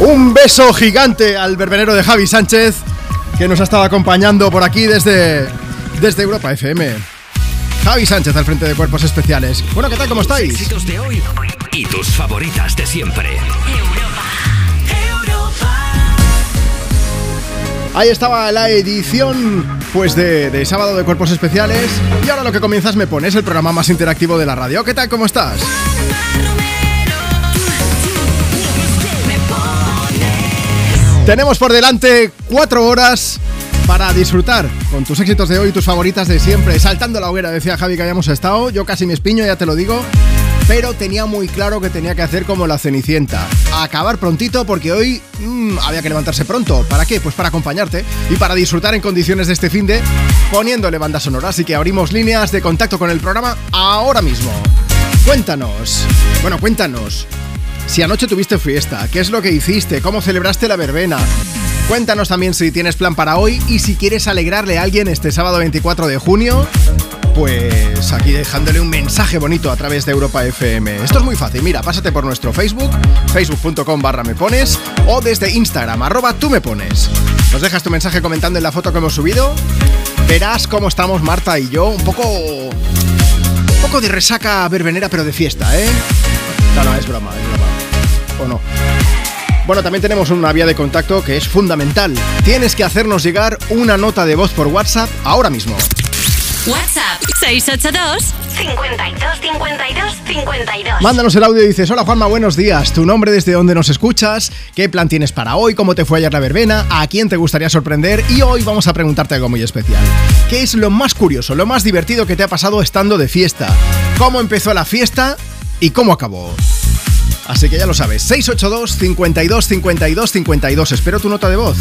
Un beso gigante al verbenero de Javi Sánchez, que nos ha estado acompañando por aquí desde, desde Europa FM. Javi Sánchez al frente de Cuerpos Especiales. Bueno, ¿qué tal? ¿Cómo estáis? Éxitos de hoy y tus favoritas de siempre. Ahí estaba la edición pues de, de, sábado de Cuerpos Especiales y ahora lo que comienzas me pones el programa más interactivo de la radio. ¿Qué tal? ¿Cómo estás? Tenemos por delante cuatro horas para disfrutar con tus éxitos de hoy tus favoritas de siempre. Saltando la hoguera, decía Javi que hayamos estado. Yo casi me espiño, ya te lo digo. Pero tenía muy claro que tenía que hacer como la Cenicienta. Acabar prontito porque hoy mmm, había que levantarse pronto. ¿Para qué? Pues para acompañarte y para disfrutar en condiciones de este fin de poniéndole banda sonora. Así que abrimos líneas de contacto con el programa ahora mismo. Cuéntanos. Bueno, cuéntanos. Si anoche tuviste fiesta, ¿qué es lo que hiciste? ¿Cómo celebraste la verbena? Cuéntanos también si tienes plan para hoy y si quieres alegrarle a alguien este sábado 24 de junio. Pues aquí dejándole un mensaje bonito a través de Europa FM. Esto es muy fácil, mira, pásate por nuestro Facebook, facebook.com barra me pones, o desde Instagram, arroba tú me pones. Nos dejas tu mensaje comentando en la foto que hemos subido. Verás cómo estamos Marta y yo, un poco... Un poco de resaca verbenera, pero de fiesta, ¿eh? No, no, es broma, es broma. ¿O no? Bueno, también tenemos una vía de contacto que es fundamental. Tienes que hacernos llegar una nota de voz por WhatsApp ahora mismo. WhatsApp 682 52 52 52. Mándanos el audio y dices, hola Juanma, buenos días. Tu nombre desde donde nos escuchas, qué plan tienes para hoy, cómo te fue ayer la verbena, a quién te gustaría sorprender y hoy vamos a preguntarte algo muy especial. ¿Qué es lo más curioso, lo más divertido que te ha pasado estando de fiesta? ¿Cómo empezó la fiesta y cómo acabó? Así que ya lo sabes, 682 52 52 52. Espero tu nota de voz.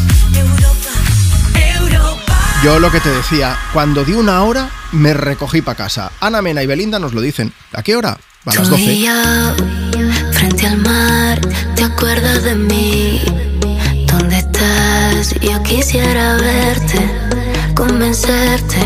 Yo lo que te decía, cuando di una hora, me recogí para casa. Ana Mena y Belinda nos lo dicen. ¿A qué hora? A las 12. frente al mar, ¿te acuerdas de mí? ¿Dónde estás? Yo quisiera verte, convencerte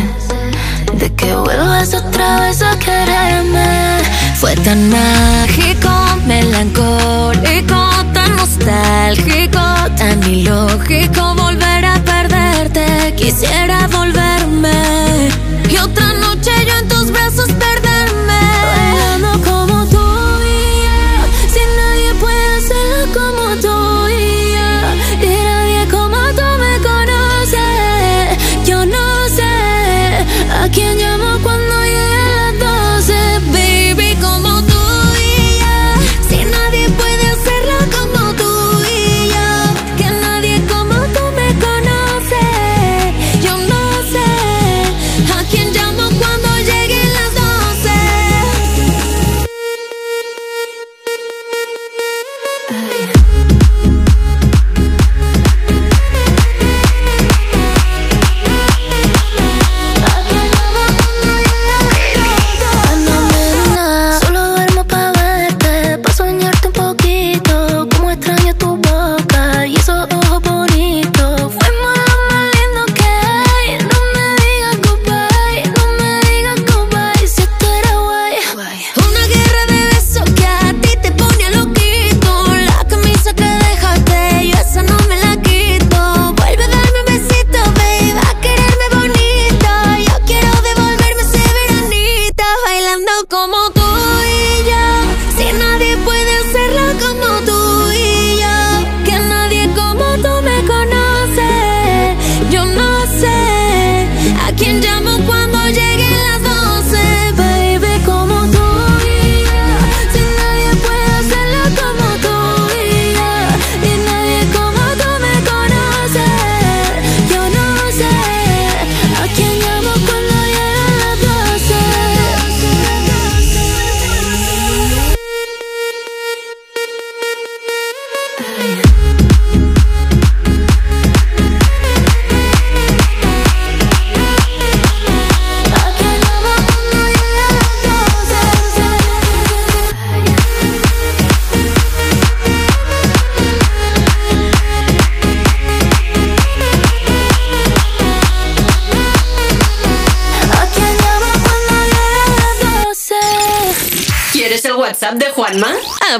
de que vuelvas otra vez a quererme. Fue tan mágico, melancólico, tan nostálgico, tan ilógico volver a perderte. Quisiera volverme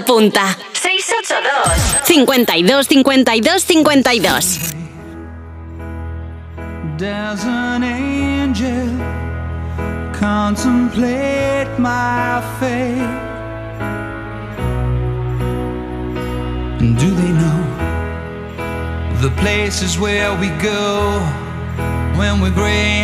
Apunta. 682 682 52 52 52 Does an angel contemplate my fate? Do they know the places where we go when we're gray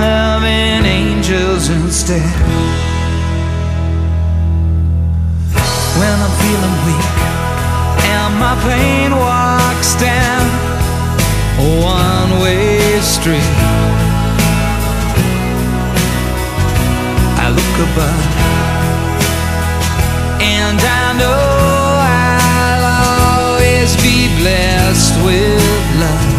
Loving angels instead. When I'm feeling weak and my pain walks down a one way street, I look above and I know I'll always be blessed with love.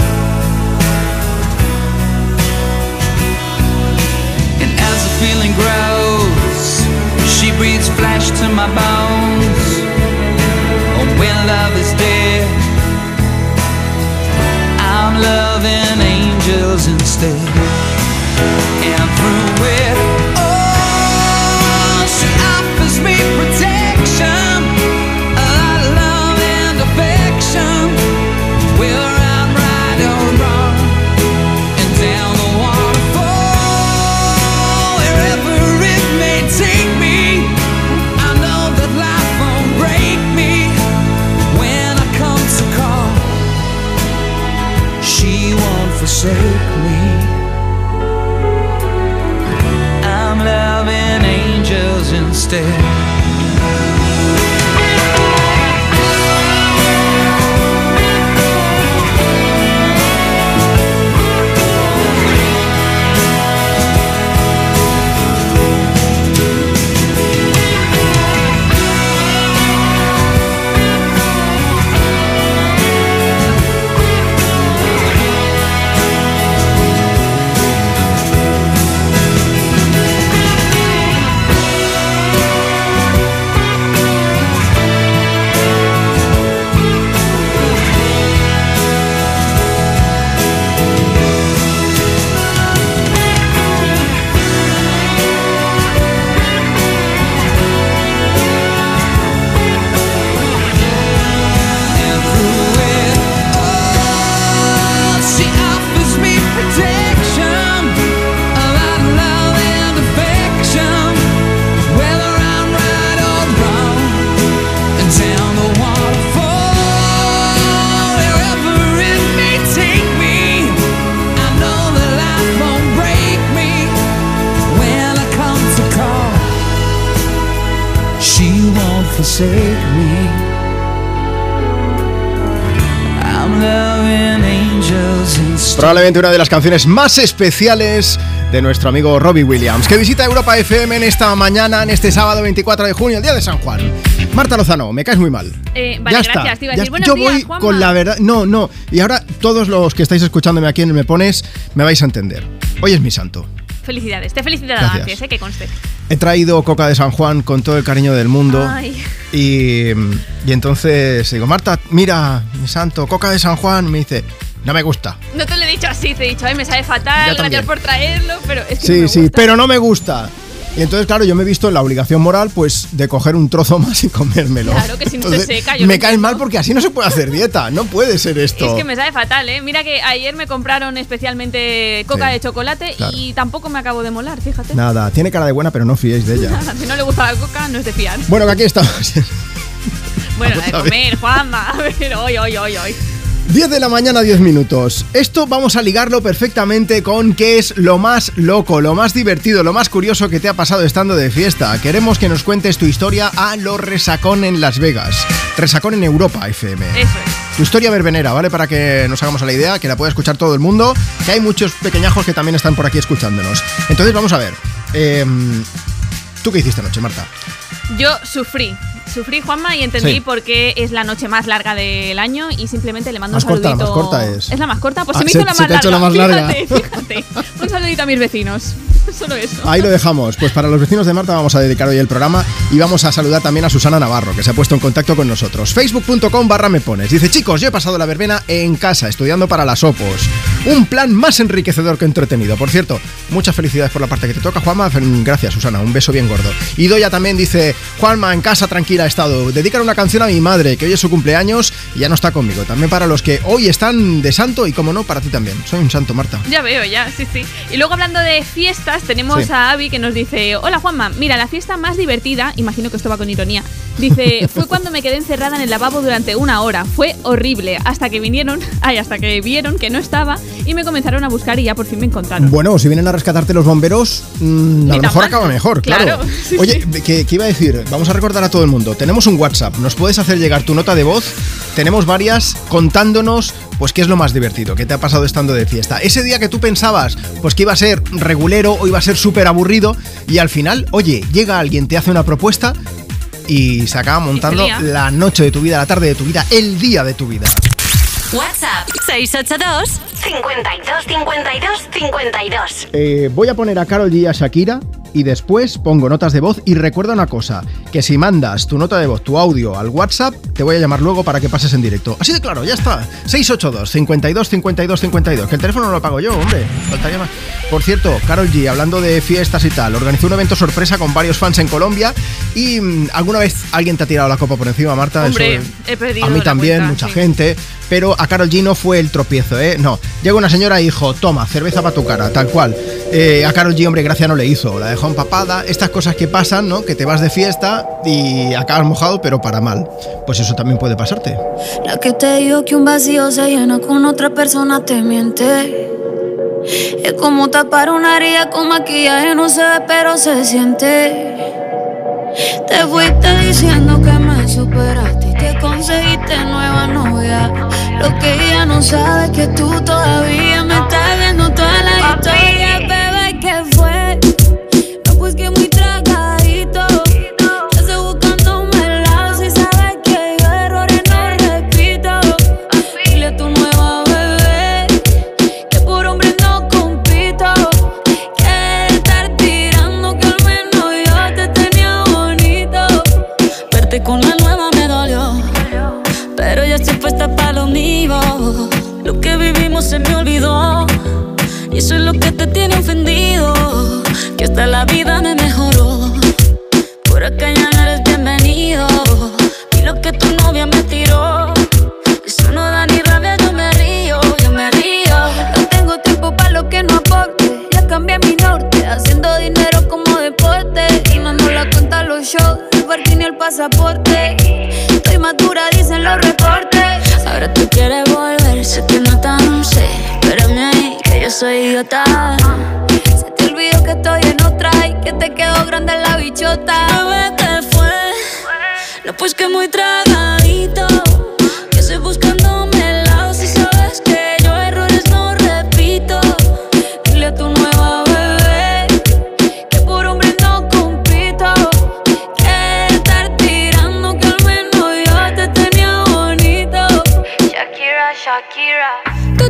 Feeling grows, she breathes flesh to my bones. Oh, when love is dead, I'm loving angels instead. And through it, oh, she offers me protection, Probablemente una de las canciones más especiales de nuestro amigo Robbie Williams, que visita Europa FM en esta mañana, en este sábado 24 de junio, el día de San Juan. Marta Lozano, me caes muy mal. Eh, vale, ya está. gracias. Te iba a ya decir, buenos Yo días, voy Juanma. con la verdad. No, no. Y ahora todos los que estáis escuchándome aquí en el Me Pones, me vais a entender. Hoy es mi santo. Felicidades, te felicito antes, eh, que conste. He traído coca de San Juan con todo el cariño del mundo. Ay. Y, y entonces digo, Marta, mira, mi santo, coca de San Juan. Me dice, no me gusta. No te lo he dicho así, te he dicho, ay, me sabe fatal, gracias por traerlo, pero es que no Sí, me sí, gusta. pero no me gusta. Y entonces, claro, yo me he visto en la obligación moral, pues, de coger un trozo más y comérmelo. Claro, que si no se Entonces, seca, yo Me caes mal porque así no se puede hacer dieta. No puede ser esto. Es que me sabe fatal, ¿eh? Mira que ayer me compraron especialmente coca Sí, de chocolate claro. y tampoco me acabo de molar, fíjate. Nada, tiene cara de buena, pero no fiéis de ella. si no le gusta la coca, no es de fiar. Bueno, que aquí estamos. Bueno, la de comer, Juanma. A ver, hoy, hoy, hoy, hoy. 10 de la mañana, 10 minutos. Esto vamos a ligarlo perfectamente con qué es lo más loco, lo más divertido, lo más curioso que te ha pasado estando de fiesta. Queremos que nos cuentes tu historia a los Resacón en Las Vegas. Resacón en Europa, FM. Eso es. Tu historia verbenera, ¿vale? Para que nos hagamos a la idea, que la pueda escuchar todo el mundo, que hay muchos pequeñajos que también están por aquí escuchándonos. Entonces, vamos a ver. Em, ¿Tú qué hiciste anoche, Marta? Yo sufrí. Sufrí, Juanma, y entendí Sí. por qué es la noche más larga del año y simplemente le mando Más un corta, saludito. más corta es. ¿Es la más corta? Pues Ah, se me se- hizo la más larga. la más larga. Fíjate, fíjate. Un saludito a mis vecinos. Solo eso. Ahí lo dejamos. Pues para los vecinos de Marta vamos a dedicar hoy el programa y vamos a saludar también a Susana Navarro, que se ha puesto en contacto con nosotros. Facebook.com barra me pones. Dice, chicos, yo he pasado la verbena en casa, estudiando para las OPOS. Un plan más enriquecedor que entretenido. Por cierto, muchas felicidades por la parte que te toca, Juanma. Gracias, Susana. Un beso bien gordo. Y Doya también dice, Juanma, en casa tranquila he estado. Dedican una canción a mi madre, que hoy es su cumpleaños y ya no está conmigo. También para los que hoy están de santo y, como no, para ti también. Soy un santo, Marta. Ya veo, ya, sí, sí. Y luego hablando de fiestas, tenemos Sí. a Avi que nos dice, hola Juanma, mira, la fiesta más divertida, imagino que esto va con ironía, dice, fue cuando me quedé encerrada en el lavabo durante una hora, fue horrible, hasta que vinieron, ay, hasta que vieron que no estaba y me comenzaron a buscar y ya por fin me encontraron. Bueno, si vienen a rescatarte los bomberos, mm, a lo mejor mal. acaba mejor, claro. Claro, sí, Oye, ¿qué, qué iba a decir? Vamos a recordar a todo el mundo. Tenemos un WhatsApp, nos puedes hacer llegar tu nota de voz. Tenemos varias contándonos, pues, qué es lo más divertido, qué te ha pasado estando de fiesta. Ese día que tú pensabas, pues, que iba a ser regulero o iba a ser súper aburrido y al final, oye, llega alguien, te hace una propuesta y se acaba montando la noche de tu vida, la tarde de tu vida, el día de tu vida. WhatsApp 682 52 52 52. Eh, voy a poner a Carol G y a Shakira y después pongo notas de voz y recuerda una cosa, que si mandas tu nota de voz, tu audio al WhatsApp, te voy a llamar luego para que pases en directo. Así de claro, ya está. 682 52 52 52, que el teléfono no lo pago yo, hombre. Faltaría más. Por cierto, Carol G, hablando de fiestas y tal, organizó un evento sorpresa con varios fans en Colombia y mm, alguna vez alguien te ha tirado la copa por encima, Marta. Hombre, Eso- he perdido A mí la también, cuenta, mucha sí. gente. Pero a Carol G no fue el tropiezo, ¿eh? No. Llega una señora y dijo, toma, cerveza para tu cara, tal cual. Eh, a Carol G, hombre, gracia no le hizo. La dejó empapada. Estas cosas que pasan, ¿no? Que te vas de fiesta y acabas mojado, pero para mal. Pues eso también puede pasarte. La que te dijo que un vacío se llena con otra persona te miente. Es como tapar una herida con maquillaje, no se ve, pero se siente. Te fuiste diciendo que me superaste y que conseguiste nueva novia. Lo que ella no sabe es que tú todavía me estás viendo toda la historia, se me olvidó. Y eso es lo que te tiene ofendido. Que hasta la vida me mejoró. Por acá ya no eres bienvenido. Y lo que tu novia me tiró. Eso no da ni rabia, yo me río, yo me río. No tengo tiempo para lo que no aporte. Ya cambié mi norte, haciendo dinero como deporte. Y no nos la cuentan los shows, el parking y el pasaporte. Estoy madura, dicen los reportes. Ahora tú quieres volver, sé que no tan sé. Espérame ahí, que yo soy idiota. Se te olvidó que estoy en otra y que te quedó grande la bichota. Bebé, ¿qué fue? No, pues que muy tragadito.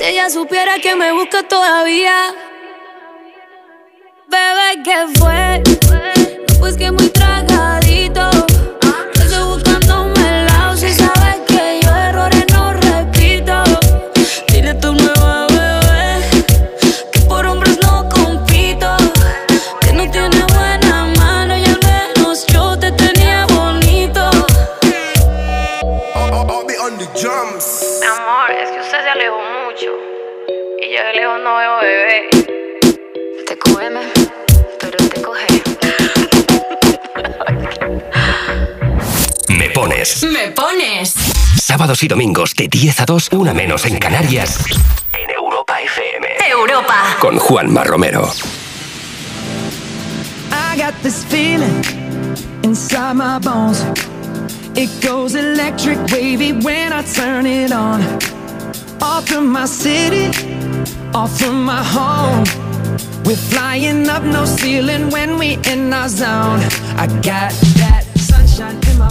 ella supiera que me busca todavía. Bebé, ¿qué fue? Pues que muy tragadito. Sábados y domingos de 10 a 2, una menos en Canarias. En Europa FM. Europa. Con Juanma Romero. I got this feeling inside my bones. It goes electric wavy when I turn it on. Off from my city, off from my home. We're flying up no ceiling when we in our zone. I got that sunshine in my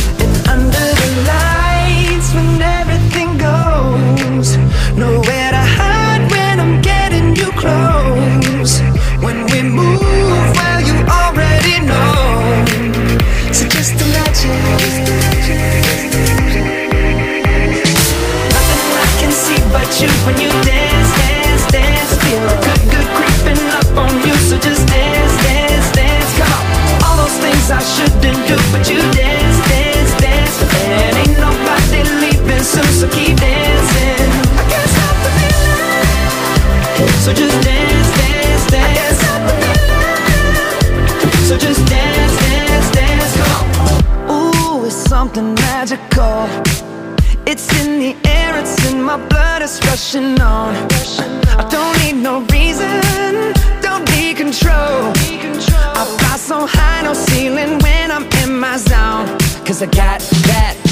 Something magical. It's in the air, it's in my blood, it's rushing on. I don't need no reason, don't need control. I fly so high, no ceiling when I'm in my zone. Cause I got that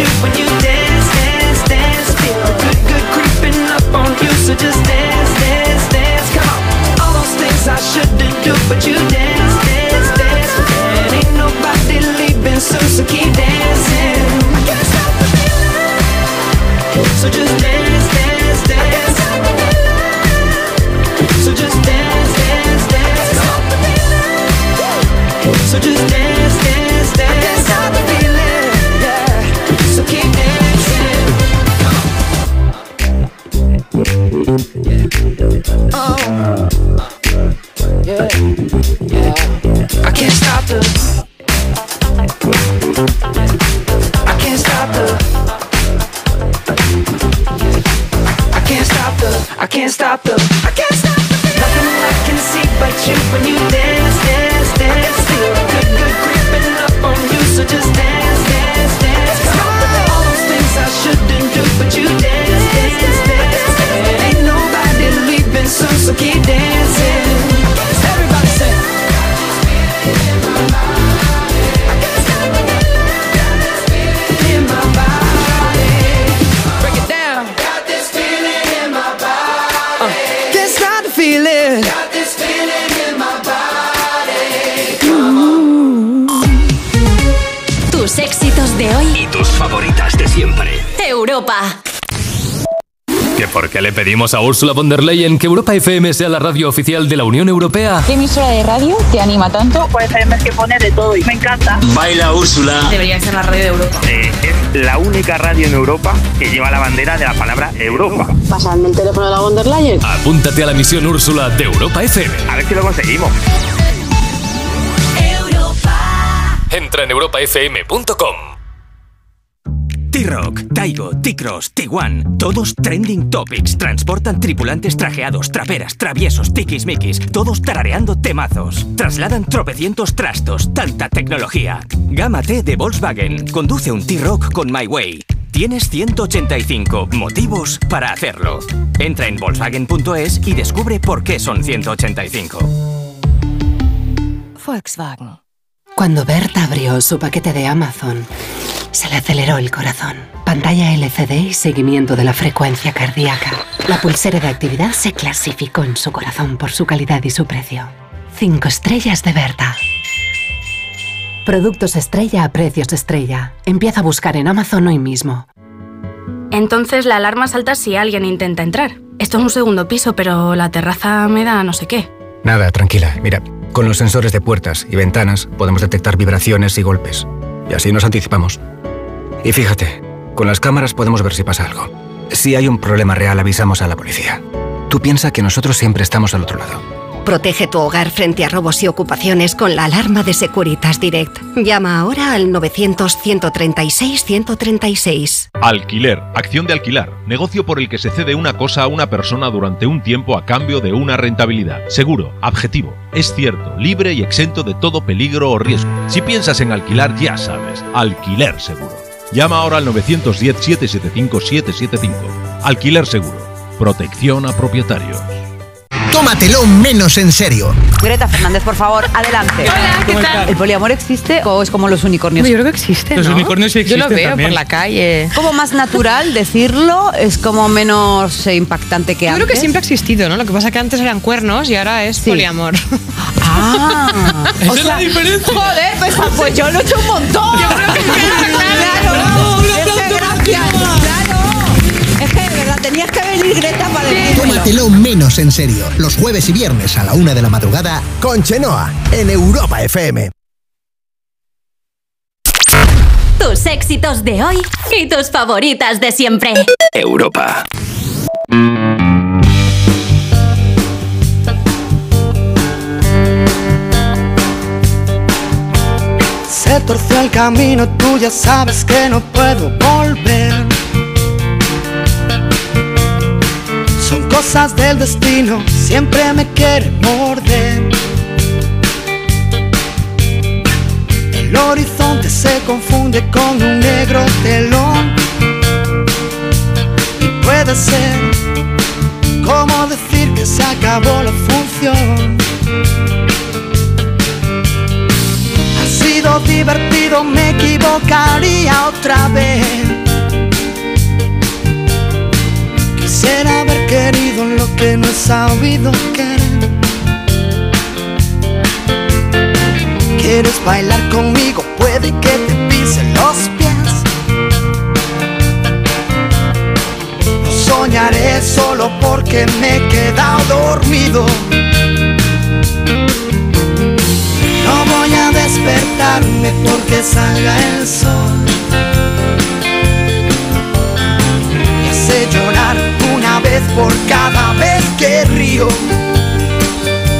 when you dance, dance, dance. Feel good, good creeping up on you. So just dance, dance, dance. Come on. All those things I shouldn't do, but you dance, dance, dance. And ain't nobody leaving so keep dancing. I can't stop the feeling. So just dance, dance, dance. So just dance, dance, dance. So just dance, le pedimos a Ursula von der Leyen que Europa FM sea la radio oficial de la Unión Europea? ¿Qué emisora de radio te anima tanto? Pues FM es que pone de todo y me encanta. Baila Úrsula. Debería ser la radio de Europa. Eh, es la única radio en Europa que lleva la bandera de la palabra Europa. Pasadme el teléfono de la von der Leyen. Apúntate a la misión Úrsula de Europa FM. A ver si lo conseguimos. Entra en europafm.com. Taigo, T-Cross, T1, todos trending topics. Transportan tripulantes trajeados, traperas, traviesos, tiquismiquis, todos tarareando temazos. Trasladan tropecientos trastos, tanta tecnología. Gama T de Volkswagen. Conduce un T-Rock con My Way. Tienes 185 motivos para hacerlo. Entra en Volkswagen.es y descubre por qué son 185. Volkswagen. Cuando Berta abrió su paquete de Amazon, se le aceleró el corazón. Pantalla LCD y seguimiento de la frecuencia cardíaca. La pulsera de actividad se clasificó en su corazón por su calidad y su precio. Cinco estrellas de Berta. Productos estrella a precios estrella. Empieza a buscar en Amazon hoy mismo. Entonces la alarma salta si alguien intenta entrar. Esto es un segundo piso, pero la terraza me da no sé qué. Nada, tranquila. Mira, con los sensores de puertas y ventanas podemos detectar vibraciones y golpes. Y así nos anticipamos. Y fíjate, con las cámaras podemos ver si pasa algo. Si hay un problema real, avisamos a la policía. Tú piensa que nosotros siempre estamos al otro lado. Protege tu hogar frente a robos y ocupaciones con la alarma de Securitas Direct. Llama ahora al 900-136-136. Alquiler, acción de alquilar, negocio por el que se cede una cosa a una persona durante un tiempo a cambio de una rentabilidad. Seguro, objetivo, es cierto, libre y exento de todo peligro o riesgo. Si piensas en alquilar, ya sabes, alquiler seguro. Llama ahora al 910-775-775. Alquiler seguro, protección a propietarios. Tómatelo menos en serio. Greta Fernández, por favor, adelante. Hola, ¿qué tal? ¿El poliamor existe o es como los unicornios? Yo creo que existe. Los ¿no? unicornios sí Yo lo existen veo también. por la calle. como más natural decirlo, es como menos eh, impactante que Yo antes. creo que siempre ha existido, ¿no? Lo que pasa es que antes eran cuernos y ahora es poliamor. Ah, Esa es la diferencia. Joder, pues, pues yo lo he hecho un montón. Yo creo que claro. Es que gracias, claro. Es que de verdad tenías que venir Greta para decirlo. Tómatelo menos en serio. Los jueves y viernes a la una de la madrugada con Chenoa en Europa FM. Tus éxitos de hoy y tus favoritas de siempre. Europa. Se torció el camino, tú ya sabes que no puedo volver. Son cosas del destino, siempre me quiere morder. El horizonte se confunde con un negro telón. Y puede ser como decir que se acabó la función. Ha sido divertido, me equivocaría otra vez. Quisiera haber querido lo que no he sabido querer. ¿Quieres bailar conmigo? Puede que te pise los pies. No soñaré solo porque me he quedado dormido. No voy a despertarme porque salga el sol. Hace llorar una vez por cada vez que río.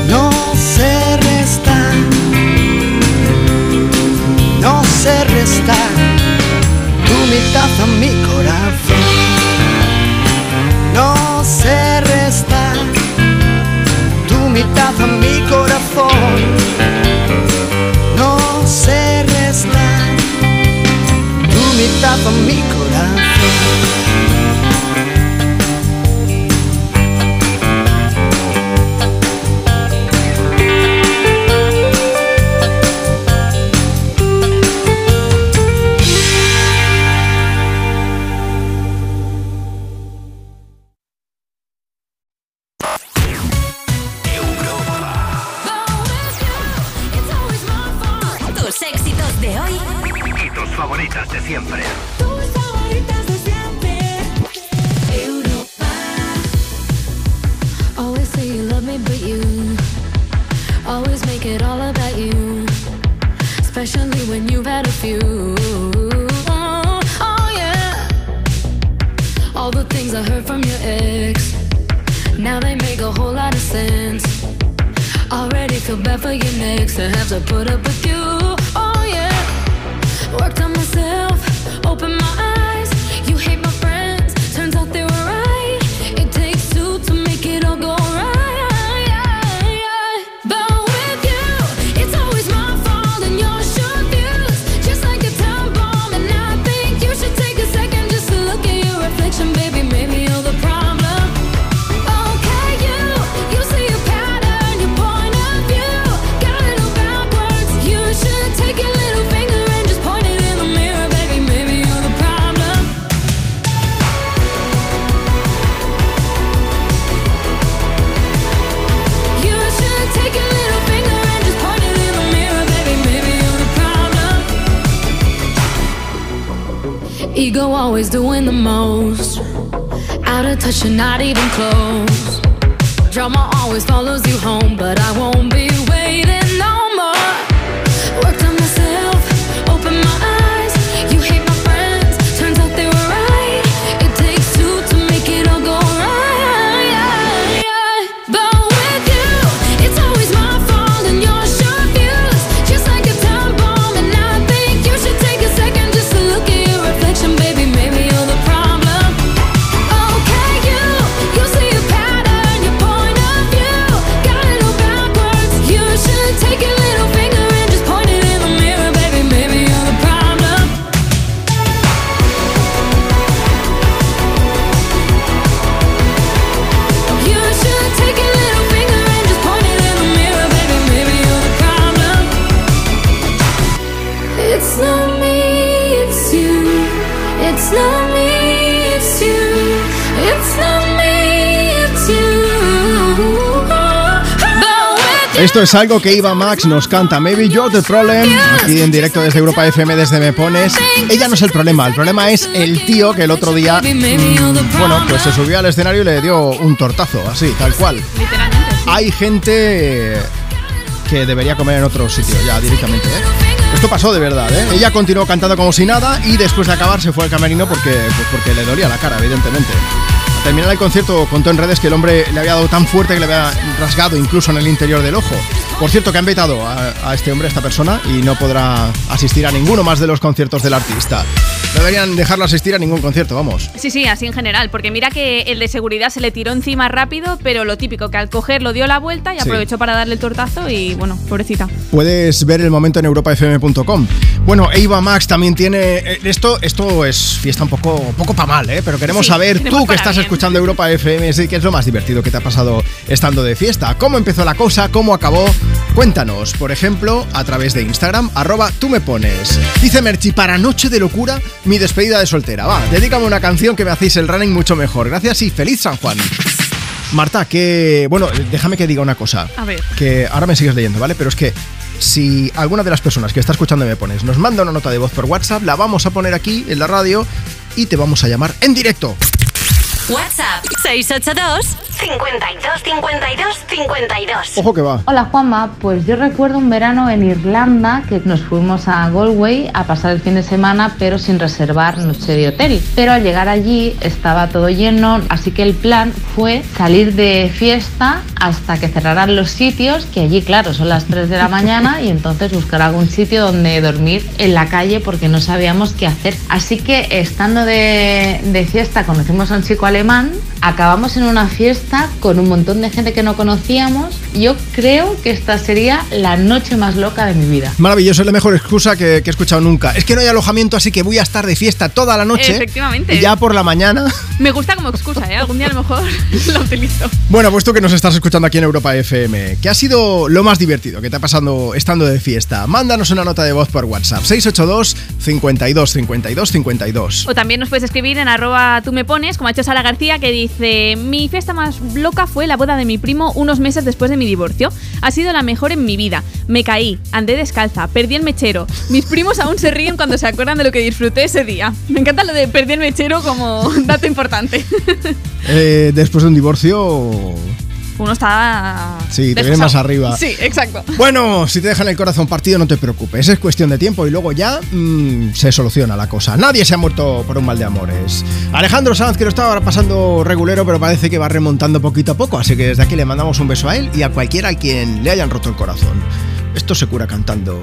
No sé restar, no sé restar tu mitad a mi corazón. No sé restar tu mitad a mi corazón. No sé restar tu mitad a mi corazón. Es algo que Iva Max nos canta. Maybe you're the problem. Aquí en directo desde Europa FM, desde Me Pones. Ella no es el problema. El problema es el tío que el otro día, bueno, pues se subió al escenario y le dio un tortazo, así, tal cual. Hay gente que debería comer en otro sitio, ya directamente, ¿eh? Esto pasó de verdad, ¿eh? Ella continuó cantando como si nada y después de acabar se fue al camerino porque, pues porque le dolía la cara, evidentemente. Al terminar el concierto contó en redes que el hombre le había dado tan fuerte que le había rasgado incluso en el interior del ojo. Por cierto, que han vetado a, a este hombre, a esta persona, y no podrá asistir a ninguno más de los conciertos del artista. No deberían dejarlo asistir a ningún concierto, vamos. Sí, sí, así en general, porque mira que el de seguridad se le tiró encima rápido, pero lo típico, que al cogerlo dio la vuelta y Sí. aprovechó para darle el tortazo y bueno, pobrecita. Puedes ver el momento en europafm.com. Bueno, Eva Max también tiene. eh, Esto, esto es fiesta un poco, un poco pa' mal, ¿eh? Pero queremos Sí, saber, tú que para estás bien. escuchando Europa FM, sí, ¿qué es lo más divertido que te ha pasado estando de fiesta? ¿Cómo empezó la cosa? ¿Cómo acabó? Cuéntanos, por ejemplo, a través de Instagram, arroba tú me pones. Dice Merchi, para Noche de Locura, mi despedida de soltera. Va, dedícame una canción que me hacéis el running mucho mejor. Gracias y feliz San Juan. Marta, que. Bueno, déjame que diga una cosa A ver. que ahora me sigues leyendo, ¿vale? Pero es que si alguna de las personas que está escuchando Me Pones nos manda una nota de voz por WhatsApp, la vamos a poner aquí en la radio y te vamos a llamar en directo. WhatsApp 682 52 52 52. Ojo que va. Hola Juanma, pues yo recuerdo un verano en Irlanda que nos fuimos a Galway a pasar el fin de semana pero sin reservar noche de hotel. Pero al llegar allí estaba todo lleno, así que el plan fue salir de fiesta hasta que cerraran los sitios, que allí claro son las 3 de la mañana y entonces buscar algún sitio donde dormir en la calle porque no sabíamos qué hacer. Así que estando de, de fiesta conocimos a un chico alemán, acabamos en una fiesta con un montón de gente que no conocíamos. Yo creo que esta sería la noche más loca de mi vida. Maravilloso, es la mejor excusa que, que he escuchado nunca. Es que no hay alojamiento, así que voy a estar de fiesta toda la noche. Efectivamente. Y ya por la mañana. Me gusta como excusa, ¿eh? Algún día a lo mejor lo utilizo. Bueno, pues tú que nos estás escuchando aquí en Europa FM, ¿qué ha sido lo más divertido que te ha pasado estando de fiesta? Mándanos una nota de voz por WhatsApp, 682 52 52 52. O también nos puedes escribir en arroba tú me pones, como ha hecho Sara García, que dice, mi fiesta más loca fue la boda de mi primo unos meses después de mi divorcio. Ha sido la mejor en mi vida. Me caí, andé descalza, perdí el mechero. Mis primos aún se ríen cuando se acuerdan de lo que disfruté ese día. Me encanta lo de perdí el mechero como dato importante. Eh, después de un divorcio, Uno está... Sí, te viene más arriba. Sí, exacto. Bueno, si te dejan el corazón partido, no te preocupes. Es cuestión de tiempo y luego ya mm, se soluciona la cosa. Nadie se ha muerto por un mal de amores. Alejandro Sanz, que lo estaba ahora pasando regulero, pero parece que va remontando poquito a poco. Así que desde aquí le mandamos un beso a él y a cualquiera a quien le hayan roto el corazón. Esto se cura cantando.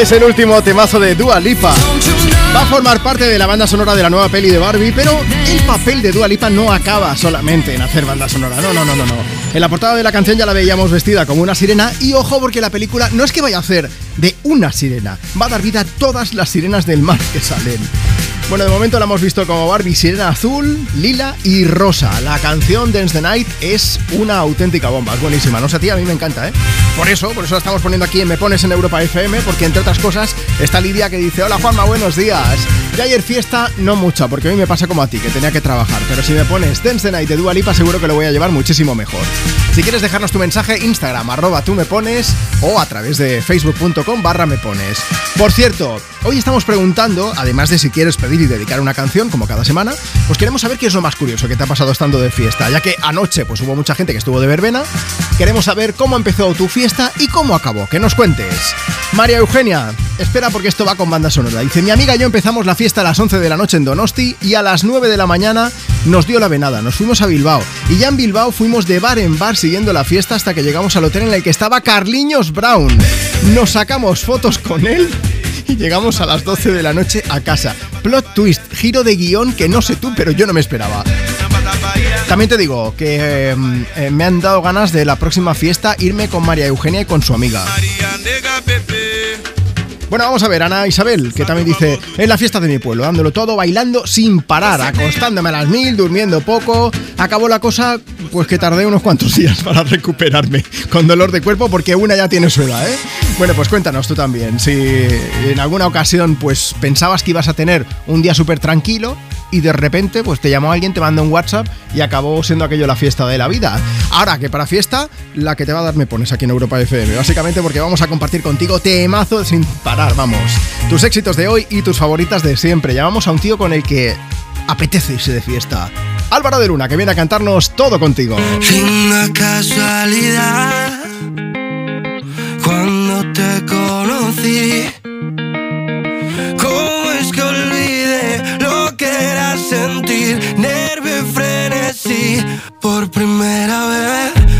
Es el último temazo de Dua Lipa. Va a formar parte de la banda sonora de la nueva peli de Barbie, pero el papel de Dua Lipa no acaba solamente en hacer banda sonora. No, no, no, no, no. En la portada de la canción ya la veíamos vestida como una sirena y ojo porque la película no es que vaya a hacer de una sirena, va a dar vida a todas las sirenas del mar que salen. Bueno, de momento la hemos visto como Barbie sirena azul, lila y rosa. La canción Dance the Night es una auténtica bomba, es buenísima. No sé a ti, a mí me encanta, ¿eh? Por eso, por eso estamos poniendo aquí en Me Pones en Europa FM, porque entre otras cosas está Lidia que dice, hola Juanma, buenos días. Y ayer fiesta, no mucha, porque mí me pasa como a ti, que tenía que trabajar. Pero si me pones Dance the de Dua Lipa, seguro que lo voy a llevar muchísimo mejor. Si quieres dejarnos tu mensaje, Instagram, arroba tú me pones, o a través de facebook.com barra me pones. Por cierto, hoy estamos preguntando, además de si quieres pedir y dedicar una canción, como cada semana, pues queremos saber qué es lo más curioso que te ha pasado estando de fiesta, ya que anoche pues hubo mucha gente que estuvo de verbena. Queremos saber cómo empezó tu fiesta y cómo acabó. Que nos cuentes. María Eugenia, espera porque esto va con banda sonora. Dice, mi amiga y yo empezamos la fiesta a las 11 de la noche en Donosti y a las 9 de la mañana nos dio la venada. Nos fuimos a Bilbao y ya en Bilbao fuimos de bar en bar siguiendo la fiesta hasta que llegamos al hotel en el que estaba Carliños Brown. Nos sacamos fotos con él y llegamos a las 12 de la noche a casa. Plot twist, giro de guion que no sé tú, pero yo no me esperaba. También te digo que eh, eh, me han dado ganas de la próxima fiesta irme con María Eugenia y con su amiga. Bueno, vamos a ver, Ana Isabel, que también dice, en la fiesta de mi pueblo, dándolo todo, bailando sin parar, acostándome a las mil, durmiendo poco. Acabó la cosa, pues que tardé unos cuantos días para recuperarme con dolor de cuerpo, porque una ya tiene su edad, ¿eh? Bueno, pues cuéntanos tú también, si en alguna ocasión pues pensabas que ibas a tener un día súper tranquilo y de repente pues te llamó alguien, te manda un WhatsApp y acabó siendo aquello la fiesta de la vida. Ahora que para fiesta, la que te va a dar me pones aquí en Europa FM, básicamente porque vamos a compartir contigo temazo sin parar, vamos. Tus éxitos de hoy y tus favoritas de siempre. Llamamos a un tío con el que apetece irse de fiesta. Álvaro de Luna, que viene a cantarnos todo contigo. Una casualidad cuando te conocí. Sentir nervio y frenesí por primera vez?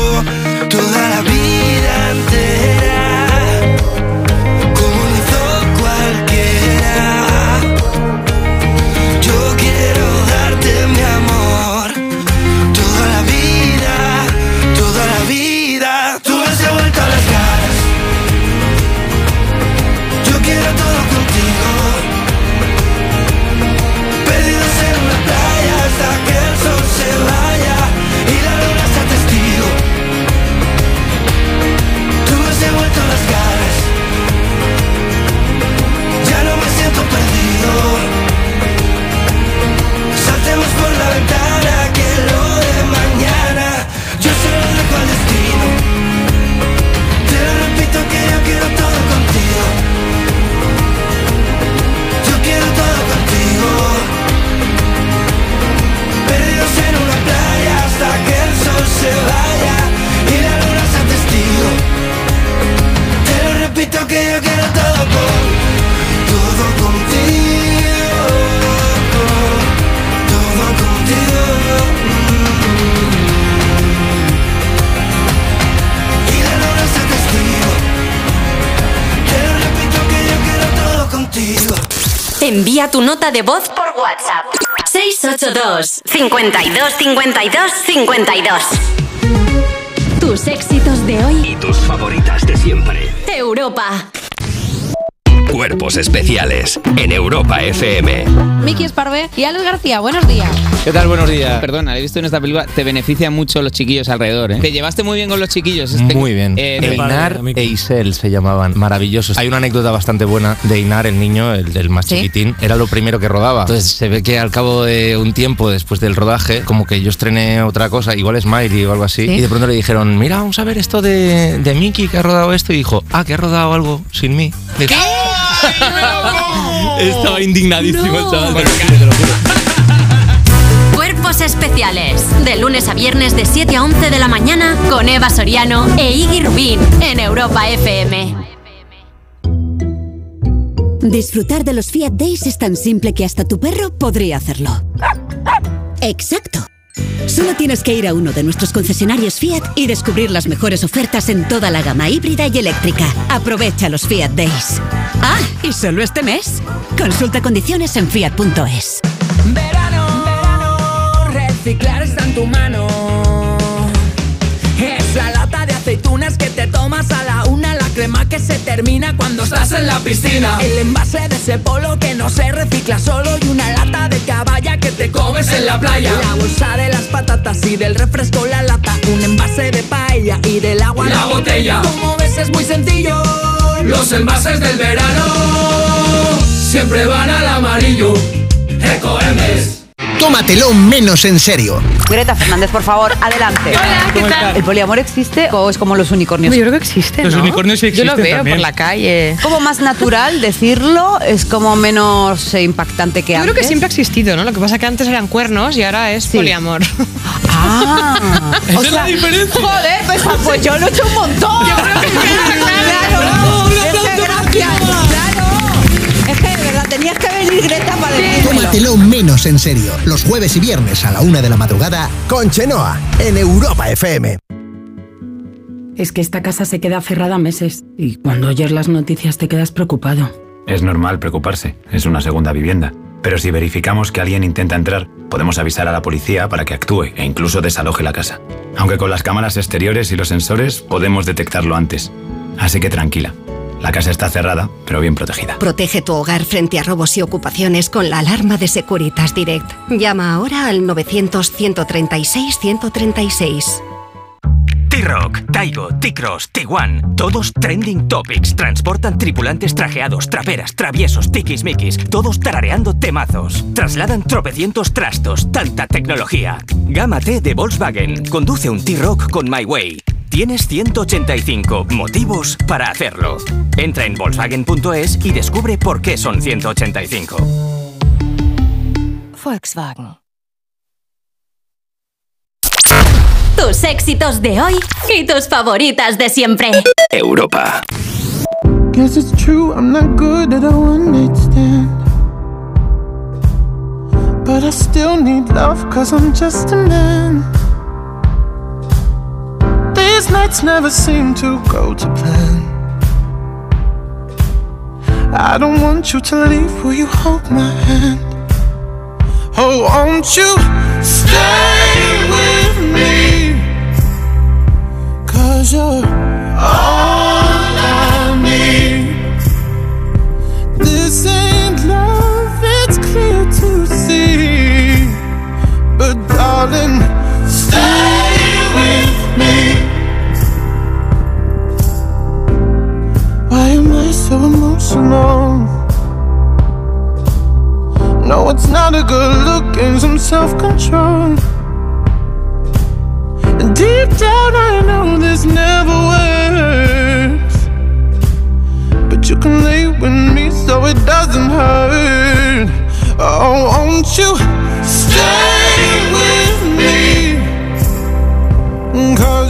que yo quiero todo con todo contigo. Todo contigo. Y la luna sea testigo. Te lo repito que yo quiero todo contigo. Envía tu nota de voz por WhatsApp. 682 52 52 52. Tus éxitos de hoy y tus favoritas de siempre. Europa. Cuerpos especiales en Europa FM. Miki Esparvé y Alex García, buenos días. ¿Qué tal? Buenos días. Perdona, he visto en esta película, te beneficia mucho los chiquillos alrededor, ¿eh? Te llevaste muy bien con los chiquillos. este- Muy bien. Eh, Einar e Isel se llamaban. Maravillosos. Hay una anécdota bastante buena de Einar, el niño, el del más ¿Sí? chiquitín. Era lo primero que rodaba. Entonces se ve que al cabo de un tiempo después del rodaje, como que yo estrené otra cosa, igual Smiley o algo así, ¿Sí? y de pronto le dijeron, mira, vamos a ver esto de, de Mickey que ha rodado esto. Y dijo, ah, que ha rodado algo sin mí. Estaba indignadísimo el chaval. Cuerpos especiales. De lunes a viernes de 7 a 11 de la mañana con Eva Soriano e Iggy Rubín en Europa FM. Disfrutar de los Fiat Days es tan simple que hasta tu perro podría hacerlo. Exacto. Solo tienes que ir a uno de nuestros concesionarios Fiat y descubrir las mejores ofertas en toda la gama híbrida y eléctrica. Aprovecha los Fiat Days. Ah, y solo este mes. Consulta condiciones en fiat.es. Verano, verano, reciclar está en tu mano. Esa lata de aceitunas que te tomas a la crema que se termina cuando estás en la piscina. El envase de ese polo que no se recicla solo y una lata de caballa que te comes en la playa. La bolsa de las patatas y del refresco la lata, un envase de paella y del agua La botella. Como ves es muy sencillo. Los envases del verano siempre van al amarillo. Ecoembes. Tómatelo menos en serio. Greta Fernández, por favor, adelante. Hola, ¿qué tal? ¿El poliamor existe o es como los unicornios? Yo creo que existe, Los unicornios sí Yo lo existen veo también. por la calle. Como más natural decirlo, es como menos eh, impactante que Yo antes. creo que siempre ha existido, ¿no? Lo que pasa es que antes eran cuernos y ahora es poliamor. Ah, Esa o es la sea, diferencia. Joder, pues, pues yo lo he hecho un montón. Yo creo que claro. Es que gracias, tenías que venir Greta para decirlo. Tómatelo menos en serio. Los jueves y viernes a la una de la madrugada con Chenoa en Europa FM. Es que esta casa se queda cerrada meses y cuando oyes las noticias te quedas preocupado. Es normal preocuparse, es una segunda vivienda. Pero si verificamos que alguien intenta entrar, podemos avisar a la policía para que actúe e incluso desaloje la casa. Aunque con las cámaras exteriores y los sensores podemos detectarlo antes. Así que tranquila, la casa está cerrada, pero bien protegida. Protege tu hogar frente a robos y ocupaciones con la alarma de Securitas Direct. Llama ahora al 900-136-136. T-Rock, Taigo, T-Cross, Tiguan, todos trending topics. Transportan tripulantes trajeados, traperas, traviesos, tiquismiquis, todos tarareando temazos. Trasladan tropecientos trastos, tanta tecnología. Gama T de Volkswagen. Conduce un T-Rock con My Way. Tienes 185 motivos para hacerlo. Entra en Volkswagen.es y descubre por qué son 185. Volkswagen. Tus éxitos de hoy y tus favoritas de siempre. Europa. Guess it's true, I'm not good at a one night stand. But I still need love, cause I'm just a man. These nights never seem to go to plan. I don't want you to leave, will you hold my hand? Oh, won't you stay Cause you're all I need. This ain't love, it's clear to see. But darling, stay with me. Why am I so emotional? No, it's not a good look and some self control. And deep down, I know this never works. But you can lay with me so it doesn't hurt. Oh, won't you stay with me? Cause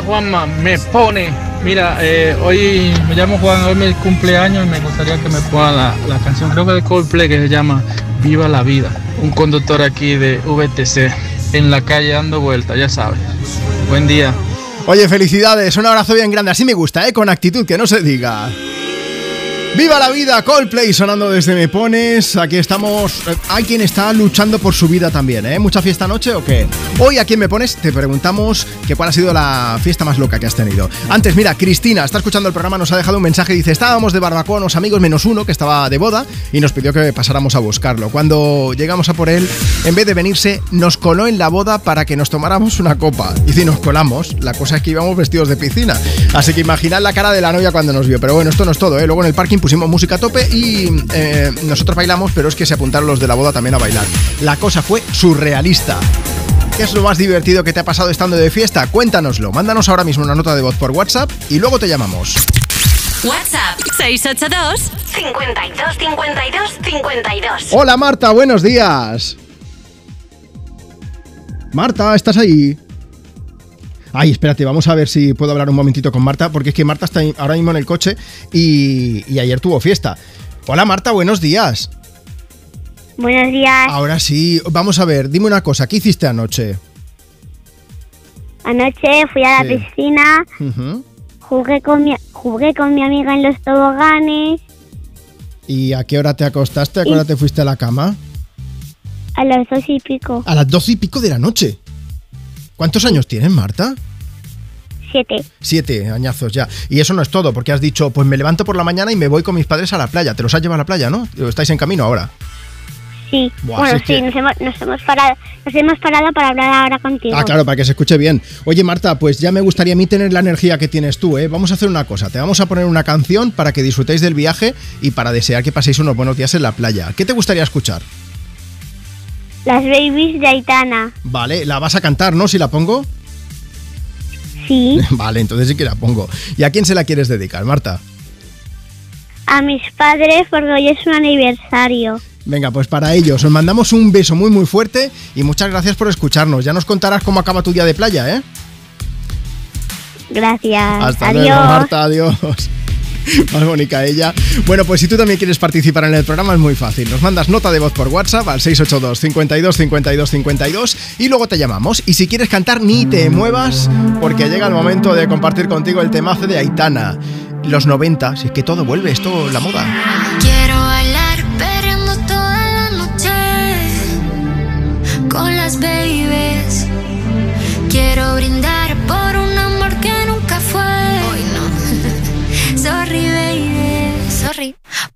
Juanma, me pone. Mira, eh, hoy me llamo Juan, hoy es mi cumpleaños y me gustaría que me ponga la, la canción, creo que de Coldplay, que se llama Viva la Vida. Un conductor aquí de VTC, en la calle dando vueltas, ya sabes. Buen día. Oye, felicidades, un abrazo bien grande, así me gusta, ¿eh? Con actitud, que no se diga. ¡Viva la vida! Coldplay sonando desde Me Pones. Aquí estamos. Eh, Hay quien está luchando por su vida también, ¿eh? ¿Mucha fiesta anoche o qué? Hoy aquí en Me Pones te preguntamos que cuál ha sido la fiesta más loca que has tenido. Antes, mira, Cristina está escuchando el programa, nos ha dejado un mensaje. Dice: Estábamos de barbacoa, unos amigos menos uno que estaba de boda y nos pidió que pasáramos a buscarlo. Cuando llegamos a por él, en vez de venirse, nos coló en la boda para que nos tomáramos una copa. Y si nos colamos, la cosa es que íbamos vestidos de piscina. Así que imaginad la cara de la novia cuando nos vio. Pero bueno, esto no es todo, ¿eh? Luego en el parking pusimos música a tope y eh, nosotros bailamos, pero es que se apuntaron los de la boda también a bailar. La cosa fue surrealista. ¿Qué es lo más divertido que te ha pasado estando de fiesta? Cuéntanoslo. Mándanos ahora mismo una nota de voz por WhatsApp y luego te llamamos. WhatsApp 682 52 52 52. Hola Marta, buenos días. Marta, ¿estás ahí? Ay, espérate, vamos a ver si puedo hablar un momentito con Marta, porque es que Marta está ahora mismo en el coche y, y ayer tuvo fiesta. Hola Marta, buenos días. Buenos días. Ahora sí, vamos a ver, dime una cosa, ¿qué hiciste anoche? Anoche fui a la Sí. piscina, jugué con, mi, jugué con mi amiga en los toboganes ¿Y a qué hora te acostaste? ¿A qué hora te fuiste a la cama? a las dos y pico. A las doce y pico de la noche. ¿Cuántos años tienes, Marta? Siete. Siete añazos ya. Y eso no es todo, porque has dicho, pues me levanto por la mañana y me voy con mis padres a la playa. Te los has llevado a la playa, ¿no? ¿Estáis en camino ahora? Sí. Buah, bueno, sí, es que- nos, hemos, nos, hemos parado, nos hemos parado para hablar ahora contigo. Ah, claro, para que se escuche bien. Oye, Marta, pues ya me gustaría a mí tener la energía que tienes tú, ¿eh? Vamos a hacer una cosa. Te vamos a poner una canción para que disfrutéis del viaje y para desear que paséis unos buenos días en la playa. ¿Qué te gustaría escuchar? Las babies de Aitana. Vale, la vas a cantar, ¿no? Si la pongo. Sí. Vale, entonces sí que la pongo. ¿Y a quién se la quieres dedicar, Marta? A mis padres porque hoy es un aniversario. Venga, pues para ellos os mandamos un beso muy muy fuerte y muchas gracias por escucharnos. Ya nos contarás cómo acaba tu día de playa, ¿eh? Gracias. Hasta Adiós. luego, Marta, adiós. Más bonita ella. Bueno, pues si tú también quieres participar en el programa es muy fácil. Nos mandas nota de voz por WhatsApp al 682 52 52 52 y luego te llamamos. Y si quieres cantar, ni te muevas porque llega el momento de compartir contigo el temazo de Aitana. Los 90, si es que todo vuelve, esto la moda. Quiero bailar perreando toda la noche con las babies. Quiero brindar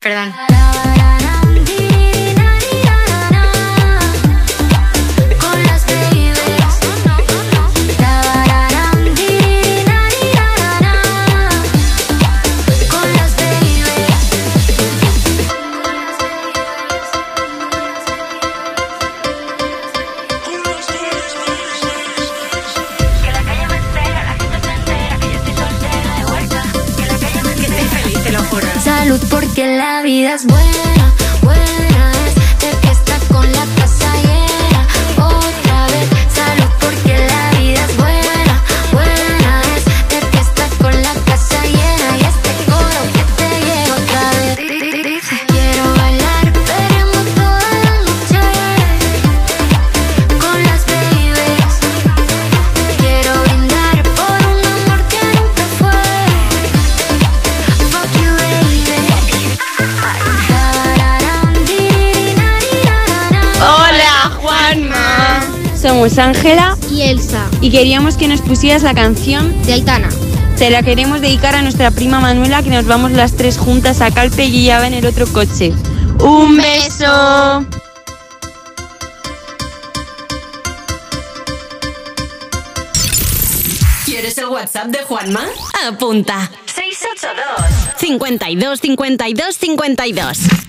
perdón. Somos Ángela y Elsa. Y queríamos que nos pusieras la canción de Aitana. Te la queremos dedicar a nuestra prima Manuela, que nos vamos las tres juntas a Calpe y ella va en el otro coche. ¡Un beso! ¿Quieres el WhatsApp de Juanma? Apunta. 682 52 52 52.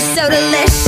So delicious.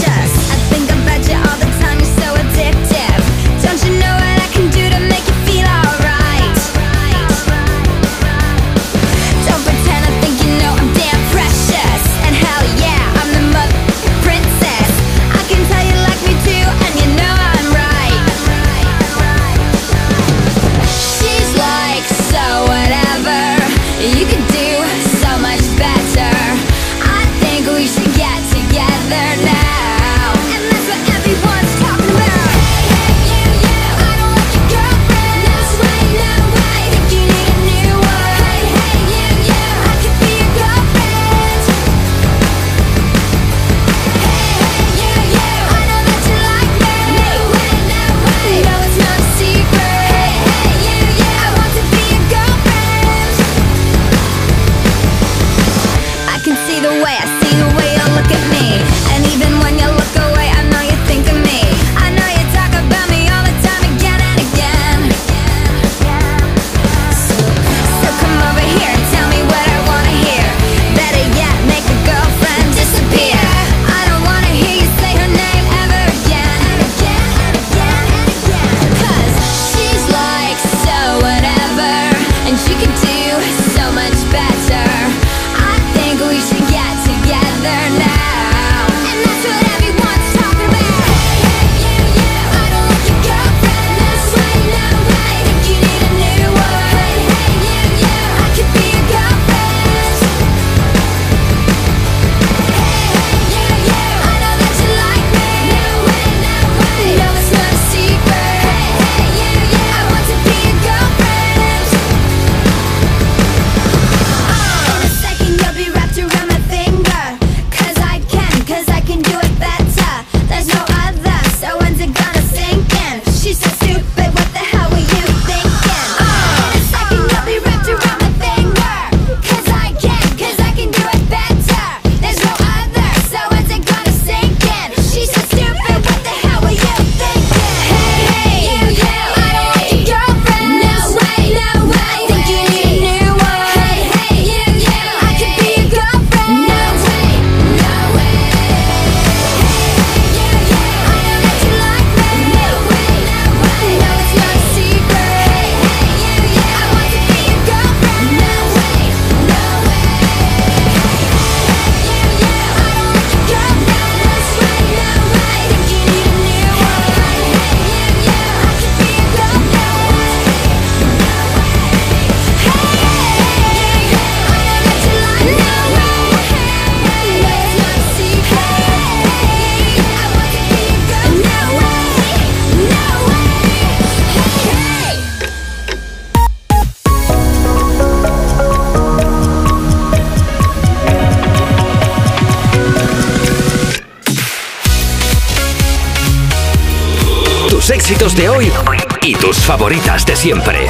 Favoritas de siempre.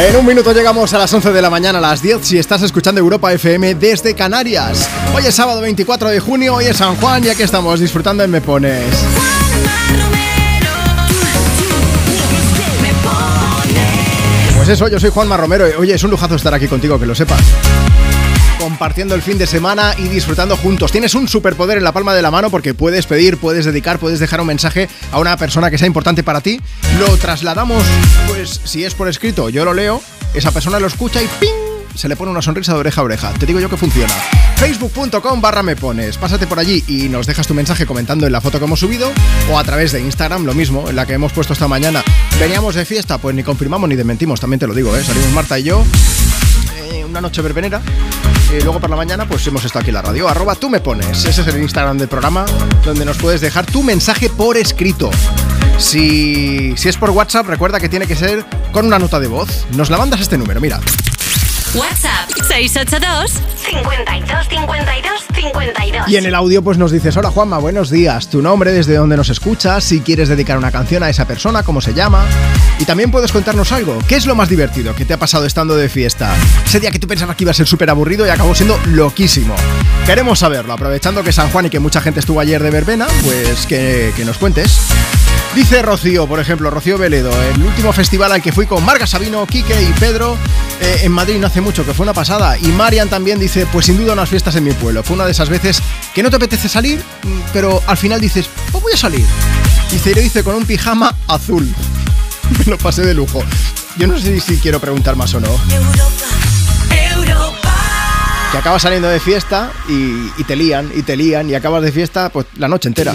En un minuto llegamos a las 11 de la mañana, a las 10, si estás escuchando Europa FM desde Canarias. Hoy es sábado 24 de junio, hoy es San Juan y aquí estamos disfrutando en Me Pones. Pues eso, yo soy Juanma Romero. Oye, es un lujazo estar aquí contigo, que lo sepas. Compartiendo el fin de semana y disfrutando juntos. Tienes un superpoder en la palma de la mano porque puedes pedir, puedes dedicar, puedes dejar un mensaje a una persona que sea importante para ti. Lo trasladamos, pues si es por escrito, yo lo leo, esa persona lo escucha y ¡ping! se le pone una sonrisa de oreja a oreja. Te digo yo que funciona. Facebook.com barra me pones. Pásate por allí y nos dejas tu mensaje comentando en la foto que hemos subido o a través de Instagram, lo mismo, en la que hemos puesto esta mañana. Veníamos de fiesta, pues ni confirmamos ni desmentimos, también te lo digo, ¿eh? Salimos Marta y yo eh, una noche verbenera. Y luego por la mañana, pues hemos estado aquí en la radio. Arroba tú me pones. Ese es el Instagram del programa donde nos puedes dejar tu mensaje por escrito. Si, si es por WhatsApp, recuerda que tiene que ser con una nota de voz. Nos la mandas este número, mira. WhatsApp 682 52 52 52. Y en el audio pues nos dices, hola Juanma, buenos días, tu nombre, desde dónde nos escuchas, si quieres dedicar una canción a esa persona, cómo se llama. Y también puedes contarnos algo, ¿qué es lo más divertido que te ha pasado estando de fiesta? Ese día que tú pensabas que iba a ser súper aburrido y acabó siendo loquísimo. Queremos saberlo, aprovechando que San Juan y que mucha gente estuvo ayer de verbena, pues que, que nos cuentes. Dice Rocío, por ejemplo, Rocío Veledo, el último festival al que fui con Marga Sabino, Quique y Pedro eh, en Madrid no hace mucho, que fue una pasada. Y Marian también dice, pues sin duda unas fiestas en mi pueblo. Fue una de esas veces que no te apetece salir, mm, pero al final dices, pues voy a salir. Y Ceiro dice con un pijama azul. Me lo pasé de lujo. Yo no sé si quiero preguntar más o no. Que acabas saliendo de fiesta y, y te lían, y te lían, y acabas de fiesta pues la noche entera.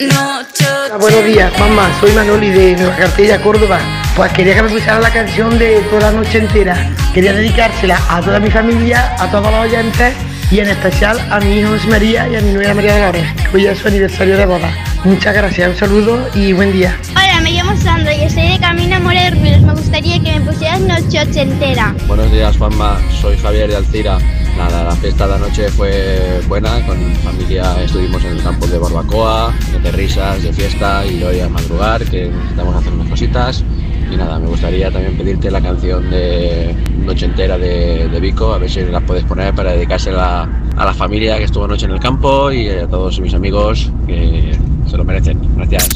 Hola, buenos días, mamá. Soy Manoli de Nueva Cartella, Córdoba. Pues quería que me pusiera la canción de toda la noche entera. Quería dedicársela a toda mi familia, a todos los oyentes y en especial a mi hijo José María y a mi nuera María Dolores, que hoy es su aniversario de boda. Muchas gracias, un saludo y buen día. Hola, me llamo Sandra y estoy de camino a Morelos. Me gustaría que me pusieras noche ochentera. Buenos días, Juanma. Soy Javier de Alcira. Nada, la fiesta de anoche fue buena, con mi familia estuvimos en el campo de barbacoa, de risas, de fiesta y hoy a madrugar, que necesitamos hacer unas cositas. Y nada, me gustaría también pedirte la canción de Noche Entera de, Vico, a ver si la puedes poner para dedicársela a la familia que estuvo anoche en el campo y a todos mis amigos que se lo merecen. Gracias.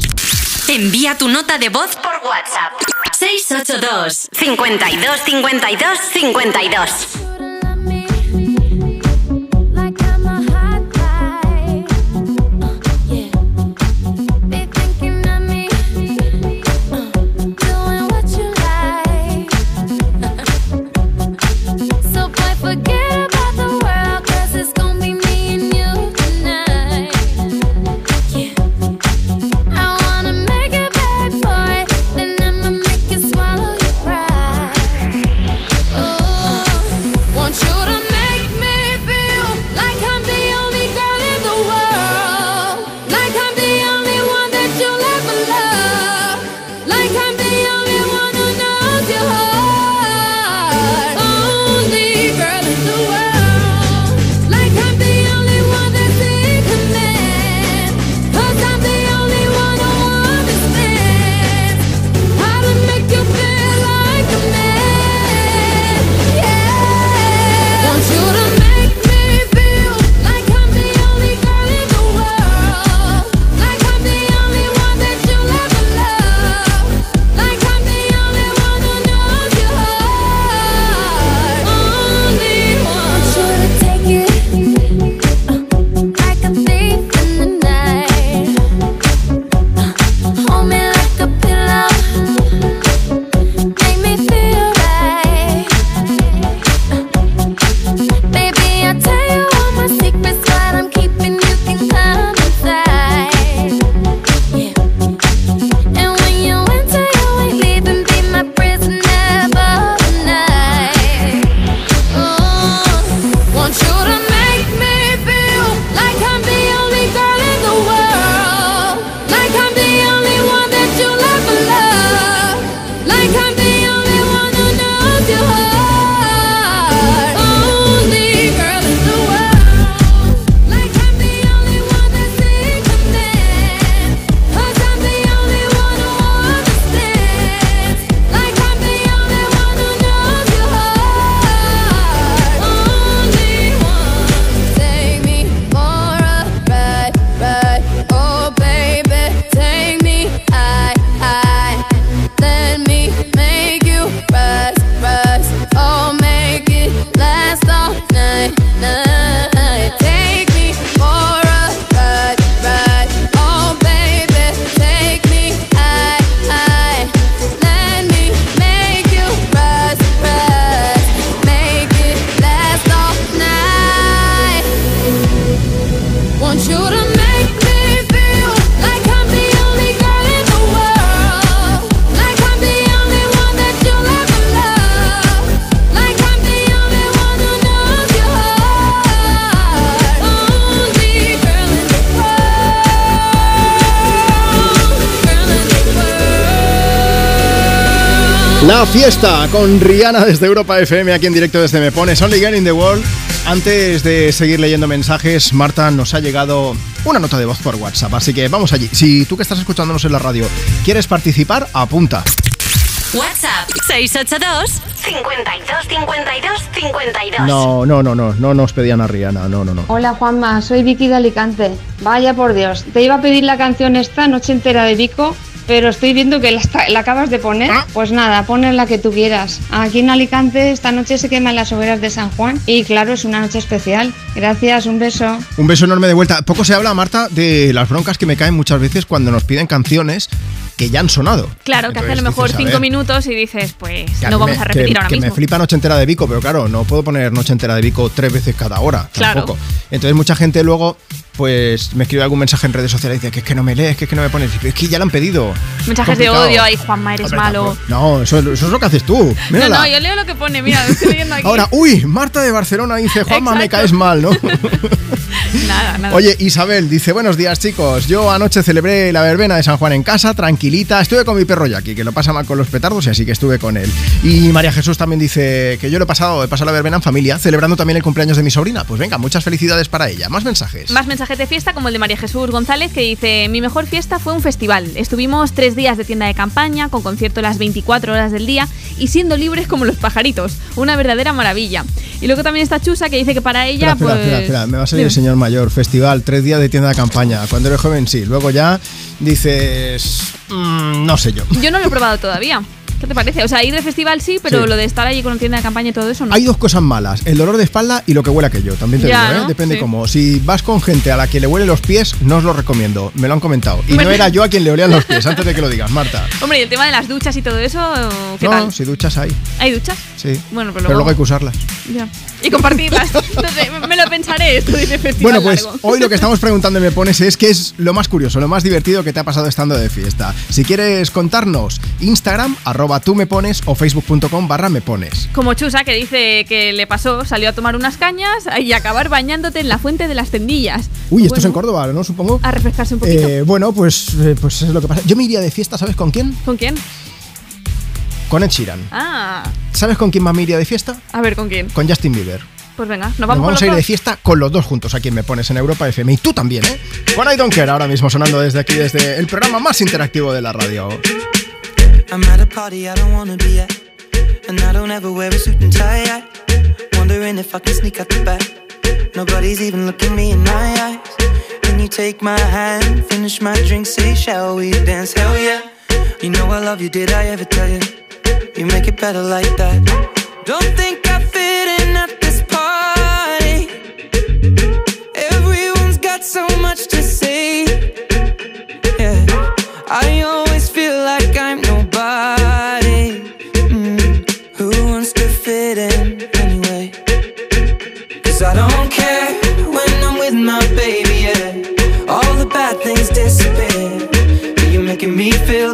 Envía tu nota de voz por WhatsApp. 682 52 52 52 La fiesta con Rihanna desde Europa FM, aquí en directo desde Me Pones, Only Girl in the World. Antes de seguir leyendo mensajes, Marta, nos ha llegado una nota de voz por WhatsApp, así que vamos allí. Si tú que estás escuchándonos en la radio quieres participar, apunta. WhatsApp 682 52 52 52 No, no, no, no, no nos pedían a Rihanna, no, no, no. Hola Juanma, soy Vicky de Alicante. Vaya por Dios, te iba a pedir la canción esta noche entera de Vico, pero estoy viendo que la, está- la acabas de poner. Pues nada, pones la que tú quieras. Aquí en Alicante esta noche se queman las hogueras de San Juan y claro, es una noche especial. Gracias, un beso. Un beso enorme de vuelta. Poco se habla, Marta, de las broncas que me caen muchas veces cuando nos piden canciones que ya han sonado. Claro, que hace a lo mejor dices, cinco ver, minutos y dices, pues que no vamos me- a repetir que, ahora que mismo. me flipa Noche Entera de Vico, pero claro, no puedo poner Noche Entera de Vico tres veces cada hora. Claro. Tampoco. Entonces mucha gente luego pues me escribe algún mensaje en redes sociales y dice que es que no me lees, que es que no me pones. Es que ya lo han pedido. Mensajes de odio, ay Juanma, eres Hombre, malo. tampoco. No, eso, eso es lo que haces tú. No, Mírala. no, yo leo lo que pone, mira, lo estoy leyendo aquí. Ahora, uy, Marta de Barcelona dice, Juanma, me caes mal, ¿no? Nada, Nada, nada. Oye, Isabel dice, buenos días chicos, yo anoche celebré la verbena de San Juan en casa, tranquilita, estuve con mi perro Jackie, que lo pasa mal con los petardos y así que estuve con él. Y María Jesús también dice que yo lo he pasado, he pasado la verbena en familia, celebrando también el cumpleaños de mi sobrina. Pues venga, muchas felicidades para ella. Más mensajes. Más mensajes de fiesta como el de María Jesús González que dice, mi mejor fiesta fue un festival. Estuvimos tres días de tienda de campaña, con concierto las 24 horas del día y siendo libres como los pajaritos. Una verdadera maravilla. Y luego también está Chusa que dice que para ella... Espera, pues... espera, espera, me va a salir el señor mayor. Festival, tres días de tienda de campaña. Cuando eres joven, sí. Luego ya dices, "Mm, no sé yo. Yo no lo he probado todavía. ¿Qué te parece? O sea, ir de festival sí, pero Sí. lo de estar allí con tienda de campaña y todo eso no. Hay dos cosas malas, el dolor de espalda y lo que huele aquello, también te Ya, digo, ¿eh? ¿no? depende Sí. cómo. Si vas con gente a la que le huele los pies, no os lo recomiendo, me lo han comentado. Y no era yo a quien le olían los pies, antes de que lo digas, Marta. Hombre, y el tema de las duchas y todo eso, ¿qué no, tal? si duchas hay, ¿Hay duchas? sí. Bueno, pero Pero luego- luego hay que usarlas. Ya. Y compartirlas. me lo pensaré esto de festival Bueno, pues largo. hoy lo que estamos preguntando y me pones es qué es lo más curioso, lo más divertido que te ha pasado estando de fiesta. Si quieres contarnos, Instagram, arroba tú me pones o facebook.com barra me pones. Como Chusa, que dice que le pasó, salió a tomar unas cañas y acabar bañándote en la fuente de las tendillas. Uy, esto es en Córdoba, ¿no? Supongo. A refrescarse un poquito. Eh, bueno, pues, eh, pues es lo que pasa. Yo me iría de fiesta, ¿sabes con quién? ¿Con quién? Con Ed Sheeran. Ah, ¿Sabes con quién más me iría de fiesta? a ver, ¿con quién? Con Justin Bieber. Pues venga, nos Nos vamos, vamos con a ir de fiesta con los dos juntos a quien me pones en Europa FM. Y tú también, ¿eh? Con I Don't Care ahora mismo sonando desde aquí, desde el programa más interactivo de la radio. I'm at a party I don't wanna be at. And I don't ever wear a suit and tie. I wondering if I can sneak out the back. Nobody's even looking me in my eyes. Can you take my hand, finish my drink, say, shall we dance? Hell yeah. You know I love you, did I ever tell you? You make it better like that. Don't think I fit in at this party. Everyone's got so much to say. Yeah. I always feel like I'm nobody. Mm, Who wants to fit in anyway? Cause I don't care when I'm with my baby, yeah. All the bad things disappear. You're making me feel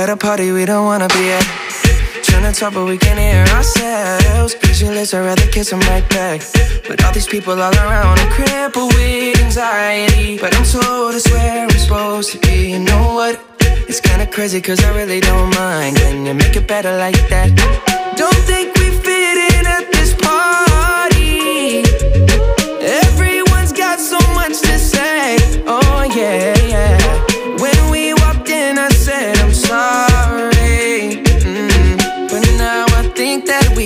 at a party we don't wanna be at. Trying to talk, but we can't hear ourselves. Pictureless, I'd rather kiss them right back. But all these people all around, I'm crippled with anxiety. But I'm told it's where I'm supposed to be. You know what? It's kinda crazy, cause I really don't mind. Can you make it better like that? Don't think we fit in at this party. Everyone's got so much to say. Oh, yeah,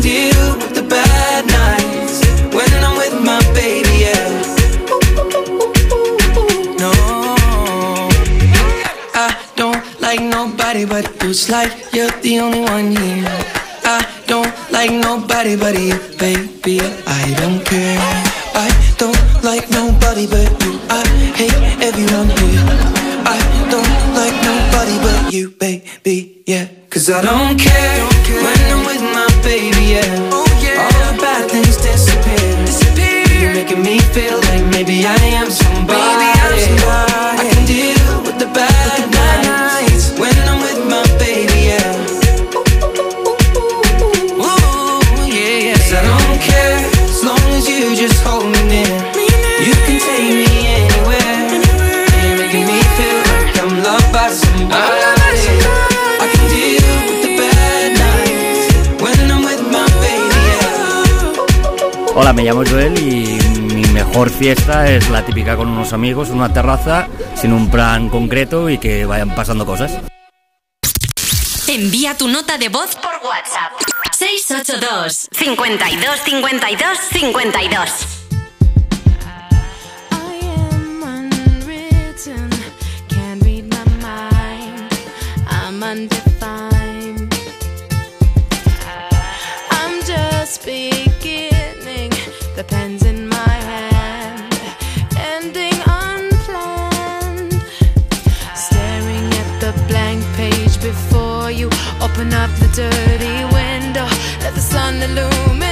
deal with the bad nights when I'm with my baby, yeah. No, I don't like nobody but you. Like you're the only one here. I don't like nobody but you, baby. I don't care. I don't like nobody but you. I hate everyone here. I don't like nobody but you, baby. Yeah, cause I don't care when I'm with my baby. Yeah, Oh, yeah. All the bad things disappear. You're making me feel like maybe I am somebody. I can deal Hola, me llamo Joel y mi mejor fiesta es la típica con unos amigos en una terraza, sin un plan concreto y que vayan pasando cosas. Envía tu nota de voz por WhatsApp. 682 52 52 52 unwritten, the pen's in my hand, ending unplanned. Staring at the blank page before you, open up the dirty window, let the sun illuminate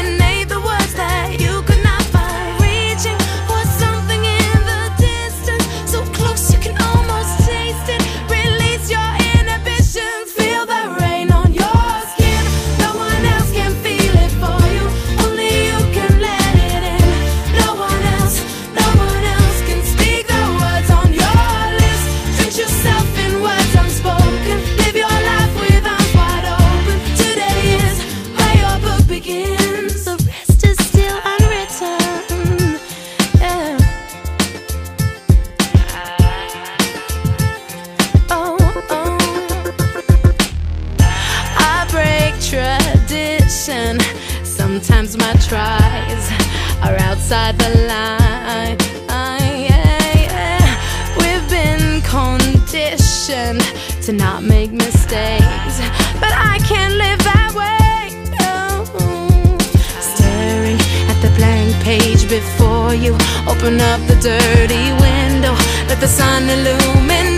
before you, open up the dirty window, let the sun illuminate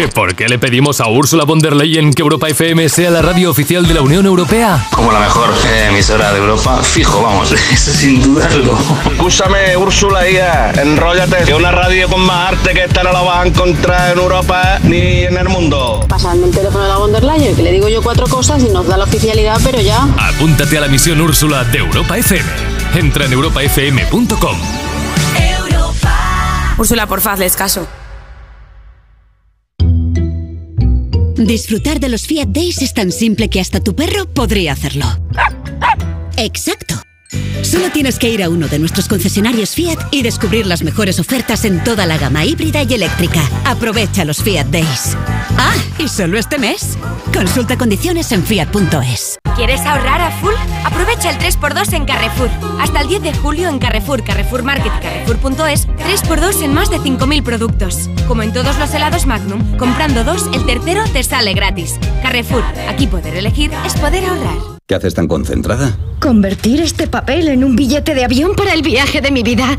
¿Que por qué le pedimos a Úrsula von der Leyen que Europa FM sea la radio oficial de la Unión Europea? Como la mejor eh, emisora de Europa, fijo, vamos, eso sin dudarlo. Escúchame, Úrsula, hija, enróllate. Que una radio con más arte que esta no la vas a encontrar en Europa ni en el mundo. Pasadme el teléfono de la von der Leyen, que le digo yo cuatro cosas y nos da la oficialidad, pero ya. Apúntate a la misión Úrsula de Europa FM. Entra en europafm.com. Úrsula, porfa, hazles caso. Disfrutar de los Fiat Days es tan simple que hasta tu perro podría hacerlo. Exacto. Solo tienes que ir a uno de nuestros concesionarios Fiat y descubrir las mejores ofertas en toda la gama híbrida y eléctrica. Aprovecha los Fiat Days. Ah, y solo este mes. Consulta condiciones en fiat.es. ¿Quieres ahorrar a full? Aprovecha el 3x2 en Carrefour. Hasta el 10 de julio en Carrefour, Carrefour Market y Carrefour.es, 3x2 en más de 5.000 productos. Como en todos los helados Magnum, comprando dos, el tercero te sale gratis. Carrefour, aquí poder elegir es poder ahorrar. ¿Qué haces tan concentrada? Convertir este papel en un billete de avión para el viaje de mi vida.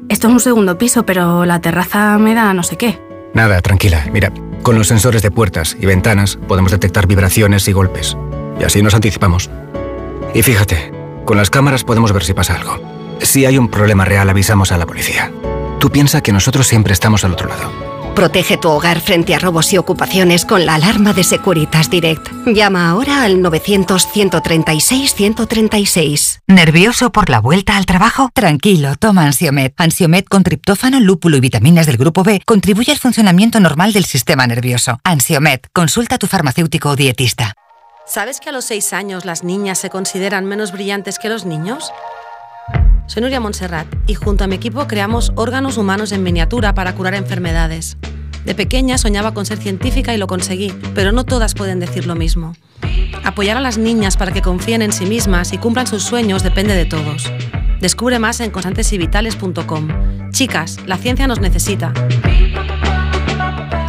Esto es un segundo piso, pero la terraza me da no sé qué. Nada, tranquila. Mira, con los sensores de puertas y ventanas podemos detectar vibraciones y golpes. Y así nos anticipamos. Y fíjate, con las cámaras podemos ver si pasa algo. Si hay un problema real, avisamos a la policía. Tú piensa que nosotros siempre estamos al otro lado. Protege tu hogar frente a robos y ocupaciones con la alarma de Securitas Direct. Llama ahora al 900-136-136. ¿Nervioso por la vuelta al trabajo? Tranquilo, toma Ansiomet. Ansiomet con triptófano, lúpulo y vitaminas del grupo B contribuye al funcionamiento normal del sistema nervioso. Ansiomet, consulta a tu farmacéutico o dietista. ¿Sabes que a los 6 años las niñas se consideran menos brillantes que los niños? Soy Nuria Montserrat y junto a mi equipo creamos órganos humanos en miniatura para curar enfermedades. De pequeña soñaba con ser científica y lo conseguí, pero no todas pueden decir lo mismo. Apoyar a las niñas para que confíen en sí mismas y cumplan sus sueños depende de todos. Descubre más en constantesybitales.com. Chicas, la ciencia nos necesita.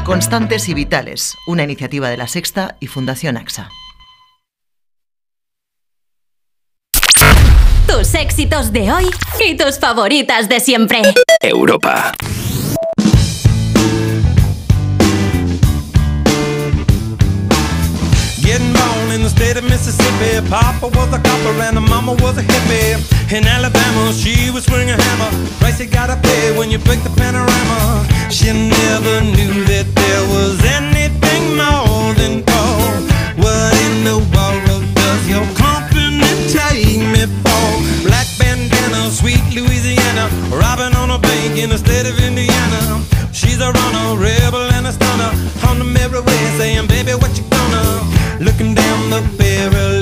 Constantes y Vitales, una iniciativa de la Sexta y Fundación AXA. Tus éxitos de hoy y tus favoritas de siempre. Europa. Getting born in the state of Mississippi. Papa was a copper and the mama was a hippie. In Alabama, she was swinging a hammer. Price you gotta pay when you break the panorama. She never knew that there was anything more than gold. What in the world does your sweet Louisiana. Robbing on a bank in the state of Indiana. She's a runner, rebel and a stunner. On the merry way, saying, baby, what you gonna? Looking down the barrel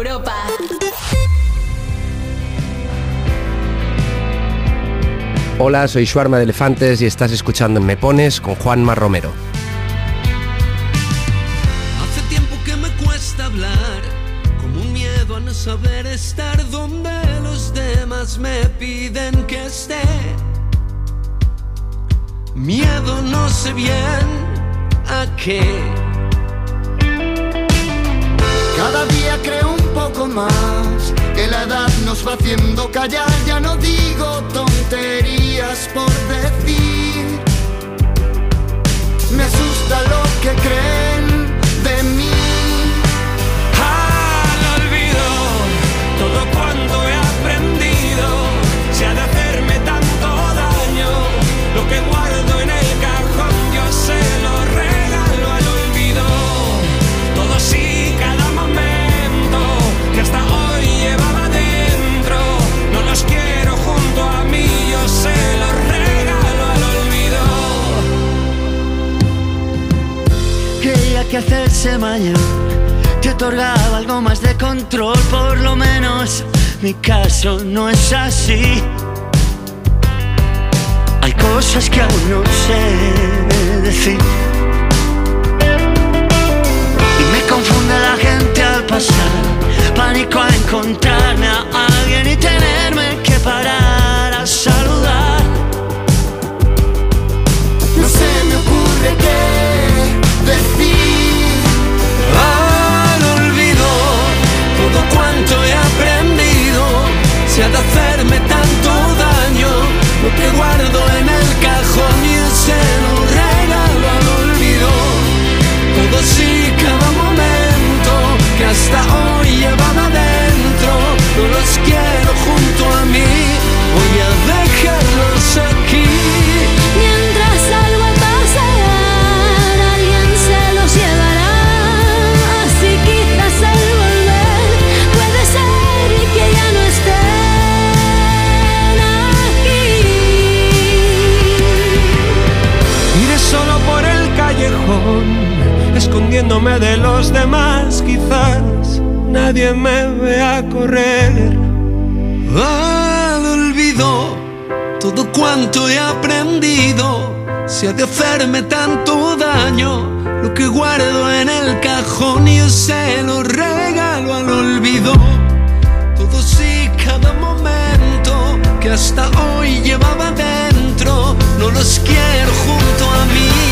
Europa. Hola, soy Shuarma de Elefantes y estás escuchando en Me Pones con Juanma Romero. Hace tiempo que me cuesta hablar, como un miedo a no saber estar donde los demás me piden que esté. Miedo no sé bien a qué. Más que la edad nos va haciendo callar. Ya no digo tonterías por decir. Me asusta lo que creen de mí. Al olvido todo cuanto he aprendido, se ha de hacerme tanto daño. Lo que guardo hacerse mayor te otorgaba algo más de control, por lo menos mi caso no es así. Hay cosas que aún no sé decir. Y me confunde la gente al pasar, pánico a encontrarme a alguien y tenerme que parar a saludar. No se me ocurre qué decir. De hacerme tanto daño. Lo que guardo en el cajón y se lo regalo al olvido. Todos y cada momento que hasta hoy llevaba dentro no los quiero junto a mí. Voy a dejarlos escondiéndome de los demás, quizás nadie me vea correr. Al olvido todo cuanto he aprendido, si ha de hacerme tanto daño, lo que guardo en el cajón yo se lo regalo al olvido. Todos y cada momento que hasta hoy llevaba dentro, no los quiero junto a mí.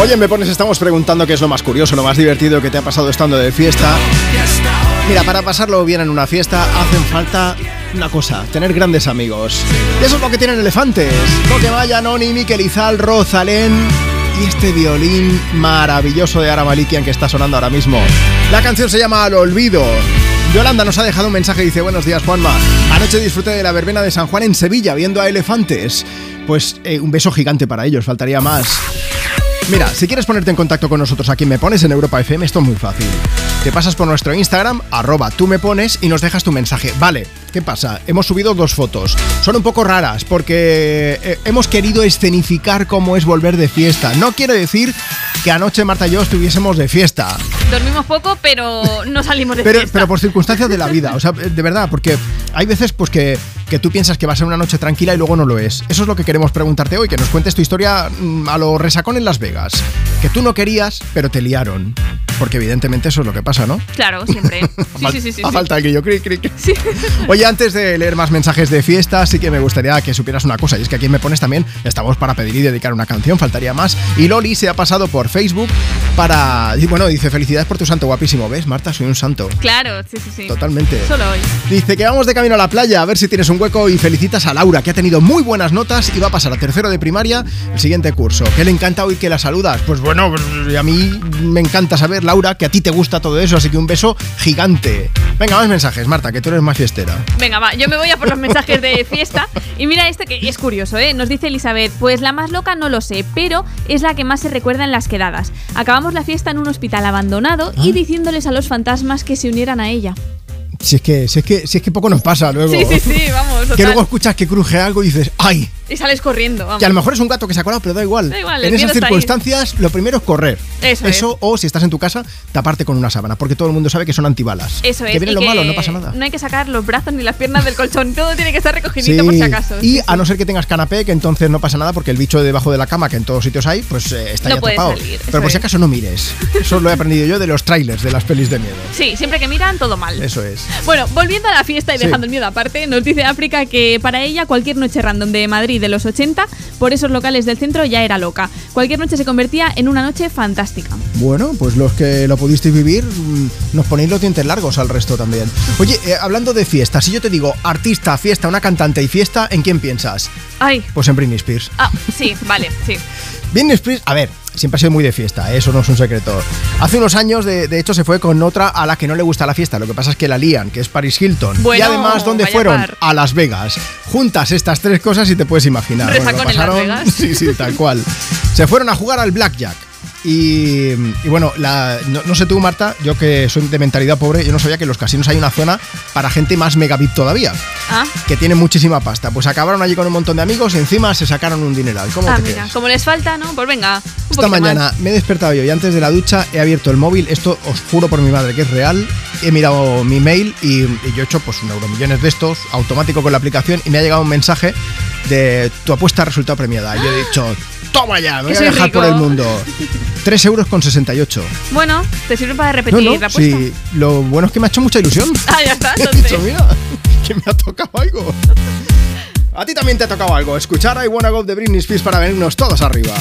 Oye, me pones, estamos preguntando qué es lo más curioso, lo más divertido que te ha pasado estando de fiesta. Mira, para pasarlo bien en una fiesta hacen falta una cosa, tener grandes amigos. Y eso es lo que tienen elefantes. Coque Maya, Noni, Miquel Izal, Rosalén y este violín maravilloso de Ara Malikian que está sonando ahora mismo. La canción se llama Al Olvido. Yolanda nos ha dejado un mensaje y dice, buenos días Juanma. Anoche disfruté de la verbena de San Juan en Sevilla viendo a elefantes. Pues eh, un beso gigante para ellos, faltaría más. Mira, si quieres ponerte en contacto con nosotros aquí Me Pones en Europa FM, esto es muy fácil. Te pasas por nuestro Instagram, arroba tú me pones y nos dejas tu mensaje. Vale, ¿qué pasa? Hemos subido dos fotos. Son un poco raras porque eh, hemos querido escenificar cómo es volver de fiesta. No quiero decir que anoche Marta y yo estuviésemos de fiesta. Dormimos poco, pero no salimos de Pero, fiesta. pero por circunstancias de la vida, o sea, de verdad, porque hay veces pues que, que tú piensas que va a ser una noche tranquila y luego no lo es. Eso es lo que queremos preguntarte hoy, que nos cuentes tu historia mm, a lo resacón en Las Vegas. Que tú no querías, pero te liaron. Porque evidentemente eso es lo que pasa, ¿no? Claro, siempre. Sí, sí, sí, sí, a sí. falta que yo cri, cri, cri. Oye, antes de leer más mensajes de fiesta, sí que me gustaría que supieras una cosa, y es que aquí me pones también, estamos para pedir y dedicar una canción, faltaría más. Y Loli se ha pasado por Facebook para. Bueno, dice: Felicidades por tu santo guapísimo. ¿Ves, Marta? Soy un santo. Claro, sí, sí, sí. Totalmente. Solo hoy. Dice que vamos de camino a la playa a ver si tienes un hueco y felicitas a Laura, que ha tenido muy buenas notas y va a pasar a tercero de primaria el siguiente curso. Que le encanta oír que la saludas. Pues bueno, pues a mí me encanta saber, Laura, que a ti te gusta todo eso, así que un beso gigante. Venga, más mensajes, Marta, que tú eres más fiestera. Venga, va, yo me voy a por los mensajes de fiesta. Y mira este que es curioso, ¿eh? Nos dice Elizabeth, pues la más loca no lo sé, pero es la que más se recuerda en las quedadas. Acabamos la fiesta en un hospital abandonado y diciéndoles a los fantasmas que se unieran a ella. Si es que, si es que, si es que poco nos pasa luego. Sí, sí, sí, vamos, Que luego escuchas que cruje algo y dices, ¡ay! Y sales corriendo, vamos. Que a lo mejor es un gato que se ha colado, pero da igual. Da igual, el en esas circunstancias, lo primero es correr. Eso es. o si estás en tu casa, taparte con una sábana, porque todo el mundo sabe que son antibalas. Eso es. Que viene y lo malo, no pasa nada. No hay que sacar los brazos ni las piernas del colchón, todo tiene que estar recogidito por si acaso. Y Sí, a no ser que tengas canapé, que entonces no pasa nada, porque el bicho debajo de la cama, que en todos sitios hay, pues eh, está No ya tapado. salir, Pero eso por si acaso no mires. Eso lo he aprendido yo de los trailers de las pelis de miedo. Sí, siempre que miran, todo mal. Eso es. Bueno, volviendo a la fiesta y Sí. dejando el miedo aparte, nos dice África que para ella cualquier noche random de Madrid de los 80, por esos locales del centro, ya era loca. Cualquier noche se convertía en una noche fantástica. Bueno, pues los que lo pudisteis vivir, mm, nos ponéis los dientes largos al resto también. Oye, eh, hablando de fiesta, si yo te digo artista, fiesta, una cantante y fiesta, ¿en quién piensas? Ay, Pues en Britney Spears. ah, sí, vale, sí. Britney Spears, a ver, siempre ha sido muy de fiesta, ¿eh? eso no es un secreto. Hace unos años, de, de hecho, se fue con otra a la que no le gusta la fiesta. Lo que pasa es que la lían, que es Paris Hilton. y además, ¿dónde fueron? par. A Las Vegas. Juntas estas tres cosas y te puedes imaginar. Lo en Las Vegas. Sí, sí, tal cual. Se fueron a jugar al Blackjack. Y, y bueno, la- no, no sé tú, Marta, yo que soy de mentalidad pobre, yo no sabía que en los casinos hay una zona para gente más megabit todavía, Ah, que tiene muchísima pasta. Pues acabaron allí con un montón de amigos y encima se sacaron un dineral. ¿Cómo ah, te mira, quedas? como les falta, ¿no? Pues venga. un Esta mañana más. me he despertado yo y antes de la ducha he abierto el móvil, esto os juro por mi madre que es real, he mirado mi mail y, y yo he hecho pues un euromillones de estos, automático con la aplicación y me ha llegado un mensaje de tu apuesta ha resultado premiada. Y yo he dicho, toma ya, me voy a rico. por el mundo. 3 euros con 68. Bueno, te sirve para repetir no, la apuesta. sí, lo bueno es que me ha hecho mucha ilusión. Ah, ya está, He entonces. dicho, mira, que me ha tocado algo. A ti también te ha tocado algo. Escuchar I Wanna Go de Britney Spears para venirnos todos arriba.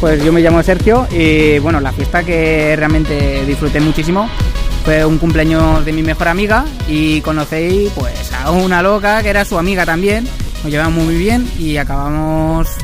Pues yo me llamo Sergio y bueno, la fiesta que realmente disfruté muchísimo fue un cumpleaños de mi mejor amiga y conocí pues a una loca que era su amiga también. Nos llevamos muy bien y acabamos.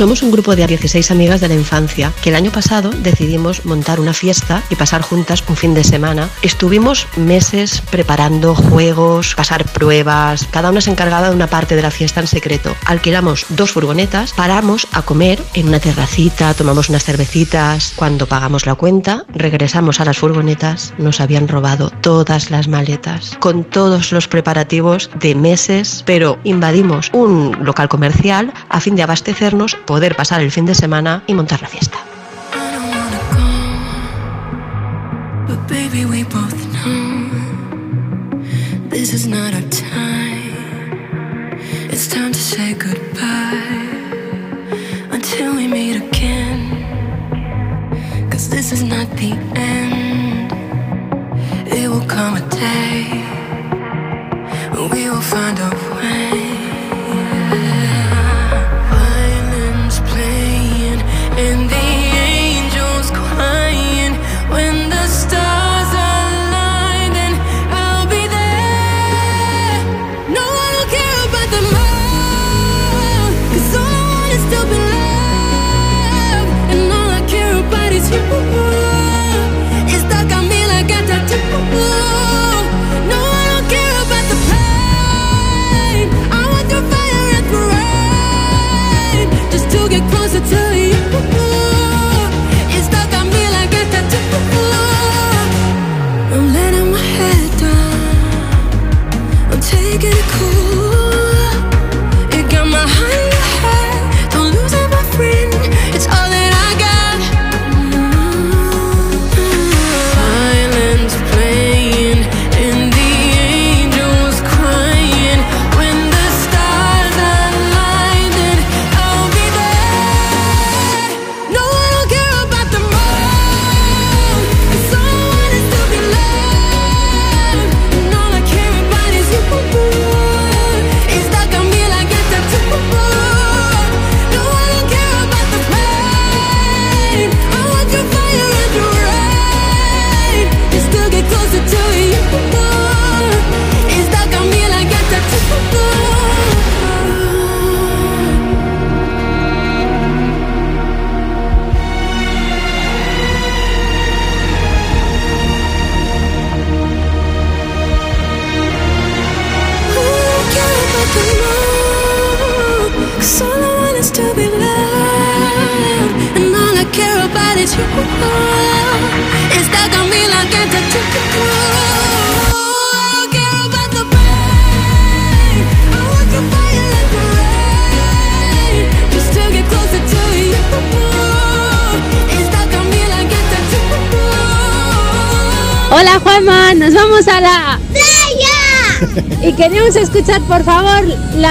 Somos un grupo de 16 amigas de la infancia que el año pasado decidimos montar una fiesta y pasar juntas un fin de semana. Estuvimos meses preparando juegos, pasar pruebas, cada una se encargaba de una parte de la fiesta en secreto. Alquilamos dos furgonetas, paramos a comer en una terracita, tomamos unas cervecitas. Cuando pagamos la cuenta, regresamos a las furgonetas, nos habían robado todas las maletas, con todos los preparativos de meses, pero invadimos un local comercial a fin de abastecernos, poder pasar el fin de semana y montar la fiesta.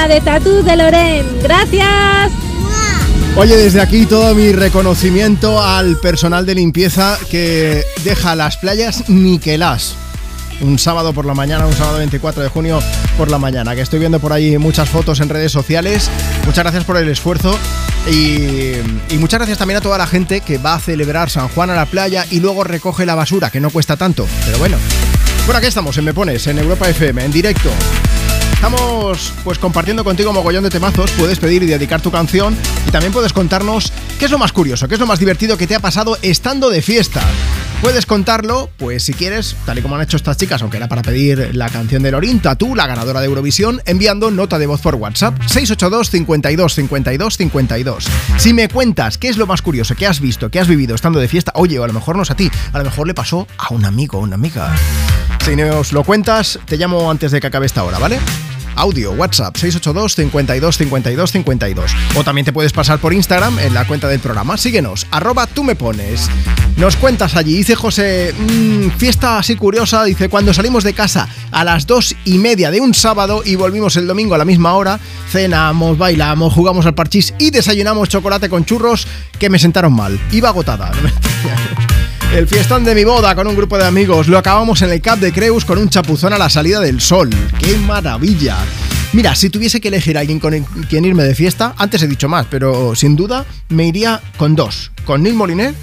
De Tatú de Loren. Gracias. Oye, desde aquí todo mi reconocimiento al personal de limpieza que deja las playas niquelas. Un sábado por la mañana, un sábado 24 de junio por la mañana, que estoy viendo por ahí muchas fotos en redes sociales. Muchas gracias por el esfuerzo y muchas gracias también a toda la gente que va a celebrar San Juan a la playa y luego recoge la basura, que no cuesta tanto, pero bueno. Bueno, aquí estamos en Me Pones, en Europa FM, en directo. Estamos pues compartiendo contigo mogollón de temazos, puedes pedir y dedicar tu canción y también puedes contarnos qué es lo más curioso, qué es lo más divertido que te ha pasado estando de fiesta. Puedes contarlo, pues si quieres, tal y como han hecho estas chicas, aunque era para pedir la canción de Lorinta, tú, la ganadora de Eurovisión, enviando nota de voz por WhatsApp 682 52 52 52. Si me cuentas qué es lo más curioso que has visto, que has vivido estando de fiesta, oye, o a lo mejor no es a ti, a lo mejor le pasó a un amigo o una amiga. Si nos lo cuentas, te llamo antes de que acabe esta hora, ¿vale? Audio, WhatsApp 682 52 52 52. O también te puedes pasar por Instagram en la cuenta del programa. Síguenos, arroba tú me pones. Nos cuentas allí, dice José, "Mm, fiesta así curiosa, dice, cuando salimos de casa a las dos y media de un sábado y volvimos el domingo a la misma hora, cenamos, bailamos, jugamos al parchís y desayunamos chocolate con churros que me sentaron mal. Iba agotada. el fiestón de mi boda con un grupo de amigos. Lo acabamos en el Cap de Creus con un chapuzón a la salida del sol. ¡Qué maravilla! Mira, si tuviese que elegir a alguien con el- quien irme de fiesta, antes he dicho más, pero sin duda me iría con dos. Con Neil Moliner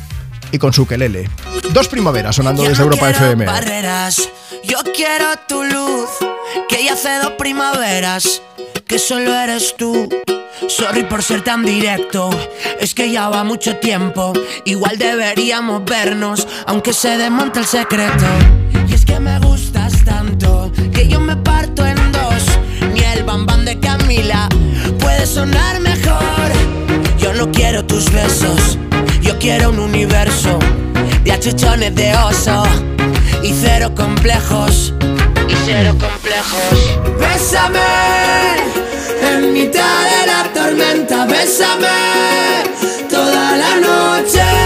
y con su quelele. Dos primaveras sonando Yo desde no Europa FM. barreras, yo quiero tu luz, que ya hace dos primaveras, que solo eres tú. Sorry por ser tan directo, es que ya va mucho tiempo. Igual deberíamos vernos, aunque se desmonte el secreto. Y es que me gustas tanto, que yo me parto en dos. Ni el bambán de Camila puede sonar mejor. Yo no quiero tus besos, yo quiero un universo de achuchones de oso y cero complejos. Y cero complejos. Bésame en mitad de la tormenta, bésame toda la noche.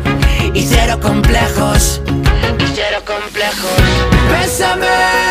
y cero complejos. Y cero complejos. Bésame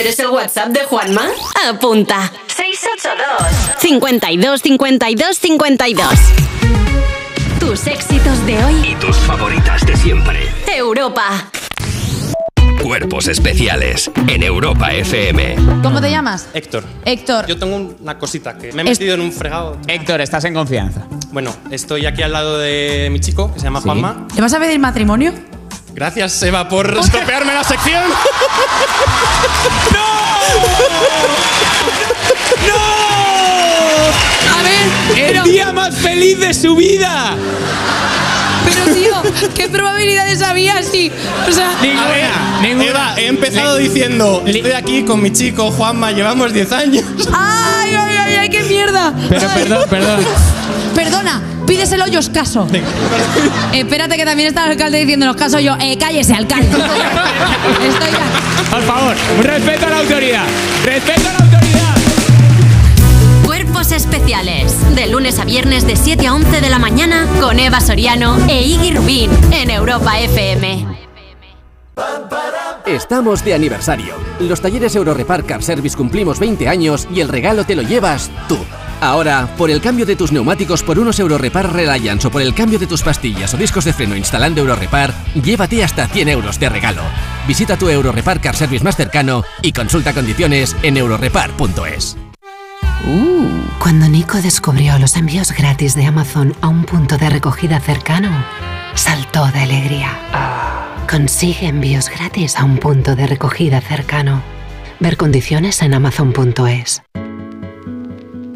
¿Quieres el WhatsApp de Juanma? Apunta. 682 52 52 52. Tus éxitos de hoy. Y tus favoritas de siempre. Europa. Cuerpos especiales en Europa FM. ¿Cómo te llamas? Héctor. Héctor. Yo tengo una cosita que me he Es- metido en un fregado. Héctor, estás en confianza. Bueno, estoy aquí al lado de mi chico, que se llama Juanma. ¿Le vas a pedir matrimonio? Gracias, Eva, por estropearme la sección. A ver, ¡El pero- día más feliz de su vida! Pero tío, ¿qué probabilidades había si? O sea, A ver, Eva, he empezado diciendo, estoy aquí con mi chico Juanma, llevamos 10 años. ¡Ay, ay, ay, ay, qué mierda! Pero Ay. perdón, perdón. Perdona, pídeselo yo, os caso. Espérate que también está el alcalde diciéndonos caso yo. Eh, cállese, alcalde. Estoy ya. Por favor, respeto a la autoridad. Respeto a la autoridad. Cuerpos especiales. De lunes a viernes de 7 a 11 de la mañana con Eva Soriano e Iggy Rubín en Europa FM. Estamos de aniversario. Los talleres Eurorepar Car Service cumplimos 20 años y el regalo te lo llevas tú. Ahora, por el cambio de tus neumáticos por unos Eurorepar Reliance o por el cambio de tus pastillas o discos de freno instalando Eurorepar, llévate hasta 100 euros de regalo. Visita tu Eurorepar Car Service más cercano y consulta condiciones en eurorepar.es. Cuando Nico descubrió los envíos gratis de Amazon a un punto de recogida cercano, saltó de alegría. Consigue envíos gratis a un punto de recogida cercano. Ver condiciones en amazon.es.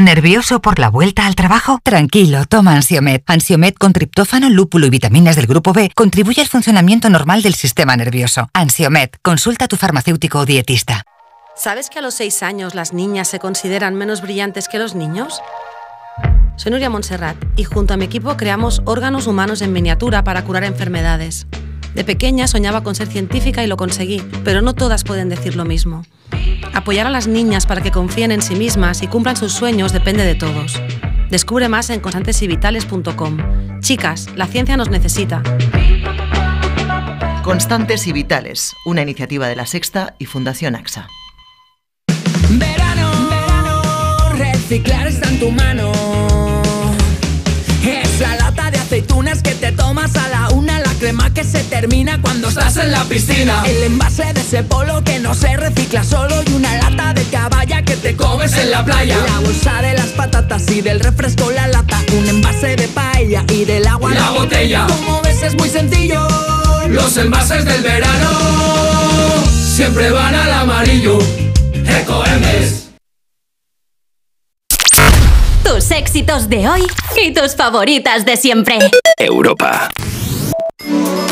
¿Nervioso por la vuelta al trabajo? Tranquilo, toma Ansiomed. Ansiomed con triptófano, lúpulo y vitaminas del grupo B contribuye al funcionamiento normal del sistema nervioso. Ansiomed, consulta a tu farmacéutico o dietista. ¿Sabes que a los 6 años las niñas se consideran menos brillantes que los niños? Soy Nuria Montserrat y junto a mi equipo creamos órganos humanos en miniatura para curar enfermedades. De pequeña soñaba con ser científica y lo conseguí, pero no todas pueden decir lo mismo. Apoyar a las niñas para que confíen en sí mismas y cumplan sus sueños depende de todos. Descubre más en constantesybitales.com. Chicas, la ciencia nos necesita. Constantes y Vitales, una iniciativa de La Sexta y Fundación AXA. Verano, verano, reciclar está en tu mano. Crema que se termina cuando estás en la piscina. El envase de ese polo que no se recicla solo y una lata de caballa que te comes en la playa. La bolsa de las patatas y del refresco la lata, un envase de paella y del agua La botella. Como ves es muy sencillo. Los envases del verano siempre van al amarillo. Ecoembes. Tus éxitos de hoy y tus favoritas de siempre. Europa. I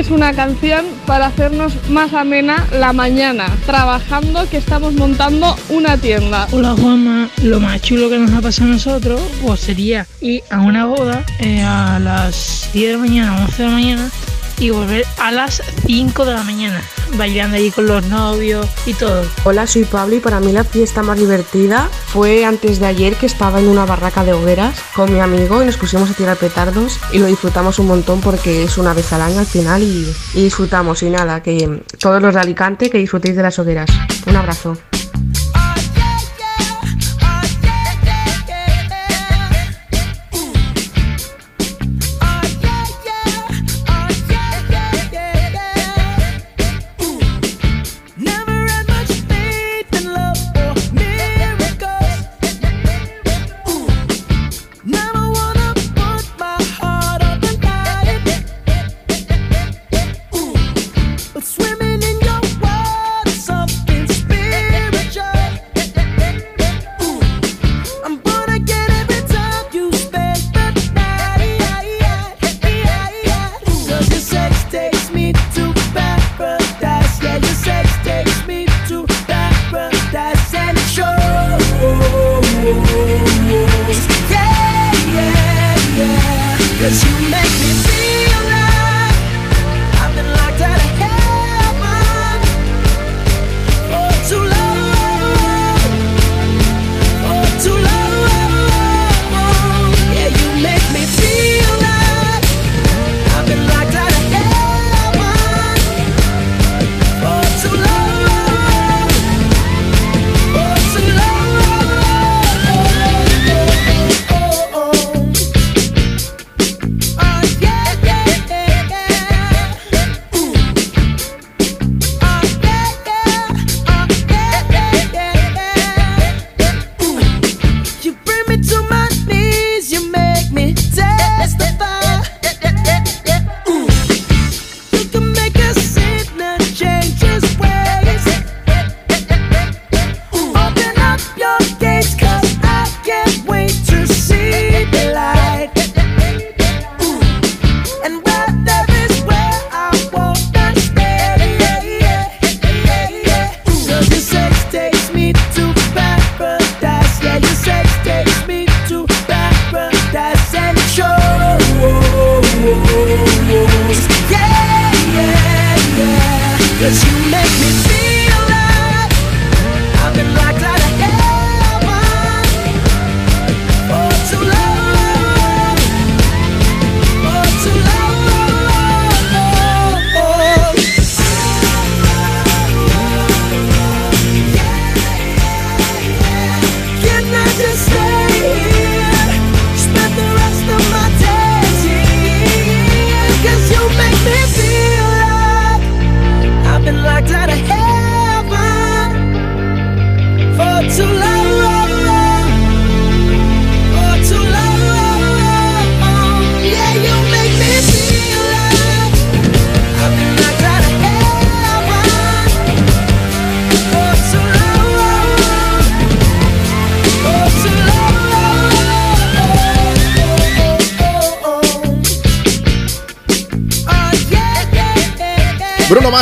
dediques una canción para hacernos más amena la mañana, trabajando que estamos montando una tienda. Hola Juanma, lo más chulo que nos ha pasado a nosotros pues sería ir a una boda eh, a las 10 de la mañana, 11 de la mañana y volver a las 5 de la mañana, bailando allí con los novios y todo. Hola, soy Pablo y para mí la fiesta más divertida fue antes de ayer que estaba en una barraca de hogueras con mi amigo y nos pusimos a tirar petardos y lo disfrutamos un montón porque es una vez al año al final y, y disfrutamos y nada, que todos los de Alicante que disfrutéis de las hogueras. Un abrazo.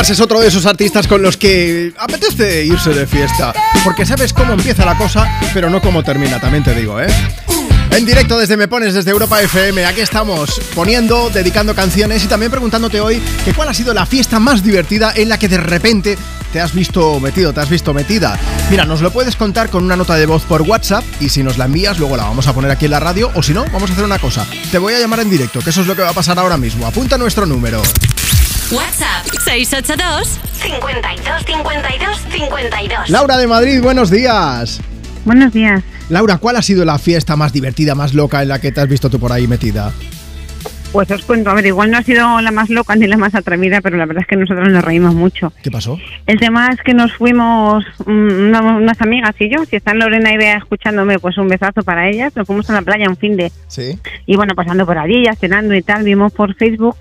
Es otro de esos artistas con los que apetece irse de fiesta. Porque sabes cómo empieza la cosa, pero no cómo termina, también te digo, ¿eh? En directo desde Me Pones, desde Europa FM, aquí estamos poniendo, dedicando canciones y también preguntándote hoy que cuál ha sido la fiesta más divertida en la que de repente te has visto metido, te has visto metida. Mira, nos lo puedes contar con una nota de voz por WhatsApp y si nos la envías luego la vamos a poner aquí en la radio o si no, vamos a hacer una cosa. Te voy a llamar en directo, que eso es lo que va a pasar ahora mismo. Apunta nuestro número. WhatsApp 682 52 52 52. Laura de Madrid, buenos días. Buenos días. Laura, ¿cuál ha sido la fiesta más divertida, más loca en la que te has visto tú por ahí metida? Pues os cuento, a ver, igual no ha sido la más loca ni la más atrevida, pero la verdad es que nosotros nos reímos mucho. ¿Qué pasó? El tema es que nos fuimos mm, una- unas amigas y yo, si están Lorena y Bea escuchándome, pues un besazo para ellas, nos fuimos a la playa un fin de... Sí. Y bueno, pasando por allí, ya cenando y tal, vimos por Facebook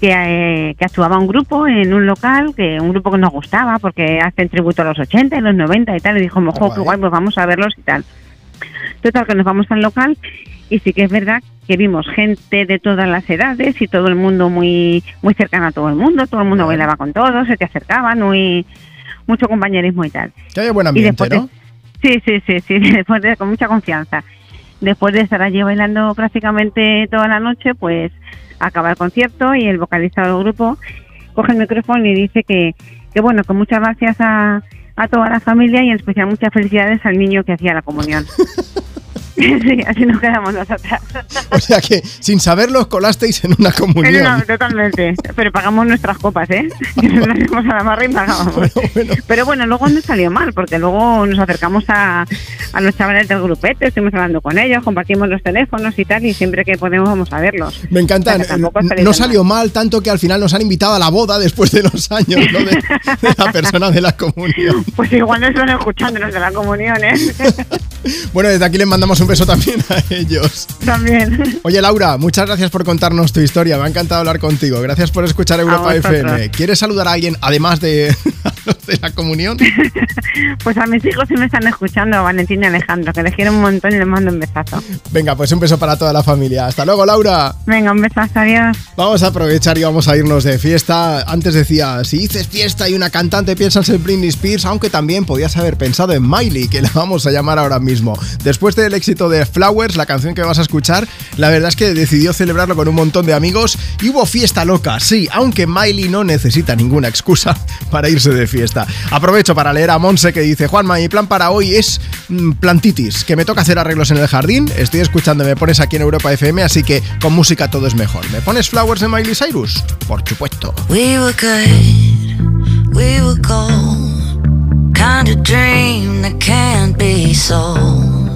que, eh, que actuaba un grupo en un local, que un grupo que nos gustaba, porque hacen tributo a los 80 y los 90 y tal, y dijimos, jo, qué guay, pues vamos a verlos y tal. Total, que nos vamos al local y sí que es verdad que vimos gente de todas las edades y todo el mundo muy muy cercano a todo el mundo, todo el mundo bailaba con todos, se te acercaban, muy mucho compañerismo y tal. Que haya buen Y ambiente, de- ¿no? Sí, sí, sí, sí, después de, con mucha confianza. Después de estar allí bailando prácticamente toda la noche, pues acaba el concierto y el vocalista del grupo coge el micrófono y dice que, que bueno, que muchas gracias a, a toda la familia y en especial muchas felicidades al niño que hacía la comunión. sí, así nos quedamos nosotras. O sea que sin saberlo os colasteis en una comunión. No, totalmente. Pero pagamos nuestras copas, ¿eh? Que nos las dimos a la barra y pagábamos. Pero bueno, luego no salió mal, porque luego nos acercamos a, a los chavales del grupete, estuvimos hablando con ellos, compartimos los teléfonos y tal, y siempre que podemos vamos a verlos. Me encanta. O sea, No salió mal tanto que al final nos han invitado a la boda después de los años ¿no? de, de la persona de la comunión. Pues igual no están escuchándonos de la comunión, ¿eh? Bueno, desde aquí les mandamos un beso también a ellos. También. Oye, Laura, muchas gracias por contarnos tu historia. Me ha encantado hablar contigo. Gracias por escuchar Europa. FM. ¿Quieres saludar a alguien además de, los de la comunión? Pues a mis hijos sí me están escuchando, a Valentín y Alejandro, que les quiero un montón y les mando un besazo. Venga, pues un beso para toda la familia. Hasta luego, Laura. Venga, un besazo, adiós. Vamos a aprovechar y vamos a irnos de fiesta. Antes decía, si dices fiesta y una cantante piensas en Britney Spears, aunque también podías haber pensado en Miley, que la vamos a llamar ahora mismo. Después del éxito de Flowers, la canción que vas a escuchar, la verdad es que decidió celebrarlo con un montón de amigos y hubo fiesta loca, sí, aunque Miley no necesita ninguna excusa para irse de fiesta. Aprovecho para leer a Monse que dice, Juanma, mi plan para hoy es mm, plantitis, que me toca hacer arreglos en el jardín, estoy escuchando, me pones aquí en Europa FM, así que con música todo es mejor. ¿Me pones Flowers de Miley Cyrus? Por supuesto. We were good, we were. Kind of dream that can't be sold.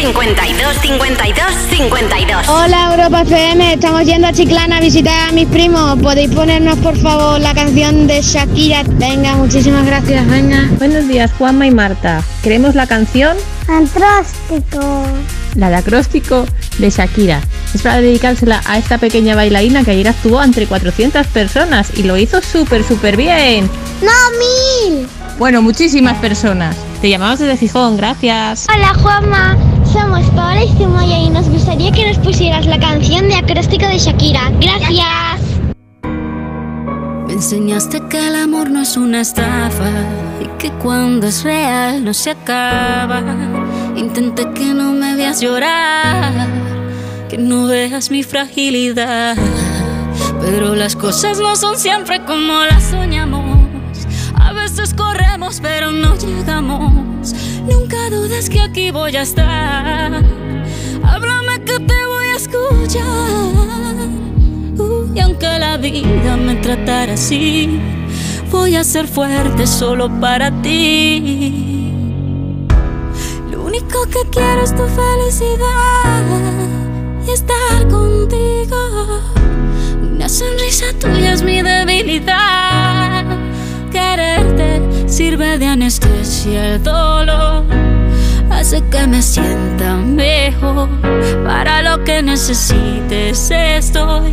52 52 52 Hola Europa FM, estamos yendo a Chiclana a visitar a mis primos. ¿Podéis ponernos por favor la canción de Shakira? Venga, muchísimas gracias, venga. Buenos días, Juanma y Marta. Queremos la canción Antróstico. La de acróstico de Shakira. Es para dedicársela a esta pequeña bailarina que ayer actuó entre 400 personas y lo hizo súper, súper bien. ¡No, mil! Bueno, muchísimas personas. Te llamamos desde Gijón, gracias. Hola Juanma, somos Paola y Zumoya y nos gustaría que nos pusieras la canción de acróstico de Shakira. Gracias. Me enseñaste que el amor no es una estafa y que cuando es real no se acaba. Intenté que no me veas llorar, que no veas mi fragilidad. Pero las cosas no son siempre como las soñamos. A veces corremos pero no llegamos. Nunca dudes que aquí voy a estar. Háblame que te voy a escuchar. Y aunque la vida me tratara así, voy a ser fuerte solo para ti. Lo único que quiero es tu felicidad y estar contigo. Una sonrisa tuya es mi debilidad. Sirve de anestesia el dolor. Hace que me sienta mejor. Para lo que necesites estoy.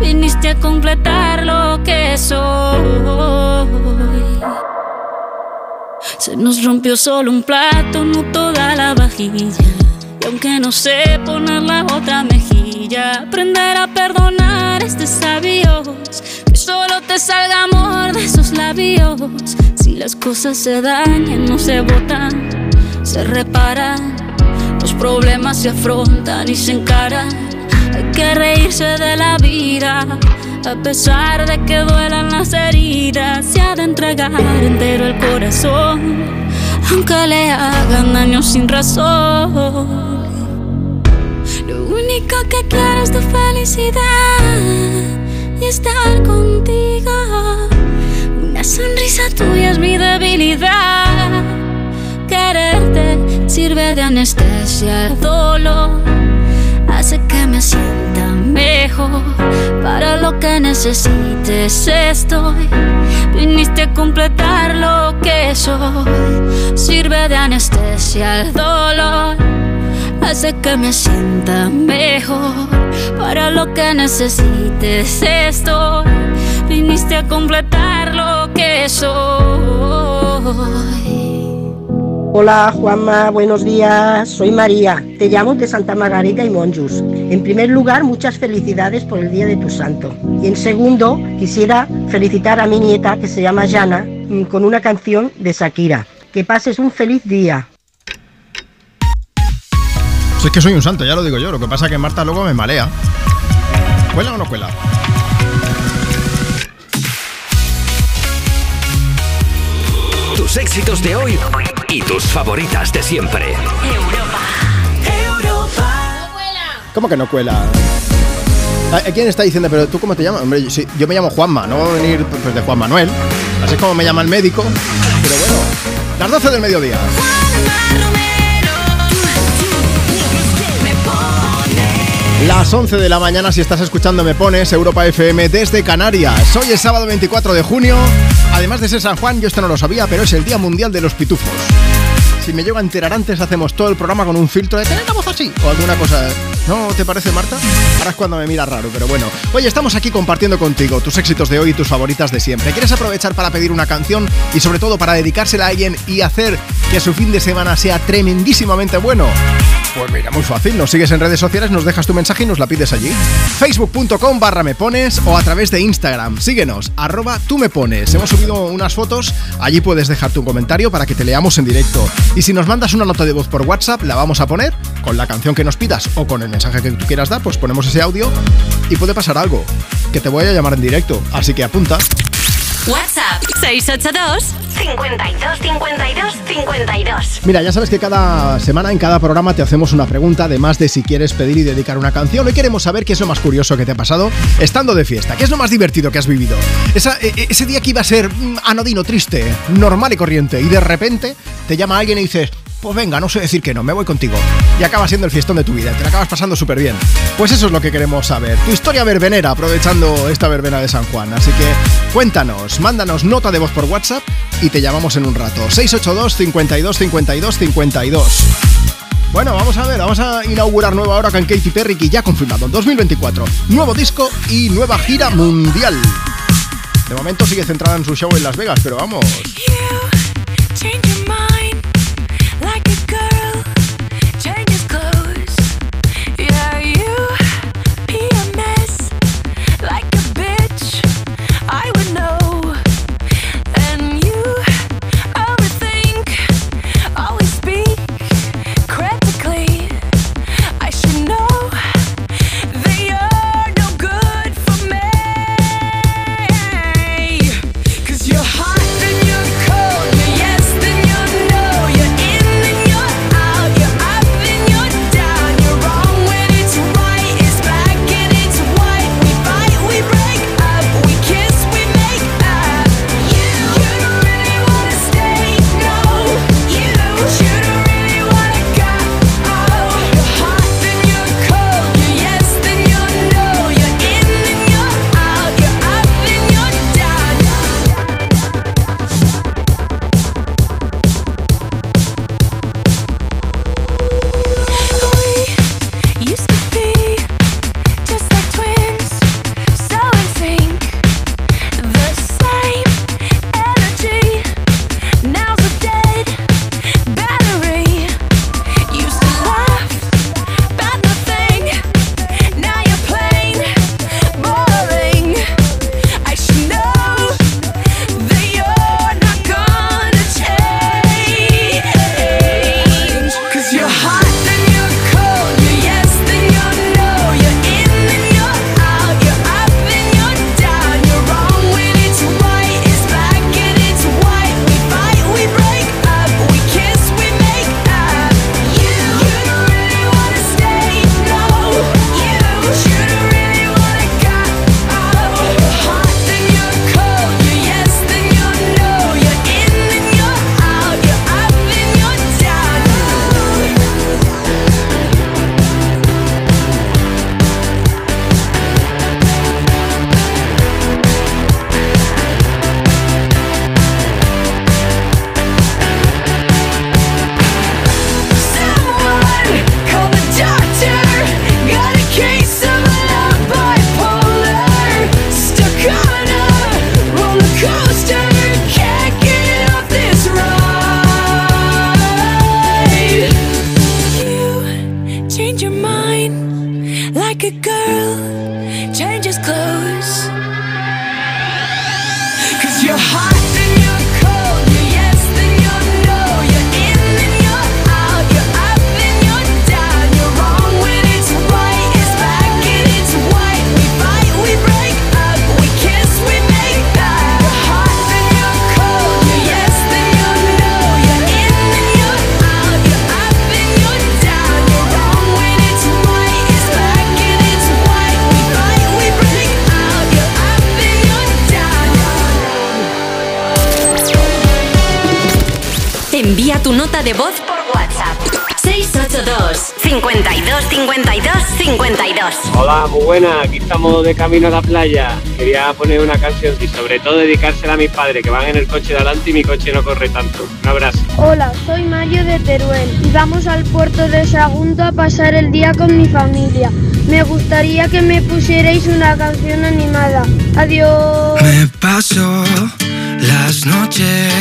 Viniste a completar lo que soy. Se nos rompió solo un plato, no toda la vajilla. Y aunque no sé poner la otra mejilla, aprender a perdonar es de sabios. Solo te salga amor de esos labios. Si las cosas se dañan, no se botan, se reparan. Los problemas se afrontan y se encaran. Hay que reírse de la vida. A pesar de que duelan las heridas, se ha de entregar entero el corazón, aunque le hagan daño sin razón. Lo único que quiero es tu felicidad y estar contigo. Una sonrisa tuya es mi debilidad. Quererte sirve de anestesia al dolor. Hace que me sienta mejor. Para lo que necesites estoy. Viniste a completar lo que soy. Sirve de anestesia al dolor. Hace que me sienta mejor. Para lo que necesites estoy. Viniste a completar lo que soy. Hola Juanma, buenos días. Soy María. Te llamo de Santa Margarita y Monjus. En primer lugar, muchas felicidades por el Día de tu Santo. Y en segundo, quisiera felicitar a mi nieta que se llama Jana mm, con una canción de Shakira. Que pases un feliz día. Si es que soy un santo, ya lo digo yo. Lo que pasa es que Marta luego me malea. ¿Cuela o no cuela? Tus éxitos de hoy y tus favoritas de siempre. ¿Cómo que no cuela? ¿A- ¿Quién está diciendo? Pero tú cómo te llamas? Hombre, yo, sí, yo me llamo Juanma, no voy a venir pues, de Juan Manuel. Así es como me llama el médico. Pero bueno, las 12 del mediodía. Las 11 de la mañana, si estás escuchando, me pones Europa FM desde Canarias. Hoy es sábado 24 de junio. Además de ser San Juan, yo esto no lo sabía, pero es el Día Mundial de los Pitufos. Si me llego a enterar antes, hacemos todo el programa con un filtro de tener la voz así o alguna cosa. ¿No te parece, Marta? Ahora es cuando me mira raro, pero bueno. Oye, estamos aquí compartiendo contigo tus éxitos de hoy y tus favoritas de siempre. ¿Quieres aprovechar para pedir una canción y sobre todo para dedicársela a alguien y hacer que su fin de semana sea tremendísimamente bueno? Pues mira, muy fácil, nos sigues en redes sociales, nos dejas tu mensaje y nos la pides allí. Facebook.com barra me o a través de Instagram. Síguenos, arroba tú me pones. Hemos subido unas fotos, allí puedes dejarte un comentario para que te leamos en directo. Y si nos mandas una nota de voz por WhatsApp, la vamos a poner con la canción que nos pidas o con el mensaje que tú quieras dar, pues ponemos ese audio y puede pasar algo, que te voy a llamar en directo. Así que apunta. WhatsApp 682 52 52 52. Mira, ya sabes que cada semana en cada programa te hacemos una pregunta, además de si quieres pedir y dedicar una canción. Hoy queremos saber qué es lo más curioso que te ha pasado estando de fiesta, qué es lo más divertido que has vivido. Esa- e- e- ese día que iba a ser mm, anodino, triste, normal y corriente, y de repente te llama alguien y dices, pues venga, no sé decir que no, me voy contigo. Y acaba siendo el fiestón de tu vida, te la acabas pasando súper bien. Pues eso es lo que queremos saber. Tu historia verbenera, aprovechando esta verbena de San Juan. Así que cuéntanos, mándanos nota de voz por WhatsApp y te llamamos en un rato. 682 52 52 52. Bueno, vamos a ver, vamos a inaugurar nueva hora con Katy Perry, que ya confirmado en 2024. Nuevo disco y nueva gira mundial. De momento sigue centrada en su show en Las Vegas, pero vamos. De camino a la playa. Quería poner una canción y sobre todo dedicársela a mis padres que van en el coche de adelante y mi coche no corre tanto. Un abrazo. Hola, soy Mario de Teruel y vamos al puerto de Sagunto a pasar el día con mi familia. Me gustaría que me pusierais una canción animada. Adiós. Me paso las noches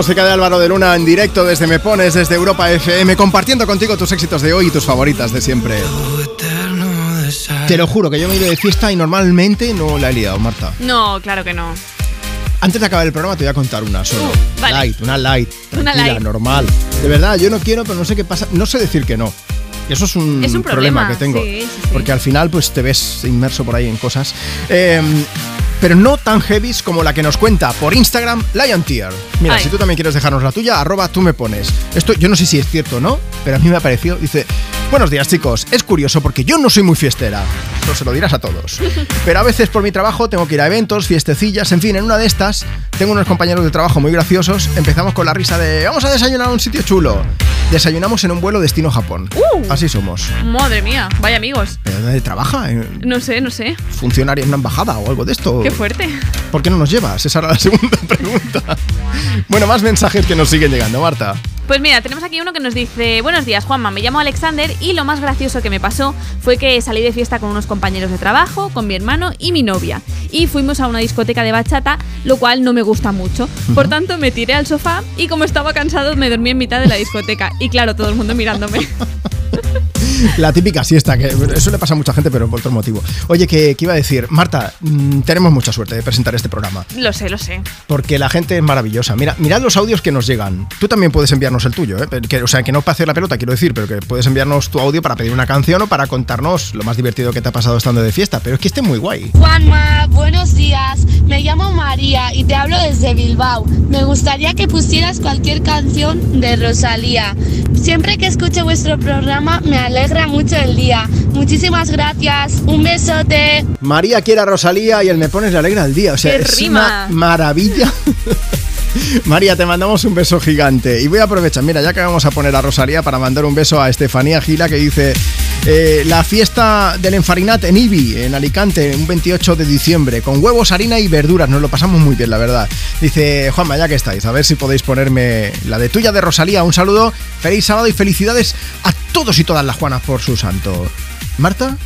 música de Álvaro de Luna en directo desde Me Pones, desde Europa FM, compartiendo contigo tus éxitos de hoy y tus favoritas de siempre. Te lo juro que yo me he ido de fiesta y normalmente no la he liado, Marta. No, claro que no. Antes de acabar el programa te voy a contar una solo. vale. Light, una light. Una light. normal. De verdad, yo no quiero, pero no sé qué pasa. No sé decir que no. Eso es un, Es un problema, que tengo. sí, sí, sí. Porque al final, pues te ves inmerso por ahí en cosas. Eh, pero no tan heavies como la que nos cuenta por Instagram Lion Tier. Mira, Ay. si tú también quieres dejarnos la tuya, arroba tú me pones. Esto yo no sé si es cierto o no, pero a mí me ha parecido. Dice: Buenos días, chicos. Es curioso porque yo no soy muy fiestera. Eso se lo dirás a todos. Pero a veces por mi trabajo tengo que ir a eventos, fiestecillas, en fin, en una de estas tengo unos compañeros de trabajo muy graciosos. Empezamos con la risa de vamos a desayunar a un sitio chulo. Desayunamos en un vuelo destino Japón. Uh. Así somos. Madre mía, vaya amigos. ¿Pero dónde trabaja? ¿En No sé, no sé. ¿Funcionaria en una embajada o algo de esto? Qué fuerte. ¿Por qué no nos llevas? Esa era la segunda pregunta. Bueno, más mensajes que nos siguen llegando, Marta. Pues mira, tenemos aquí uno que nos dice, buenos días Juanma, me llamo Alexander y lo más gracioso que me pasó fue que salí de fiesta con unos compañeros de trabajo, con mi hermano y mi novia. Y fuimos a una discoteca de bachata, lo cual no me gusta mucho. Por tanto, me tiré al sofá y como estaba cansado me dormí en mitad de la discoteca. Y claro, todo el mundo mirándome. La típica siesta, que eso le pasa a mucha gente, pero por otro motivo. Oye, que, que iba a decir, Marta, mm, tenemos mucha suerte de presentar este programa. Lo sé, lo sé. Porque la gente es maravillosa. Mira, mirad los audios que nos llegan. Tú también puedes enviarnos el tuyo, ¿eh? Que- o sea, que no para hacer la pelota, quiero decir, pero que puedes enviarnos tu audio para pedir una canción o para contarnos lo más divertido que te ha pasado estando de fiesta. Pero es que este es muy guay. Juanma, buenos días. Me llamo María y te hablo desde Bilbao. Me gustaría que pusieras cualquier canción de Rosalía. Siempre que escucho vuestro programa me alegra mucho el día. Muchísimas gracias. Un besote. María quiere a Rosalía y el Me Pones le alegra el día. O sea, ¡Qué es rima! una maravilla. María, te mandamos un beso gigante. Y voy a aprovechar, mira, ya que vamos a poner a Rosalía para mandar un beso a Estefanía Gila que dice eh, la fiesta del Enfarinat en Ibi, en Alicante, un 28 de diciembre, con huevos, harina y verduras. Nos lo pasamos muy bien, la verdad. Dice Juanma, ya que estáis, a ver si podéis ponerme la de tuya de Rosalía. Un saludo, feliz sábado y felicidades a todos y todas las Juanas por su santo. Marta.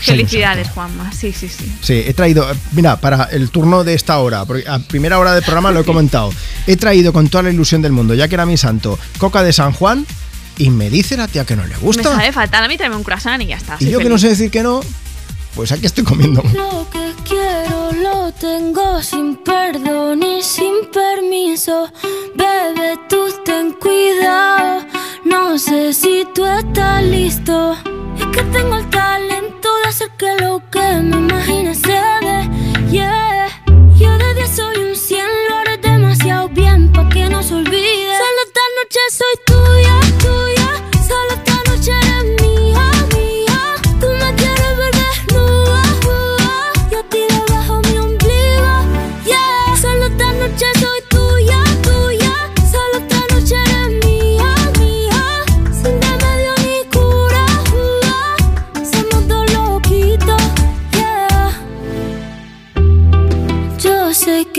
Felicidades, Juanma. Sí, sí, sí. Sí, he traído, mira, para el turno de esta hora, porque a primera hora del programa lo he comentado, he traído con toda la ilusión del mundo, ya que era mi santo, coca de San Juan, y me dice la tía que no le Me gusta. sabe fatal. A mí tráeme un croissant y ya está. Y yo que no feliz. sé decir que no, pues aquí estoy comiendo. Lo que quiero lo tengo sin perdón y sin permiso. Bebe, tú ten cuidado. No sé si tú estás listo. Es que tengo el talento de hacer que lo que me imagine se dé. Yeah. Yo de 10 soy un 100, lo haré demasiado bien pa' que no se olvide. Solo esta noche soy tuya, tuya.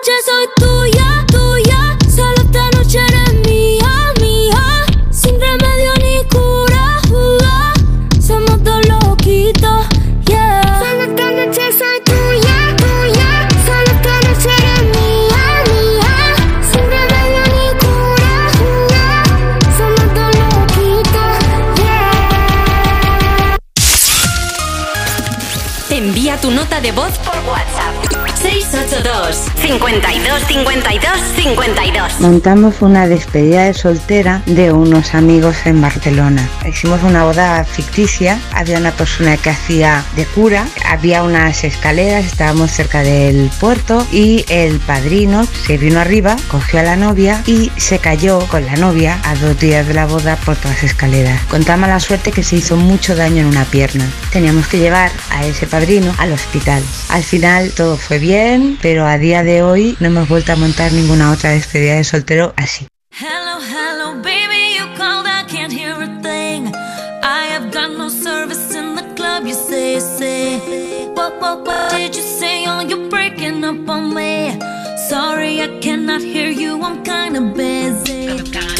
Noche soy tuya, tuya. Solo esta noche eres mía, mía. Sin remedio ni cura, uh, somos dos loquitos, yeah. Solo esta noche soy tuya, tuya. Solo esta noche eres mía, mía. Sin remedio ni cura, uh, somos dos loquitos, yeah. Envía tu nota de voz por WhatsApp. 682 52 52 52. Montamos una despedida de soltera de unos amigos en Barcelona. Hicimos una boda ficticia, había una persona que hacía de cura, había unas escaleras, estábamos cerca del puerto y el padrino se vino arriba, cogió a la novia y se cayó con la novia a dos días de la boda por todas las escaleras. Con tan mala suerte que se hizo mucho daño en una pierna. Teníamos que llevar a ese padrino al hospital. Al final todo fue bien, pero a día de hoy no hemos vuelto a montar ninguna otra despedida de soltero así. Hello, hello, baby, you called, I can't hear a thing. I have got no service in the club, you say, say. What, what, what did you say? Oh, you're breaking up on me. Sorry, I cannot hear you, I'm kinda busy.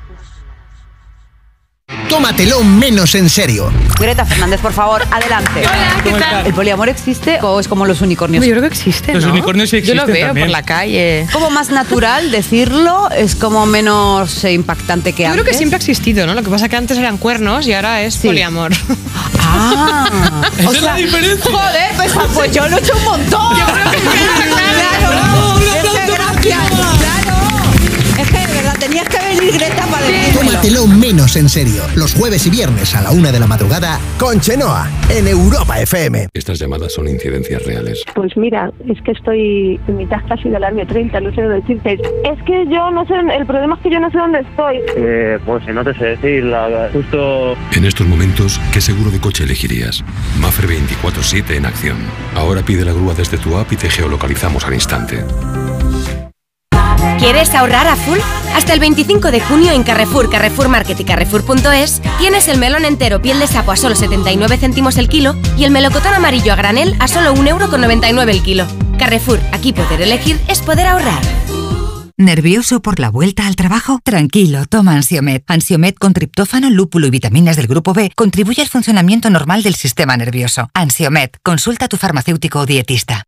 Tómatelo menos en serio. Greta Fernández, por favor, adelante. Hola, ¿qué tal? ¿El poliamor existe o es como los unicornios? Yo creo que existe, Los ¿no? unicornios sí Yo lo existen veo también. por la calle. Como más natural decirlo, es como menos eh, impactante que Yo antes. creo que siempre ha existido, ¿no? Lo que pasa es que antes eran cuernos y ahora es poliamor. Ah, Esa o es la sea, diferencia. Joder, pues, pues yo lo he hecho un montón. Yo creo que claro. Es que gracias, venir Greta para decirlo. Tómatelo menos en serio. Los jueves y viernes a la una de la madrugada con Chenoa en Europa FM. Estas llamadas son incidencias reales. Pues mira, es que estoy en mitad casi del año 30, no sé dónde decirte. Es que yo no sé, el problema es que yo no sé dónde estoy. Eh, pues no te sé decir, la- justo En estos momentos, ¿qué seguro de coche elegirías? Mafre 24-7 en acción. Ahora pide la grúa desde tu app y te geolocalizamos al instante. ¿Quieres ahorrar a full? Hasta el 25 de junio en Carrefour, Carrefour Market y Carrefour.es tienes el melón entero piel de sapo a solo 79 céntimos el kilo y el melocotón amarillo a granel a solo 1,99 euro el kilo. Carrefour, aquí poder elegir es poder ahorrar. ¿Nervioso por la vuelta al trabajo? Tranquilo, toma Ansiomed. Ansiomed con triptófano, lúpulo y vitaminas del grupo B contribuye al funcionamiento normal del sistema nervioso. Ansiomed, consulta a tu farmacéutico o dietista.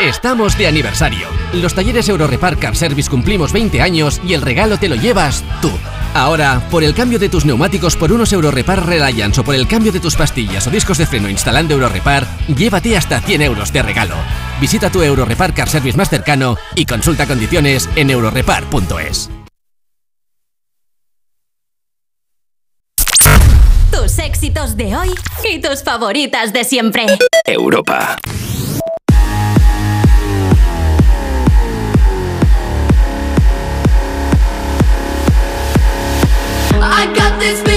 Estamos de aniversario. Los talleres Eurorepar Car Service cumplimos 20 años y el regalo te lo llevas tú. Ahora, por el cambio de tus neumáticos por unos Eurorepar Reliance o por el cambio de tus pastillas o discos de freno instalando Eurorepar, llévate hasta 100 euros de regalo. Visita tu Eurorepar Car Service más cercano y consulta condiciones en eurorepar.es. Tus éxitos de hoy y tus favoritas de siempre. Europa. This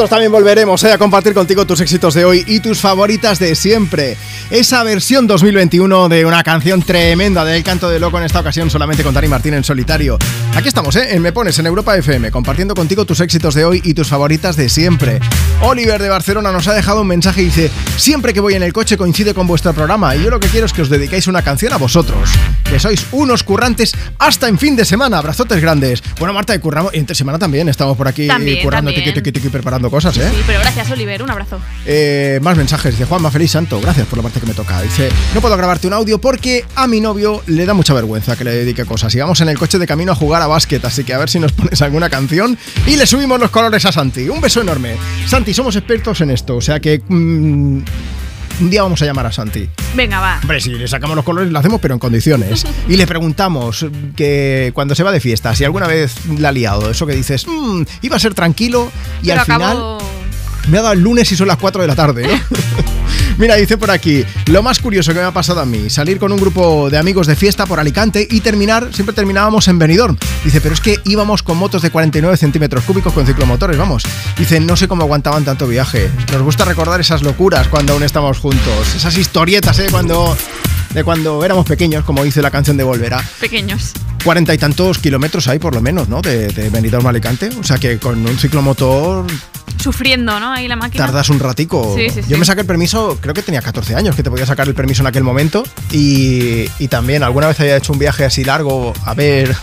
Nosotros también volveremos eh, a compartir contigo tus éxitos de hoy y tus favoritas de siempre. Esa versión 2021 de una canción tremenda del canto de loco en esta ocasión solamente con Dani Martín en solitario. Aquí estamos, ¿eh? En Me Pones en Europa FM, compartiendo contigo tus éxitos de hoy y tus favoritas de siempre. Oliver de Barcelona nos ha dejado un mensaje y dice: Siempre que voy en el coche coincide con vuestro programa y yo lo que quiero es que os dediquéis una canción a vosotros, que sois unos currantes hasta en fin de semana. Abrazotes grandes. Bueno, Marta, y curramos, y entre semana también estamos por aquí También, currando, también. tiqui, tiqui, tiqui, preparando cosas, ¿eh? Sí, pero gracias, Oliver. Un abrazo. Eh, más mensajes. Dice Juanma, feliz santo. Gracias por la parte que me toca. Dice, no puedo grabarte un audio porque a mi novio le da mucha vergüenza que le dedique cosas. Y vamos en el coche de camino a jugar a básquet, así que a ver si nos pones alguna canción y le subimos los colores a Santi. Un beso enorme. Santi, somos expertos en esto, o sea que mm, un día vamos a llamar a Santi. Venga, va. Hombre, si le sacamos los colores lo hacemos, pero en condiciones. Y le preguntamos que cuando se va de fiesta, si alguna vez la ha liado, eso que dices, "Mm, iba a ser tranquilo y Pero al final me ha dado el lunes y son las 4 de la tarde, ¿no? Mira, dice por aquí, lo más curioso que me ha pasado a mí, salir con un grupo de amigos de fiesta por Alicante y terminar, siempre terminábamos en Benidorm. Dice, pero es que íbamos con motos de 49 centímetros cúbicos con ciclomotores, vamos. Dice, no sé cómo aguantaban tanto viaje. Nos gusta recordar esas locuras cuando aún estamos juntos, esas historietas, ¿eh? Cuando, de cuando éramos pequeños, como dice la canción de Volverá. Pequeños. Cuarenta y tantos kilómetros hay por lo menos, ¿no? De, de Benidorm a Alicante. O sea que con un ciclomotor Sufriendo, ¿no? Ahí la máquina. tardas un ratico. Sí, sí, Yo sí. me saqué el permiso, creo que tenía 14 años, que te podía sacar el permiso en aquel momento. Y, y también alguna vez había hecho un viaje así largo a ver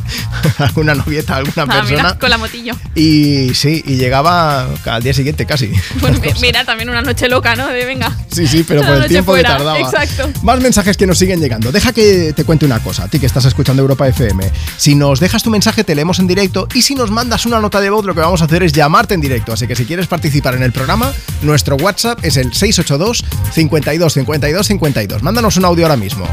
alguna novieta, alguna Ah, persona. mira, con la motillo. Y sí, y llegaba al día siguiente casi. Bueno, mi- mira, también una noche loca, ¿no? De venga. Sí, sí, pero por el tiempo fuera, que tardaba. Exacto. Más mensajes que nos siguen llegando. Deja que te cuente una cosa, a ti que estás escuchando Europa FM. Si nos dejas tu mensaje, te leemos en directo. Y si nos mandas una nota de voz, lo que vamos a hacer es llamarte en directo. Así que si quieres participar en el programa, nuestro WhatsApp es el 682 52 52 52. Mándanos un audio ahora mismo.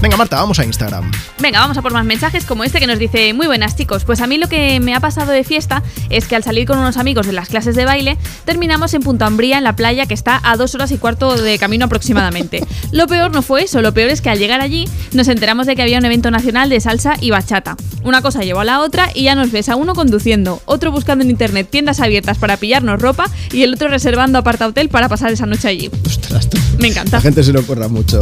Venga, Marta, vamos a Instagram. Venga, vamos a por más mensajes como este que nos dice, muy buenas chicos, pues a mí lo que me ha pasado de fiesta es que al salir con unos amigos de las clases de baile, terminamos en Punta Umbría, en la playa que está a dos horas y cuarto de camino aproximadamente. Lo peor no fue eso, lo peor es que al llegar allí nos enteramos de que había un evento nacional de salsa y bachata. Una cosa llevó a la otra y ya nos ves a uno conduciendo, otro buscando en internet tiendas abiertas para pillarnos ropa y el otro reservando aparta hotel para pasar esa noche allí. Me encanta. La gente se le ocurra mucho.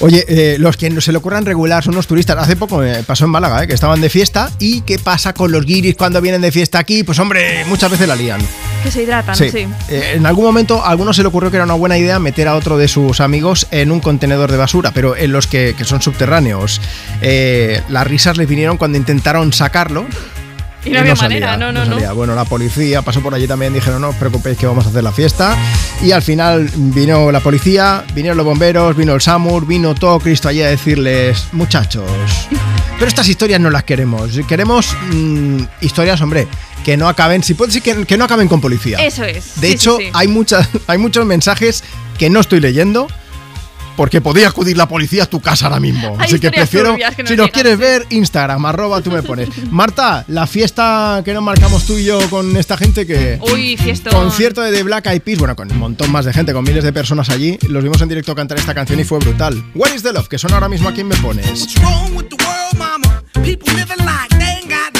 Oye, eh, los que no se le ocurran regular son los turistas. Hace poco me pasó en Málaga, eh, que estaban de fiesta. ¿Y qué pasa con los guiris cuando vienen de fiesta aquí? Pues hombre, muchas veces la lían. Que se hidratan, Sí. sí. Eh, en algún momento a alguno se le ocurrió que era una buena idea meter a otro de sus amigos en un contenedor de basura, pero en los que, que son subterráneos. Eh, las risas les vinieron cuando intentaron sacarlo. Y no había manera, salía, no, no, no. salía. Bueno, la policía pasó por allí también, dijeron, no os preocupéis que vamos a hacer la fiesta. Y al final vino la policía, vinieron los bomberos, vino el SAMUR, vino todo Cristo allí a decirles, muchachos, pero estas historias no las queremos. Queremos mm, historias, hombre, que no acaben, si puede ser que, que no acaben con policía. Eso es. De Sí, hecho, sí, sí. Hay, muchas, hay muchos mensajes que no estoy leyendo. Porque podría acudir la policía a tu casa ahora mismo. Hay Así que prefiero, que nos si nos llegan, quieres ver, Instagram, arroba tú me pones. Marta, la fiesta que nos marcamos tú y yo con esta gente que... Uy, fiesta. Concierto de The Black Eyed Peas, bueno, con un montón más de gente, con miles de personas allí. Los vimos en directo cantar esta canción y fue brutal. What is the love? Que son ahora mismo aquí en Me Pones. wrong with the world, mama? People living like they ain't got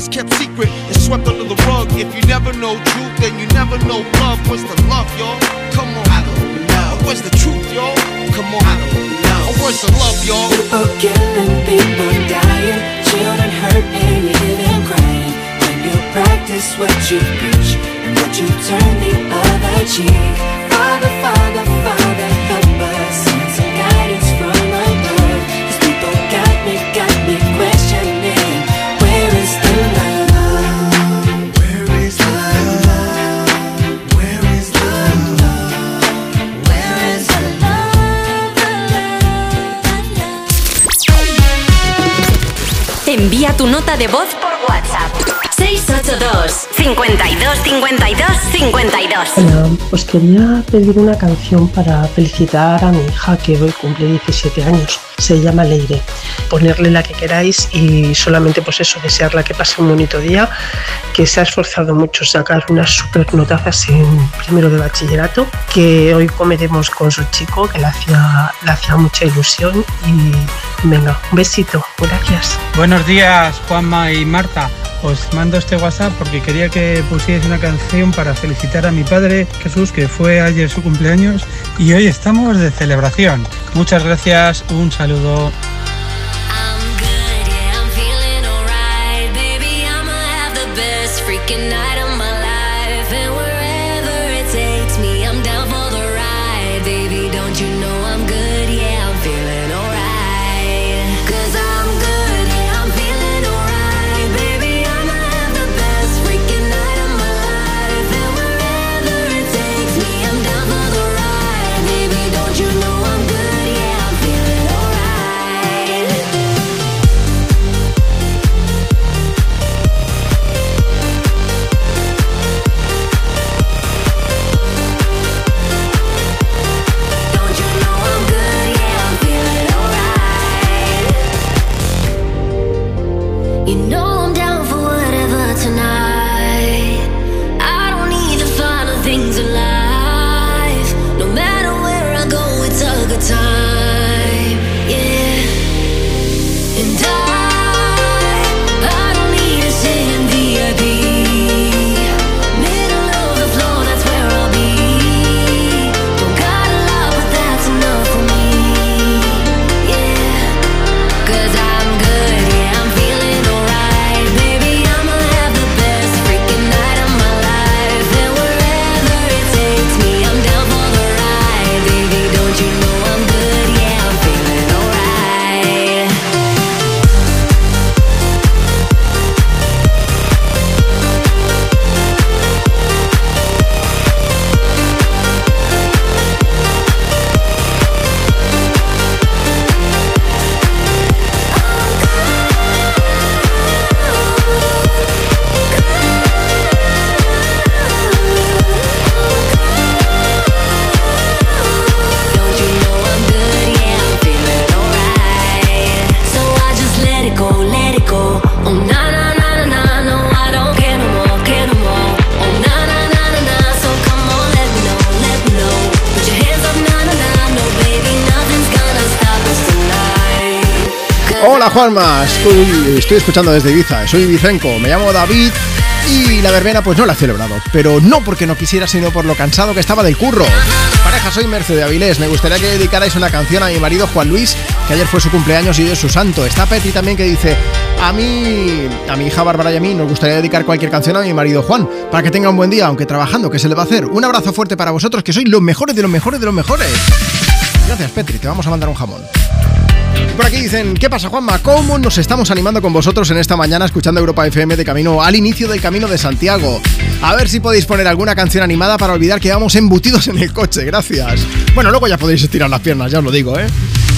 is kept secret, it's swept under the rug. If you never know truth, then you never know love. What's the love, y'all? Come on. I don't know. Where's the truth, y'all? Come on. I don't know. Oh, where's the love, y'all? People killing, people dying, children hurt, and you hear them crying. When you practice what you preach and what you turn the other cheek. Father, Father, Father, Envía tu nota de voz por WhatsApp. 682 52 52 52 Hola, pues quería pedir una canción para felicitar a mi hija que hoy cumple 17 años. Se llama Leire. Ponerle la que queráis y solamente pues eso, desearla que pase un bonito día, que se ha esforzado mucho sacar unas super notazas en primero de bachillerato, que hoy comeremos con su chico, que le hacía, le hacía mucha ilusión y venga, un besito, gracias. Buenos días, Juanma y Marta. Os mando este WhatsApp porque quería que pusierais una canción para felicitar a mi padre Jesús, que fue ayer su cumpleaños y hoy estamos de celebración. Muchas gracias, un saludo. Juanma, estoy, estoy escuchando desde Ibiza, soy Ibicenco, me llamo David y la verbena pues no la he celebrado, pero no porque no quisiera, sino por lo cansado que estaba del curro. Pareja, soy Merce de Avilés, me gustaría que dedicarais una canción a mi marido Juan Luis, que ayer fue su cumpleaños y hoy es su santo. Está Petty también que dice, a mí, a mi hija Bárbara y a mí nos gustaría dedicar cualquier canción a mi marido Juan, para que tenga un buen día, aunque trabajando, que se le va a hacer. Un abrazo fuerte para vosotros, que sois los mejores de los mejores de los mejores. Gracias Petri, te vamos a mandar un jamón. Por aquí dicen, ¿qué pasa Juanma? ¿Cómo nos estamos animando con vosotros en esta mañana escuchando Europa FM de camino al inicio del camino de Santiago? A ver si podéis poner alguna canción animada para olvidar que vamos embutidos en el coche, gracias. Bueno, luego ya podéis estirar las piernas, ya os lo digo, ¿eh?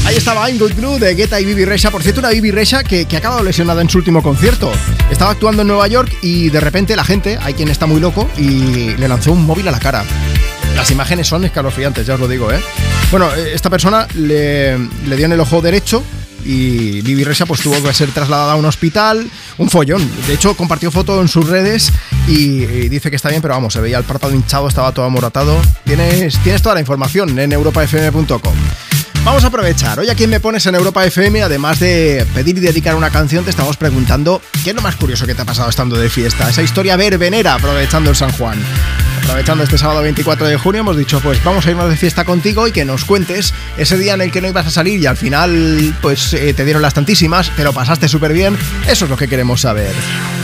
Ahí estaba I'm Good Blue de Guetta y Bibi Rexa. Por cierto, una Bibi Rexa que, que ha acabado lesionada en su último concierto. Estaba actuando en Nueva York y de repente la gente, hay quien está muy loco, y le lanzó un móvil a la cara. Las imágenes son escalofriantes, ya os lo digo, ¿eh? Bueno, eh, esta persona le, le dio en el ojo derecho y Bibi Rexha pues tuvo que ser trasladada a un hospital, un follón. De hecho, compartió foto en sus redes y, dice que está bien, pero vamos, se veía el párpado hinchado, estaba todo amoratado. Tienes, tienes toda la información en europafm.com. Vamos a aprovechar. Hoy a quien me pones en Europa FM, además de pedir y dedicar una canción, te estamos preguntando qué es lo más curioso que te ha pasado estando de fiesta. Esa historia verbenera aprovechando el San Juan. Aprovechando este sábado 24 de junio, hemos dicho, pues vamos a irnos de fiesta contigo y que nos cuentes ese día en el que no ibas a salir y al final, pues eh, te dieron las tantísimas, pero pasaste súper bien. Eso es lo que queremos saber.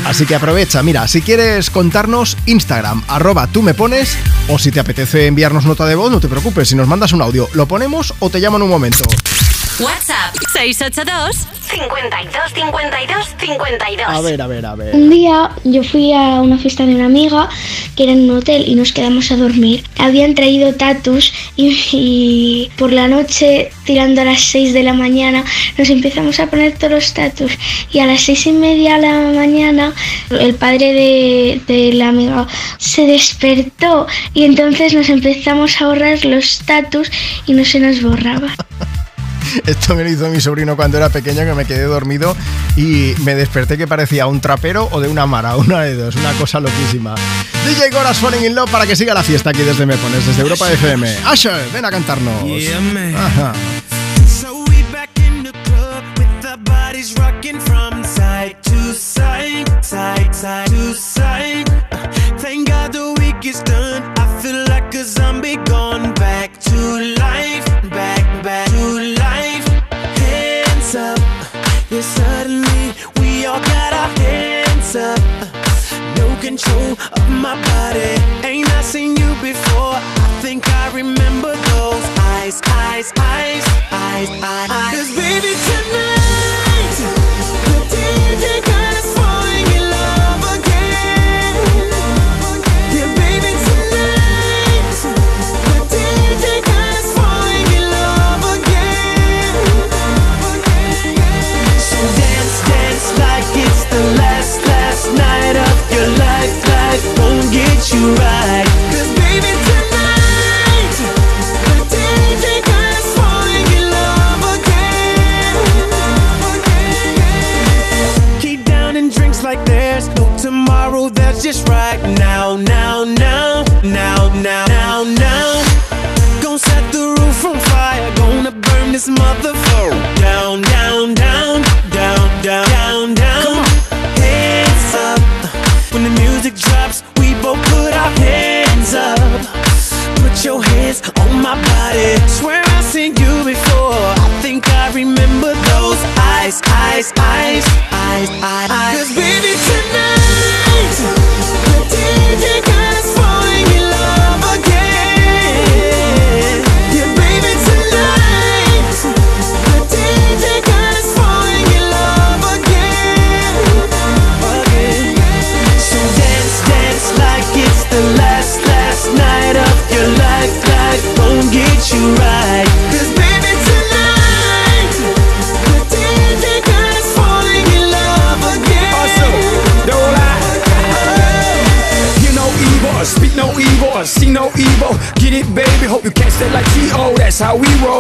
Así que aprovecha, mira, si quieres contarnos, Instagram, arroba tú me pones, o si te apetece enviarnos nota de voz, no te preocupes, si nos mandas un audio, lo ponemos o te llamo en un momento. WhatsApp WhatsApp. 682 52 52 52. A ver, a ver, a ver. Un día yo fui a una fiesta de una amiga que era en un hotel y nos quedamos a dormir. Habían traído tatus y, y por la noche, tirando a las 6 de la mañana, nos empezamos a poner todos los tatus. Y a las seis y media de la mañana, el padre de, de la amiga se despertó y entonces nos empezamos a borrar los tatus y no se nos borraba. Esto me lo hizo mi sobrino cuando era pequeño, que me quedé dormido y me desperté que parecía un trapero o de una mara, una de dos, una cosa loquísima. DJ Goras Falling in Love para que siga la fiesta aquí desde Me Pones, desde Europa FM. Asher, ven a cantarnos. Ajá. Rocking from side to side, side, side to side.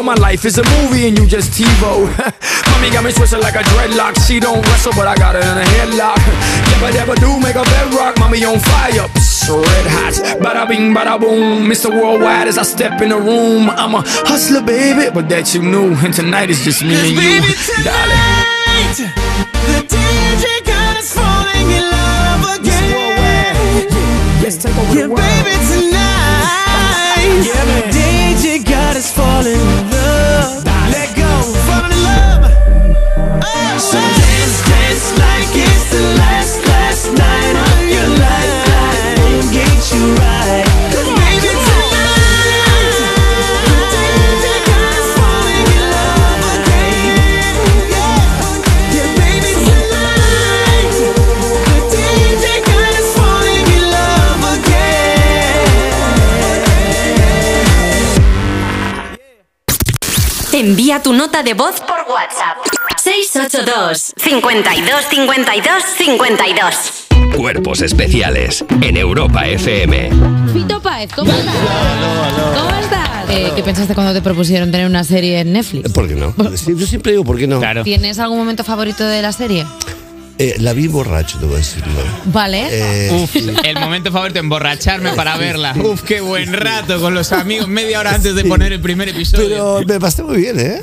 My life is a movie and you just TiVo. Mommy got me twisted like a dreadlock. She don't wrestle, but I got her in a headlock. Never, never do make a bedrock. Mommy on fire. Psst, red hot. Bada bing, bada boom. Mr. Worldwide as I step in the room. I'm a hustler, baby, but that you knew. And tonight is just me and you, darling. The DJ got us falling in love again. Yeah, baby, tonight. The DJ got us falling in love. Nota de voz por WhatsApp. 682 52 52 52. Cuerpos especiales en Europa FM. Fito Páez, ¿cómo estás? ¿Cómo estás? Eh, ¿Qué pensaste cuando te propusieron tener una serie en Netflix? ¿Por qué no? Yo siempre digo, ¿por qué no? ¿Tienes algún momento favorito de la serie? Eh, la vi borracho, te voy a decir. ¿no? Vale. Eh, Uf, el momento favorito, emborracharme para verla. Uf, qué buen rato con los amigos, media hora antes de poner el primer episodio. Pero me pasé muy bien, ¿eh?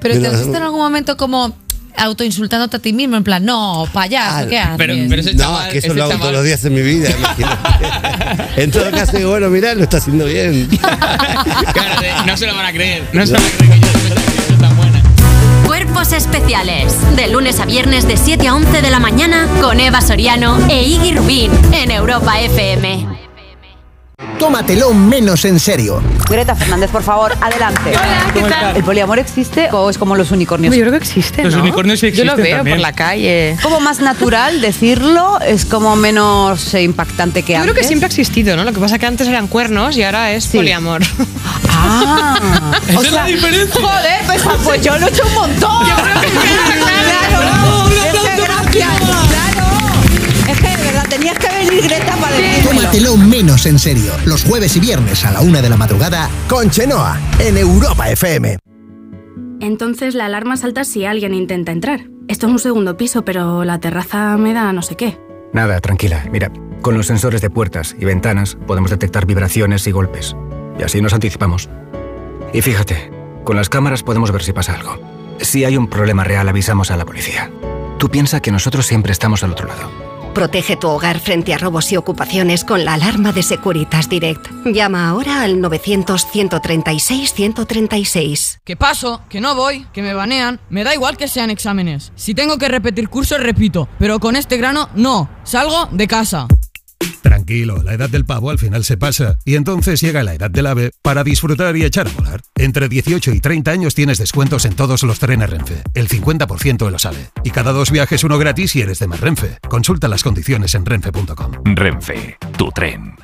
Pero te has visto en algún momento como autoinsultándote a ti mismo, en plan, no, payaso, ¿qué haces? no, que eso lo hago todos los días en mi vida, imagínate. en todo caso, bueno, mirá, lo está haciendo bien. Claro, no se lo van a creer. No se lo van a creer que yo soy tan buena. Cuerpos especiales. De lunes a viernes de 7 a 11 de la mañana con Eva Soriano e Iggy Rubín en Europa FM. Tómatelo menos en serio. Greta Fernández, por favor, adelante. Hola, ¿qué tal? ¿El poliamor existe o es como los unicornios? Yo creo que existe, Los ¿no? unicornios sí Yo lo existen veo también. por la calle. Como más natural decirlo, es como menos eh, impactante que Yo antes. creo que siempre ha existido, ¿no? Lo que pasa es que antes eran cuernos y ahora es poliamor. Ah, Esa es la diferencia. Joder, pues, pues yo lo he hecho un montón. Yo creo que claro. Gracias, tenías que venir Greta para decirlo. Tómatelo menos en serio. Los jueves y viernes a la una de la madrugada con Chenoa en Europa FM. Entonces la alarma salta si alguien intenta entrar. Esto es un segundo piso, pero la terraza me da no sé qué. Nada, tranquila. Mira, con los sensores de puertas y ventanas podemos detectar vibraciones y golpes. Y así nos anticipamos. Y fíjate, con las cámaras podemos ver si pasa algo. Si hay un problema real, avisamos a la policía. Tú piensa que nosotros siempre estamos al otro lado. Protege tu hogar frente a robos y ocupaciones con la alarma de Securitas Direct. Llama ahora al 900-136-136. Que paso, que no voy, que me banean. Me da igual que sean exámenes. Si tengo que repetir cursos, repito. Pero con este grano, no. Salgo de casa. Tranquilo, la edad del pavo al final se pasa y entonces llega la edad del ave para disfrutar y echar a volar. Entre 18 y 30 años tienes descuentos en todos los trenes Renfe, el 50% de los ave. Y cada dos viajes uno gratis si eres de más Renfe. Consulta las condiciones en renfe.com. Renfe, tu tren.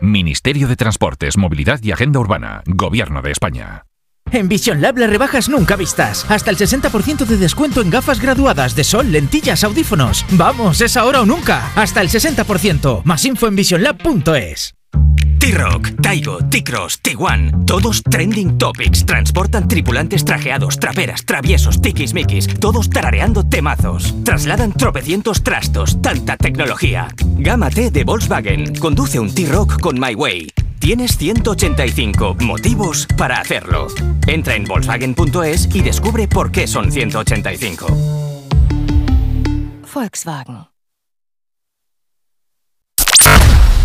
Ministerio de Transportes, Movilidad y Agenda Urbana, Gobierno de España. En Vision Lab las rebajas nunca vistas. Hasta el 60% de descuento en gafas graduadas de sol, lentillas, audífonos. Vamos, es ahora o nunca. Hasta el 60%. Más info en visionlab.es. T-Rock, Taigo, T-Cross, Tiguan, todos trending topics. Transportan tripulantes trajeados, traperas, traviesos, tiquismiquis, todos tarareando temazos. Trasladan tropecientos trastos, tanta tecnología. Gama T de Volkswagen, conduce un T-Rock con My Way. Tienes 185 motivos para hacerlo. Entra en Volkswagen.es y descubre por qué son 185. Volkswagen.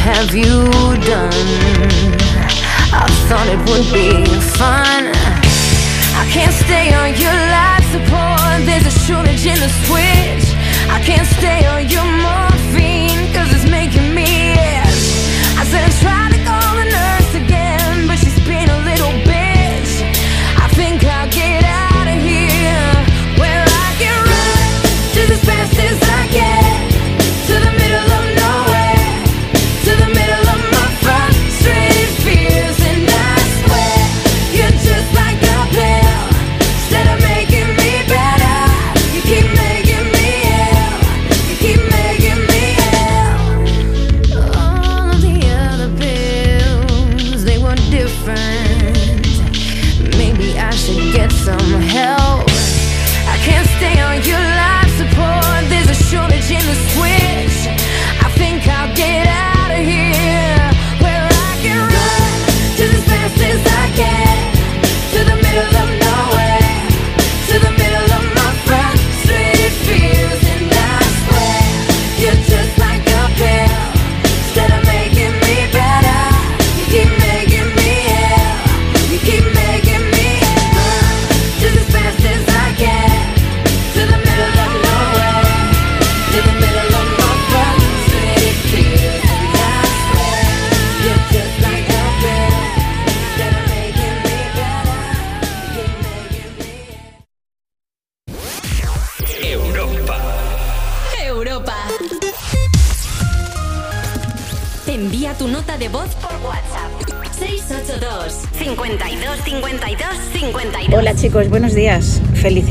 Have you done? I thought it would be fun. I can't stay on your life support. There's a shortage in the switch. I can't stay on your morphine, cause it's making me itch. I said I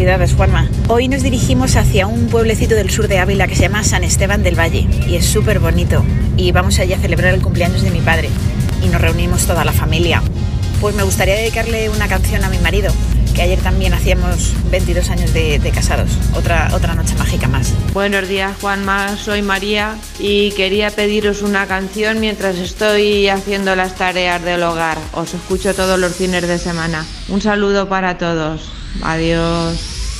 Juanma. Hoy nos dirigimos hacia un pueblecito del sur de Ávila que se llama San Esteban del Valle y es súper bonito. Y vamos allá a celebrar el cumpleaños de mi padre y nos reunimos toda la familia. Pues me gustaría dedicarle una canción a mi marido, que ayer también hacíamos 22 años de, de casados. Otra, otra noche mágica más. Buenos días, Juanma. Soy María y quería pediros una canción mientras estoy haciendo las tareas del hogar. Os escucho todos los fines de semana. Un saludo para todos. Adiós.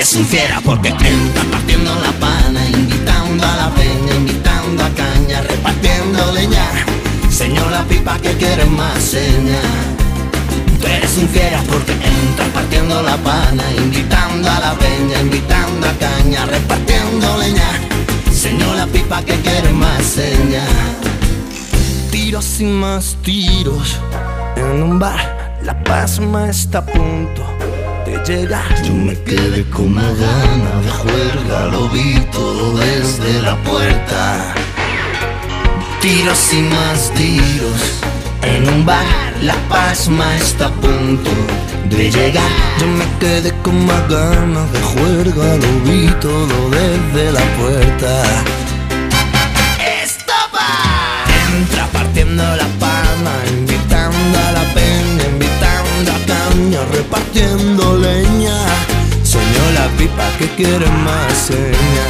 Eres un fiera porque entras partiendo la pana, invitando a la peña, invitando a caña, repartiendo leña. Señor la pipa que quiere más seña. Tú eres un fiera porque entras partiendo la pana, invitando a la peña, invitando a caña, repartiendo leña. Señor la pipa que quiere más seña. Tiros y más tiros en un bar, la pasma está a punto Yo me quedé con una gana de juerga, lo vi todo desde la puerta. Tiros y más tiros en un bar, la pasma está a punto de llegar. Yo me quedé con más ganas de juerga, lo vi todo desde la puerta. Pipa que quiere más seña.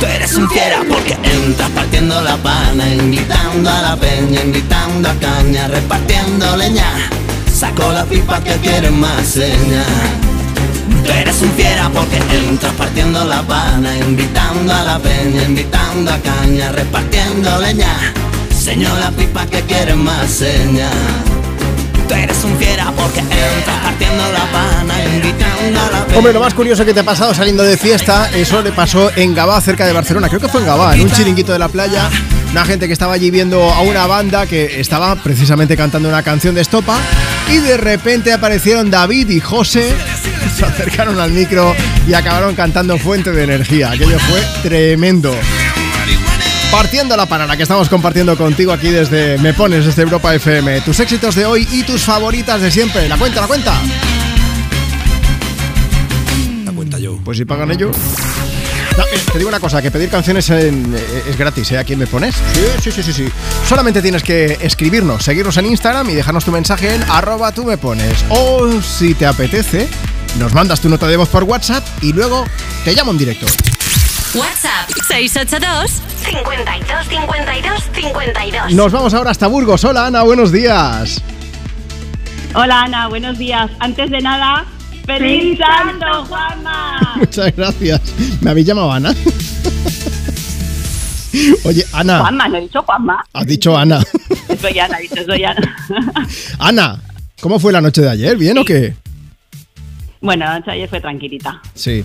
Tú eres un fiera porque entras partiendo la pana, invitando a la peña, invitando a caña, repartiendo leña. Saco la pipa que quiere más seña. Tú eres un fiera porque entras partiendo la pana, invitando a la peña, invitando a caña, repartiendo leña. Señor la pipa que quiere más seña. Tú eres un fiera porque entras partiendo la pana, invitando a la. Hombre, lo más curioso que te ha pasado saliendo de fiesta, eso le pasó en Gabá, cerca de Barcelona. Creo que fue en Gabá, en un chiringuito de la playa. Una gente que estaba allí viendo a una banda que estaba precisamente cantando una canción de estopa. Y de repente aparecieron David y José, se acercaron al micro y acabaron cantando Fuente de Energía. Aquello fue tremendo. Partiendo la parada que estamos compartiendo contigo aquí desde Me Pones, desde Europa FM. Tus éxitos de hoy y tus favoritas de siempre. La cuenta, la cuenta. La cuenta yo. Pues si pagan ellos. No, eh, te digo una cosa, que pedir canciones en- eh, es gratis, ¿eh? Aquí en me pones. Sí, sí, sí, sí, sí. Solamente tienes que escribirnos, seguirnos en Instagram y dejarnos tu mensaje en arroba tú me pones. O si te apetece, nos mandas tu nota de voz por WhatsApp y luego te llamo en directo. WhatsApp 682 52 52 52. Nos vamos ahora hasta Burgos. Hola Ana, buenos días. Hola Ana, buenos días. Antes de nada, ¡Feliz Santo, Juanma! Muchas gracias. ¿Me habéis llamado Ana? Oye, Ana. Juanma, no he dicho Juanma. Has dicho Ana. Soy Ana, he dicho soy Ana. Ana, ¿cómo fue la noche de ayer? ¿Bien o qué? Bueno, la noche de ayer fue tranquilita. Sí.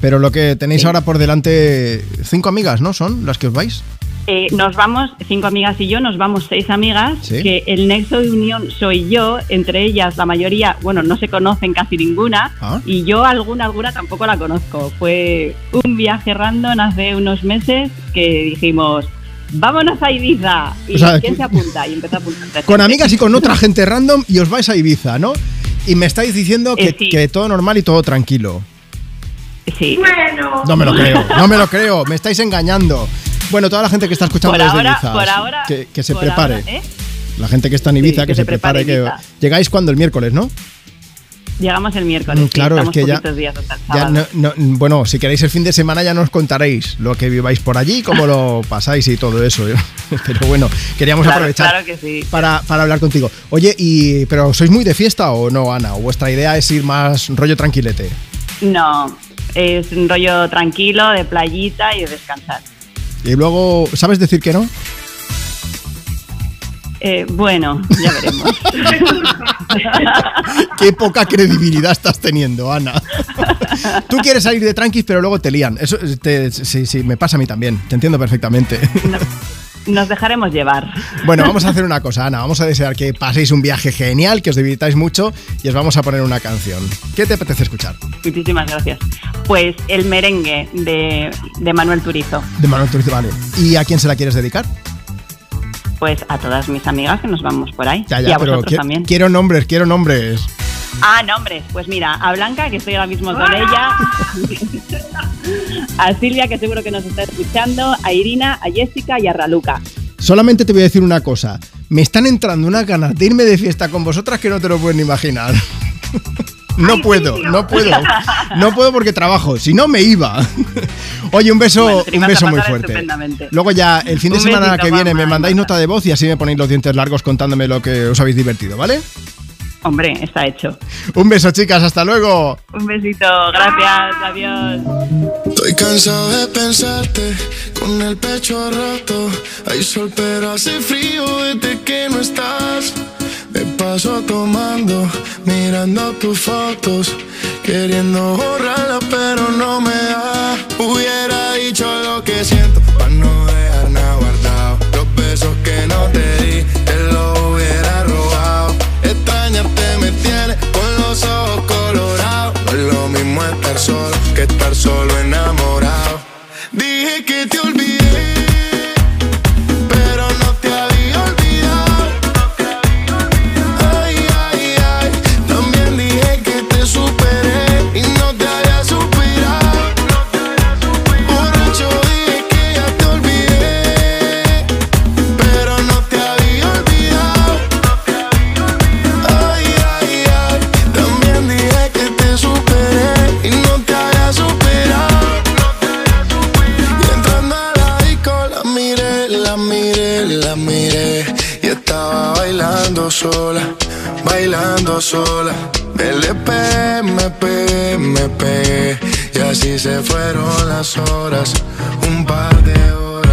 Pero lo que tenéis ahora por delante, cinco amigas, ¿no? ¿Son las que os vais? Eh, nos vamos, cinco amigas y yo, nos vamos seis amigas, Sí. que el nexo de unión soy yo, entre ellas la mayoría, bueno, no se conocen casi ninguna, Ah. y yo alguna, alguna tampoco la conozco. Fue un viaje random hace unos meses que dijimos, vámonos a Ibiza, y O sea, ¿quién se apunta? Y empezó a apuntar. Con amigas y con otra gente random y os vais a Ibiza, ¿no? Y me estáis diciendo que, Eh, sí. que todo normal y todo tranquilo. Sí. Bueno. No me lo creo, no me lo creo, me estáis engañando. Bueno, toda la gente que está escuchando Por desde ahora- Ibiza, por ahora- que, que se por prepare. ahora, ¿eh? La gente que está en Ibiza, Sí, que, se prepare. que. Llegáis cuando el miércoles, ¿no? Llegamos el miércoles. Mm, claro, sí, es que ya- días Ya sábado. no- no- bueno, si queréis el fin de semana ya nos contaréis lo que viváis por allí, cómo lo pasáis y todo eso. ¿eh? Pero bueno, queríamos Claro, aprovechar claro que sí. para, para hablar contigo. Oye, y pero ¿sois muy de fiesta o no, Ana? ¿O vuestra idea es ir más rollo tranquilete? No, es un rollo tranquilo, de playita y de descansar. Y luego, ¿sabes decir que no? Eh, bueno, ya veremos. Qué poca credibilidad estás teniendo, Ana. Tú quieres salir de tranquis, pero luego te lían. Eso te- sí, sí, me pasa a mí también. Te entiendo perfectamente. Nos dejaremos llevar. Bueno, vamos a hacer una cosa, Ana. Vamos a desear que paséis un viaje genial, que os divirtáis mucho y os vamos a poner una canción. ¿Qué te apetece escuchar? Muchísimas gracias. Pues el merengue de, de Manuel Turizo. De Manuel Turizo, vale. ¿Y a quién se la quieres dedicar? Pues a todas mis amigas que nos vamos por ahí. Ya, y ya, a pero vosotros también. quiero nombres, quiero nombres. Ah, nombres. Pues mira, a Blanca, que estoy ahora mismo con ella. a Silvia, que seguro que nos está escuchando. A Irina, a Jessica y a Raluca. Solamente te voy a decir una cosa. Me están entrando unas ganas de irme de fiesta con vosotras que no te lo puedes ni imaginar. No puedo, no puedo. No puedo porque trabajo. Si no, me iba. Oye, un beso, Bueno, un beso muy fuerte. Luego ya, el fin de Un semana besito, que viene, me mandáis nota de voz y así me ponéis los dientes largos contándome lo que os habéis divertido, ¿vale? Hombre, está hecho. Un beso, chicas, hasta luego. Un besito, gracias, adiós. Estoy cansado de pensarte con el pecho roto. Hay sol, pero hace frío desde que no estás. Me paso tomando, mirando tus fotos, queriendo borrarlas, pero no me da. Hubiera dicho lo que siento, para no dejar nada guardado. Los besos que no te estar solo que estar solo enamorado. Sola. Pegué, me pegué y así se fueron las horas, un par de horas.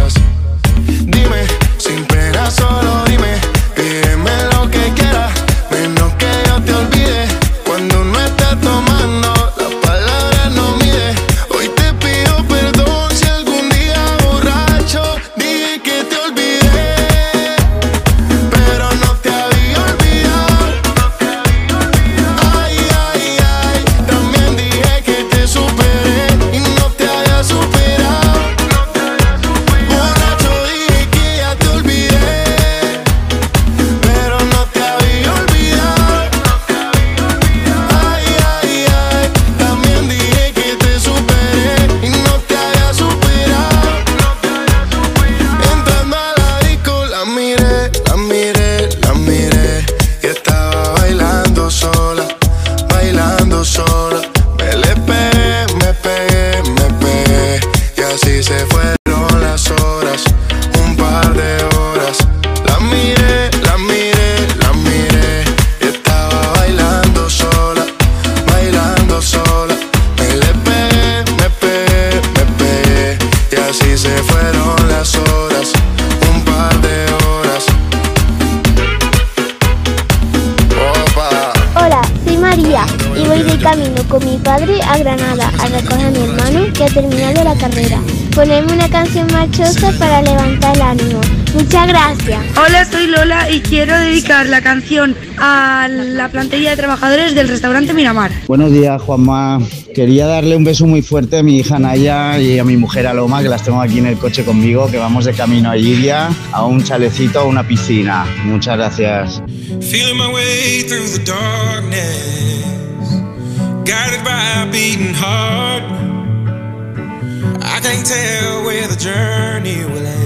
Quiero dedicar la canción a la plantilla de trabajadores del restaurante Miramar. Buenos días, Juanma. Quería darle un beso muy fuerte a mi hija Naya y a mi mujer Aloma, que las tengo aquí en el coche conmigo, que vamos de camino a Lidia, a un chalecito, a una piscina. Muchas gracias. Feeling my way through the darkness, guided by a beating heart. I can't tell where the journey will end,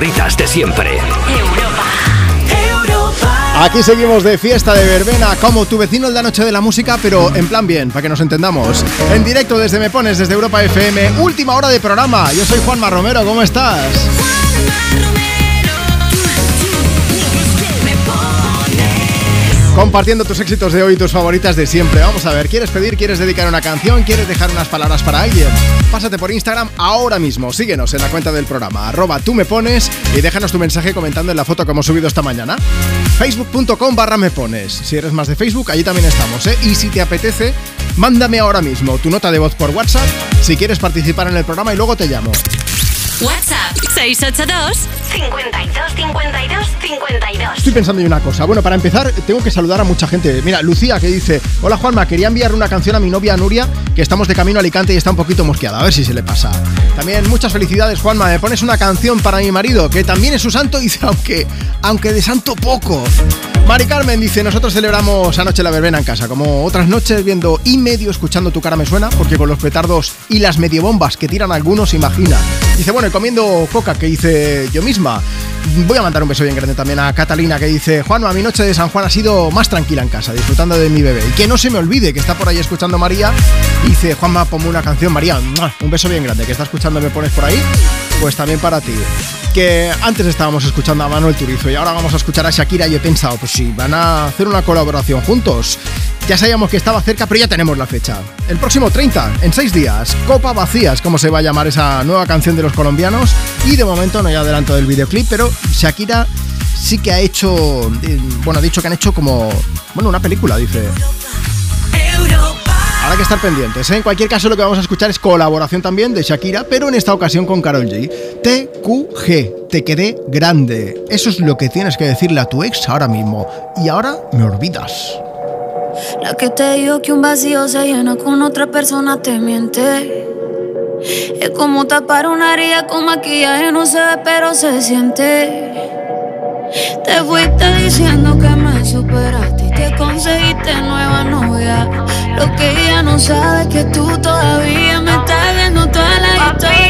favoritas de siempre. Aquí seguimos de fiesta de verbena, como tu vecino en la noche de la música, pero en plan bien, para que nos entendamos. En directo desde Me Pones, desde Europa FM, última hora de programa. Yo soy Juanma Romero, ¿cómo estás? Compartiendo tus éxitos de hoy y tus favoritas de siempre. Vamos a ver, ¿quieres pedir, quieres dedicar una canción, quieres dejar unas palabras para alguien? Pásate por Instagram ahora mismo, síguenos en la cuenta del programa, arroba tú me pones y déjanos tu mensaje comentando en la foto que hemos subido esta mañana. Facebook.com barra me pones. Si eres más de Facebook, allí también estamos, ¿eh? Y si te apetece, mándame ahora mismo tu nota de voz por WhatsApp si quieres participar en el programa y luego te llamo. WhatsApp 682 52 52 52. Estoy pensando en una cosa. Bueno, para empezar, tengo que saludar a mucha gente. Mira, Lucía que dice: Hola Juanma, quería enviarle una canción a mi novia Nuria, que estamos de camino a Alicante y está un poquito mosqueada. A ver si se le pasa. También muchas felicidades, Juanma. Me pones una canción para mi marido, que también es su santo, y dice, aunque, aunque de santo poco. Mari Carmen dice: Nosotros celebramos anoche la verbena en casa, como otras noches viendo y medio escuchando tu cara me suena, porque con los petardos y las mediobombas que tiran algunos, imagina. Dice: Bueno, y comiendo coca, que hice yo misma. Voy a mandar un beso bien grande también a Catalina que dice, Juanma, mi noche de San Juan ha sido más tranquila en casa, disfrutando de mi bebé. Y que no se me olvide que está por ahí escuchando María. Dice, Juanma, ponme una canción, María. Un beso bien grande que está escuchando, me pones por ahí. Pues también para ti. Que antes estábamos escuchando a Manuel Turizo y ahora vamos a escuchar a Shakira y he pensado, pues sí, van a hacer una colaboración juntos. Ya sabíamos que estaba cerca, pero ya tenemos la fecha. El próximo 30, en 6 días, Copa Vacías, como se va a llamar esa nueva canción de los colombianos. Y de momento no hay adelanto del videoclip, pero Shakira sí que ha hecho, eh, bueno, ha dicho que han hecho como, bueno, una película, dice. Habrá que estar pendientes. ¿eh? En cualquier caso, lo que vamos a escuchar es colaboración también de Shakira, pero en esta ocasión con Carol G. TQG, te quedé grande. Eso es lo que tienes que decirle a tu ex ahora mismo. Y ahora me olvidas. La que te dijo que un vacío se llena con otra persona te miente. Es como tapar una herida con maquillaje, no se ve, pero se siente. Te fuiste diciendo que me superaste y que conseguiste nueva novia. Lo que ella no sabe es que tú todavía me estás viendo toda la historia,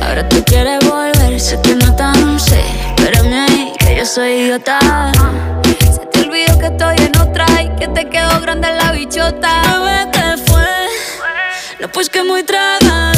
Ahora tú quieres volver, sé que no tan sé. Espérame ahí, que yo soy idiota. Se te olvidó que estoy en otra y que te quedó grande la bichota. Bebé, ¿qué fue? No, pues que muy tragadito.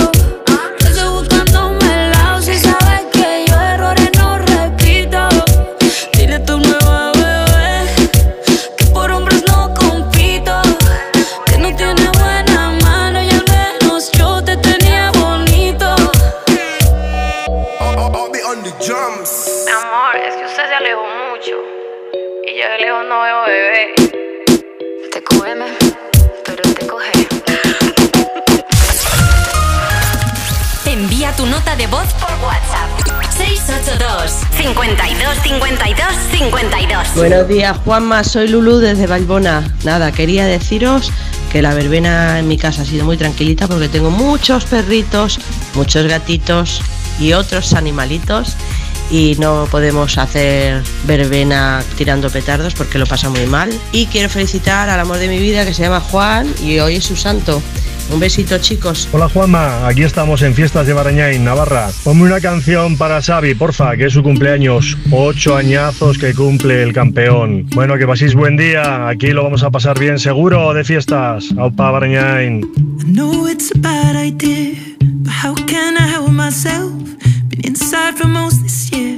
Yo de lejos no veo bebé. Te cógeme, pero te coge. Envía tu nota de voz por WhatsApp. 682 52 52 52 Buenos días, Juanma. Soy Lulu desde Valbona. Nada, quería deciros que la verbena en mi casa ha sido muy tranquilita porque tengo muchos perritos, muchos gatitos y otros animalitos y no podemos hacer verbena tirando petardos porque lo pasa muy mal. Y quiero felicitar al amor de mi vida que se llama Juan y hoy es su santo. Un besito, chicos. Hola Juanma, aquí estamos en Fiestas de Barañáin, Navarra. Ponme una canción para Xavi, porfa, que es su cumpleaños. Ocho añazos que cumple el campeón. Bueno, que paséis buen día. Aquí lo vamos a pasar bien seguro de fiestas. Aupa Barañáin. I know it's a bad idea, but how can I help myself? Been inside for most this year,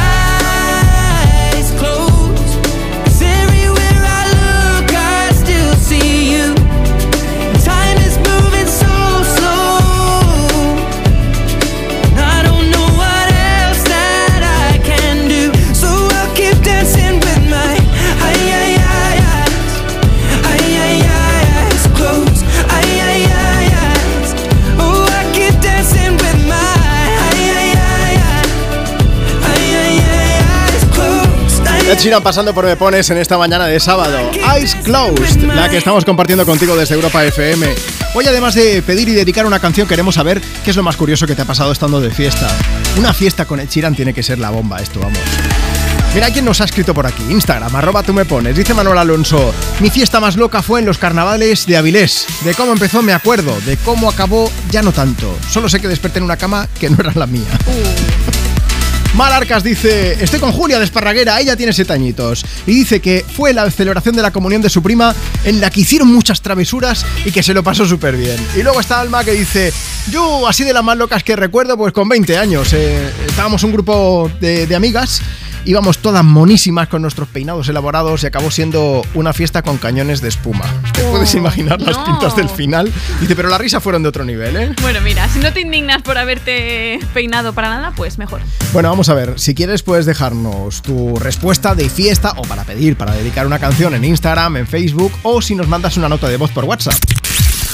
Ed Sheeran pasando por Me Pones en esta mañana de sábado. Eyes Closed, la que estamos compartiendo contigo desde Europa FM. Hoy, además de pedir y dedicar una canción, queremos saber qué es lo más curioso que te ha pasado estando de fiesta. Una fiesta con Ed Sheeran tiene que ser la bomba, esto, vamos. Mira quién nos ha escrito por aquí. Instagram, arroba tú me pones. Dice Manuel Alonso. Mi fiesta más loca fue en los carnavales de Avilés. De cómo empezó me acuerdo. De cómo acabó ya no tanto. Solo sé que desperté en una cama que no era la mía. Mar Arcas dice, estoy con Julia de Esparraguera, ella tiene siete añitos. Y dice que fue la celebración de la comunión de su prima en la que hicieron muchas travesuras y que se lo pasó súper bien. Y luego está Alma que dice, yo así de las más locas que recuerdo, pues con 20 años. eh, estábamos un grupo de, de amigas, íbamos todas monísimas con nuestros peinados elaborados y acabó siendo una fiesta con cañones de espuma. ¿Te puedes imaginar las no. pintas del final? Dice, pero las risas fueron de otro nivel, ¿eh? Bueno, mira, si no te indignas por haberte peinado para nada, pues mejor. Bueno, vamos a ver, si quieres puedes dejarnos tu respuesta de fiesta o para pedir, para dedicar una canción en Instagram, en Facebook o si nos mandas una nota de voz por WhatsApp.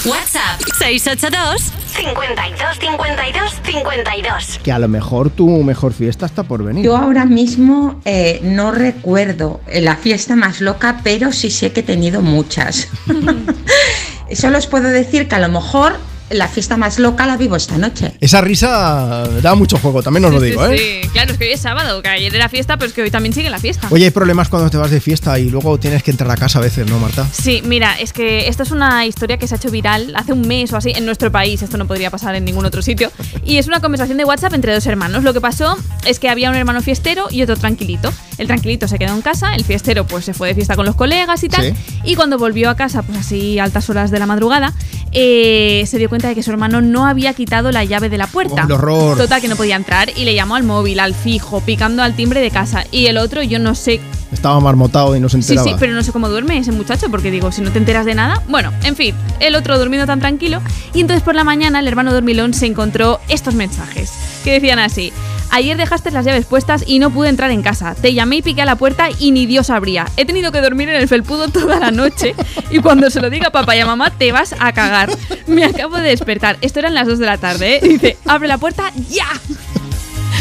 WhatsApp 682 52 52 52. Que a lo mejor tu mejor fiesta está por venir. Yo ahora mismo eh, no recuerdo la fiesta más loca, pero sí sé que he tenido muchas. Solo os puedo decir que a lo mejor la fiesta más loca la vivo esta noche. Esa risa da mucho juego, también os lo digo, sí, ¿eh? sí. Claro, es que hoy es sábado, que ayer era fiesta, pero es que hoy también sigue la fiesta. Oye, hay problemas cuando te vas de fiesta y luego tienes que entrar a casa a veces, ¿no, Marta? Sí, mira, es que esta es una historia que se ha hecho viral hace un mes o así en nuestro país. Esto no podría pasar en ningún otro sitio. Y es una conversación de WhatsApp entre dos hermanos. Lo que pasó es que había un hermano fiestero y otro tranquilito. El tranquilito se quedó en casa, el fiestero pues se fue de fiesta con los colegas y tal. Sí. Y cuando volvió a casa, pues así altas horas de la madrugada, eh, se dio cuenta de que su hermano no había quitado la llave de la puerta. Oh, el horror. Total, que no podía entrar y le llamó al móvil, al fijo, picando al timbre de casa. Y el otro, yo no sé Estaba marmotado y no se Sí, enteraba. sí, pero no sé cómo duerme ese muchacho, porque digo, si no te enteras de nada. Bueno, en fin, el otro durmiendo tan tranquilo. Y entonces por la mañana el hermano dormilón se encontró estos mensajes, que decían así. Ayer dejaste las llaves puestas y no pude entrar en casa. Te llamé y piqué a la puerta y ni Dios abría. He tenido que dormir en el felpudo toda la noche y cuando se lo diga a papá y a mamá te vas a cagar. Me acabo de despertar. Esto eran las 2 de la tarde, ¿eh? Dice, abre la puerta ya.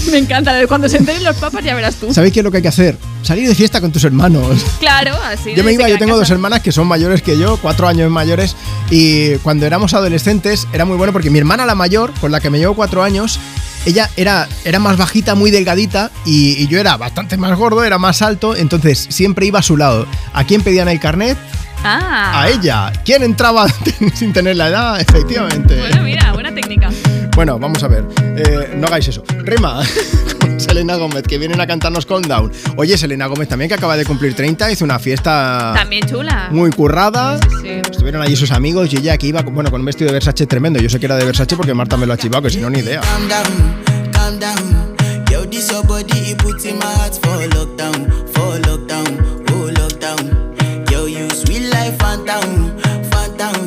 Me encanta. Cuando se enteren los papas ya verás tú. ¿Sabéis qué es lo que hay que hacer? Salir de fiesta con tus hermanos. Claro, así. Yo me iba, yo en tengo casa. dos hermanas que son mayores que yo, cuatro años mayores, y cuando éramos adolescentes era muy bueno porque mi hermana la mayor, con la que me llevo cuatro años, ella era, era más bajita, muy delgadita, y, y yo era bastante más gordo, era más alto, entonces siempre iba a su lado. ¿A quién pedían el carnet? Ah. A ella. ¿Quién entraba sin tener la edad? Efectivamente. Bueno, mira, buena técnica. Bueno, vamos a ver. Eh, no hagáis eso. Rima con Selena Gómez, que vienen a cantarnos Calm Down. Oye, Selena Gómez también, que acaba de cumplir 30, hizo una fiesta También chula. muy currada. Sí. Estuvieron allí sus amigos y ella que iba bueno, con un vestido de Versace tremendo. Yo sé que era de Versace porque Marta me lo ha chivado, que si no, ni idea. Calm down, calm down. Yo, this your body, it puts in my heart for lockdown, for lockdown, oh lockdown. Yo, you sweet life, phantom, phantom.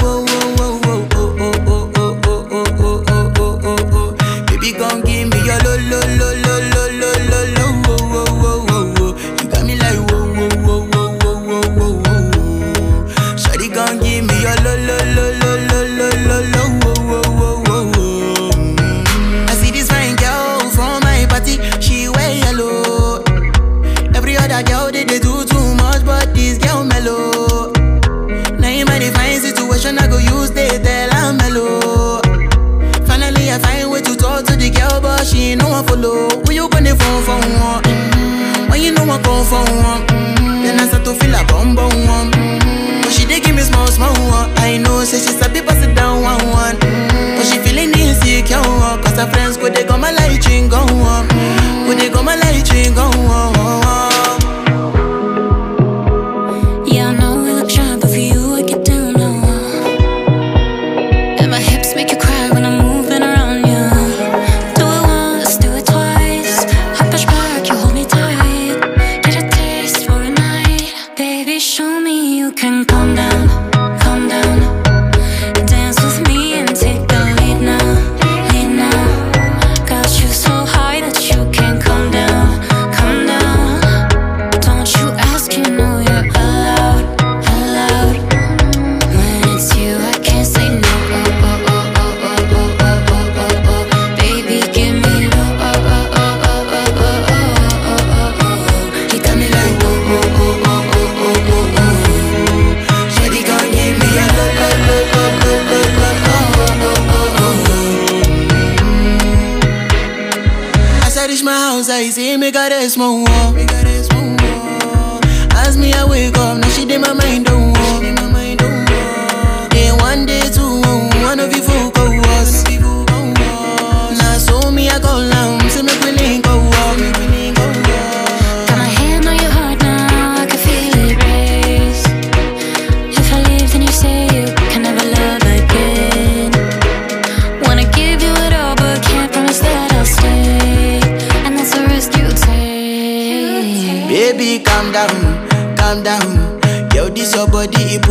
I come for one, then I start to feel a bum bum one. But she dey give me small small one. I know say she sabi pass it down one one. But she feeling insecure one. Cause her friends go they go my light ring go on. Go they go my light ring go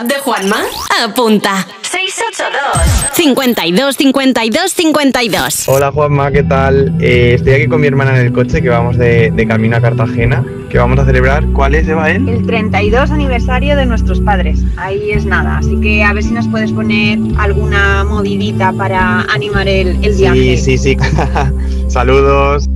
WhatsApp de Juanma? Apunta. 682 52 52 52. Hola Juanma, ¿qué tal? Eh, estoy aquí con mi hermana en el coche que vamos de, de camino a Cartagena, que vamos a celebrar. ¿Cuál es, Eva, él? El 32 aniversario de nuestros padres. Ahí es nada. Así que a ver si nos puedes poner alguna movidita para animar el, el viaje. Sí, sí, sí. Saludos.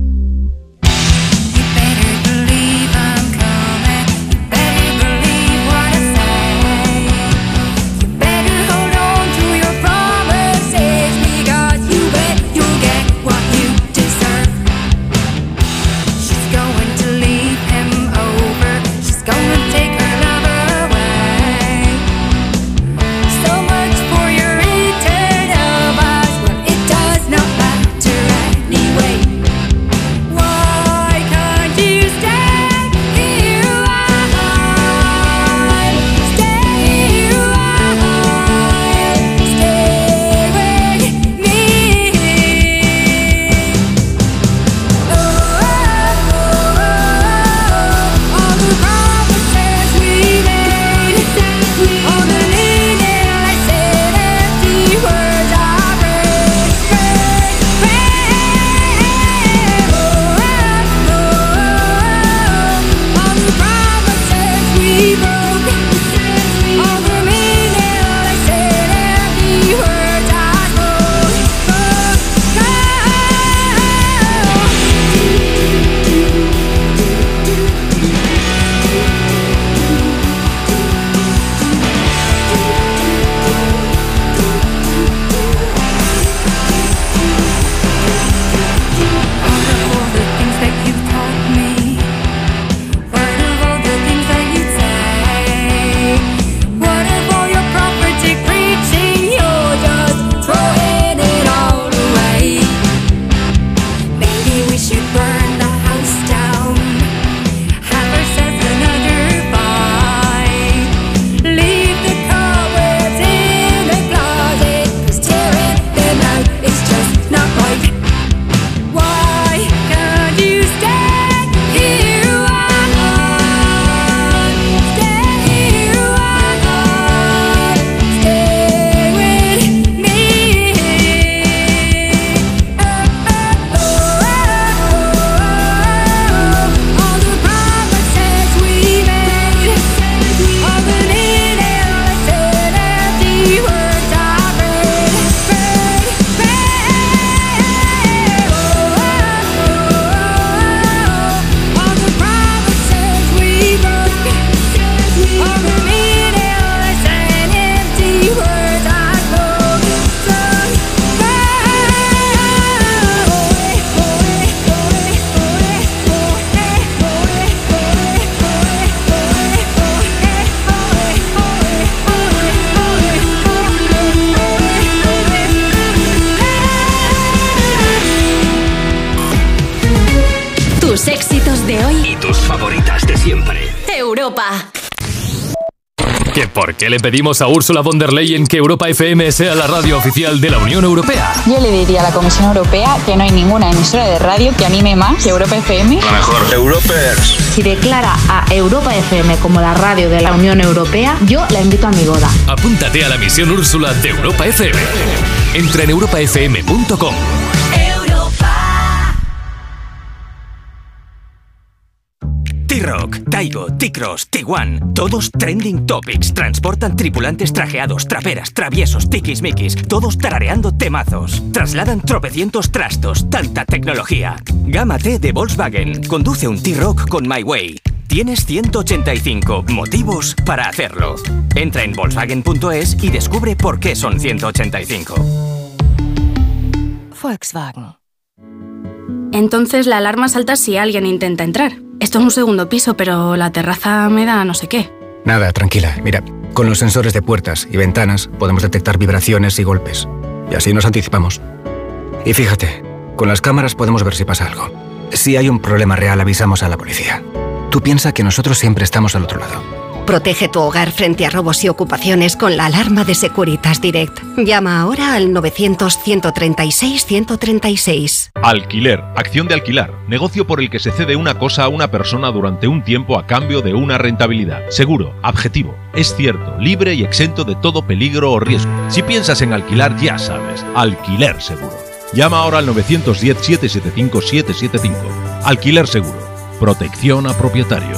Le pedimos a Ursula von der Leyen que Europa FM sea la radio oficial de la Unión Europea? Yo le diría a la Comisión Europea que no hay ninguna emisora de radio que anime más que Europa FM. La mejor. Europers. Si declara a Europa FM como la radio de la Unión Europea, yo la invito a mi boda. Apúntate a la misión Úrsula de Europa FM. Entra en europafm.com. T-Cross, T1, todos trending topics. Transportan tripulantes trajeados, traperas, traviesos, tiquismiquis, todos tarareando temazos. Trasladan tropecientos trastos, tanta tecnología. Gama T de Volkswagen. Conduce un T-Rock con My Way. Tienes 185 motivos para hacerlo. Entra en Volkswagen.es y descubre por qué son 185. Volkswagen. Entonces la alarma salta si alguien intenta entrar. Esto es un segundo piso, pero la terraza me da no sé qué. Nada, tranquila. Mira, con los sensores de puertas y ventanas podemos detectar vibraciones y golpes. Y así nos anticipamos. Y fíjate, con las cámaras podemos ver si pasa algo. Si hay un problema real, avisamos a la policía. Tú piensa que nosotros siempre estamos al otro lado. Protege tu hogar frente a robos y ocupaciones con la alarma de Securitas Direct. Llama ahora al 900-136-136. Alquiler, acción de alquilar, negocio por el que se cede una cosa a una persona durante un tiempo a cambio de una rentabilidad. Seguro, objetivo, es cierto, libre y exento de todo peligro o riesgo. Si piensas en alquilar, ya sabes, alquiler seguro. Llama ahora al 910-775-775. Alquiler seguro. Protección a propietarios.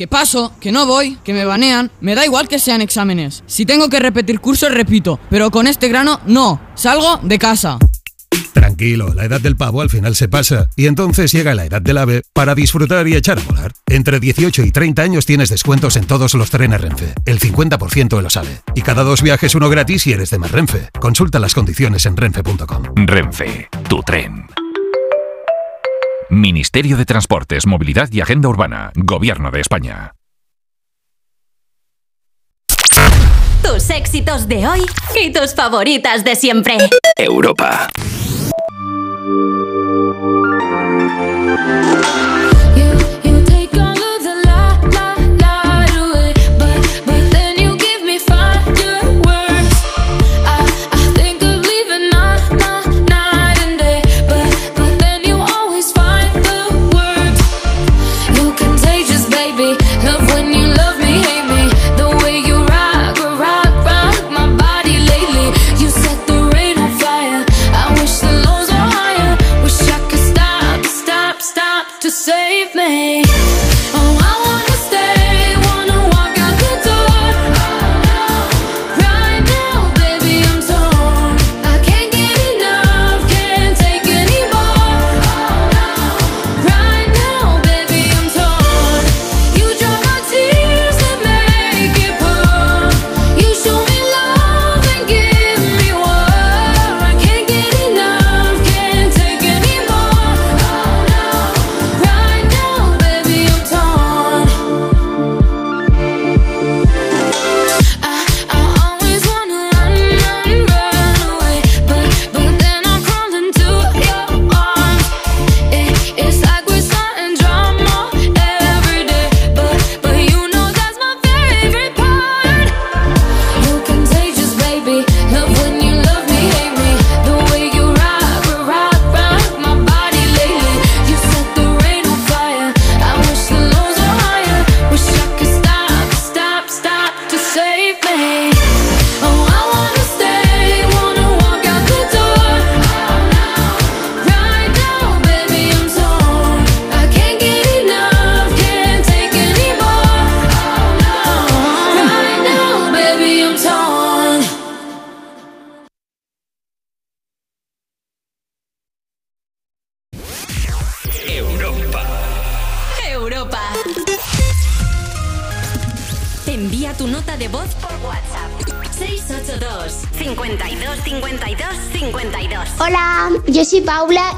Que paso, que no voy, que me banean, me da igual que sean exámenes. Si tengo que repetir cursos, repito, pero con este grano no, salgo de casa. Tranquilo, la edad del pavo al final se pasa y entonces llega la edad del ave para disfrutar y echar a volar. Entre 18 y 30 años tienes descuentos en todos los trenes Renfe, el 50% de los ave. Y cada dos viajes uno gratis si eres de más Renfe. Consulta las condiciones en renfe.com. Renfe, tu tren. Ministerio de Transportes, Movilidad y Agenda Urbana, Gobierno de España. Tus éxitos de hoy y tus favoritas de siempre. Europa.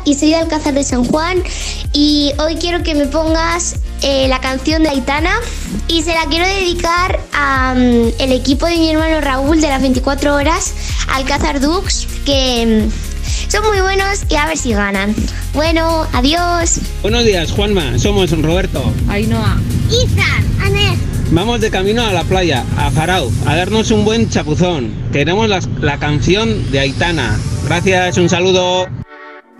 Y soy de Alcázar de San Juan y hoy quiero que me pongas eh, la canción de Aitana y se la quiero dedicar al equipo de mi hermano Raúl de las 24 horas, Alcázar Dux, que mm, son muy buenos y a ver si ganan. Bueno, adiós. Buenos días, Juanma. Somos Roberto. Ainhoa. Izan, Aner. Vamos de camino a la playa, a Farao, a darnos un buen chapuzón. Queremos las- la canción de Aitana. Gracias, un saludo.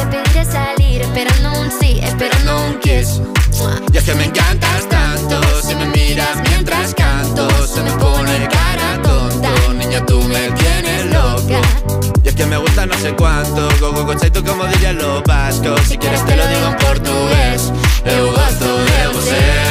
dos niños chicos te pediré salir, esperando un sí, esperando un kiss. Y es que me encantas tanto, si me miras mientras canto, se me pone cara tonto, niña tú me tienes loca. Y es que me gusta no sé cuánto, go go go tú como dirían los vascos, si quieres te lo digo en portugués, eu gosto de você.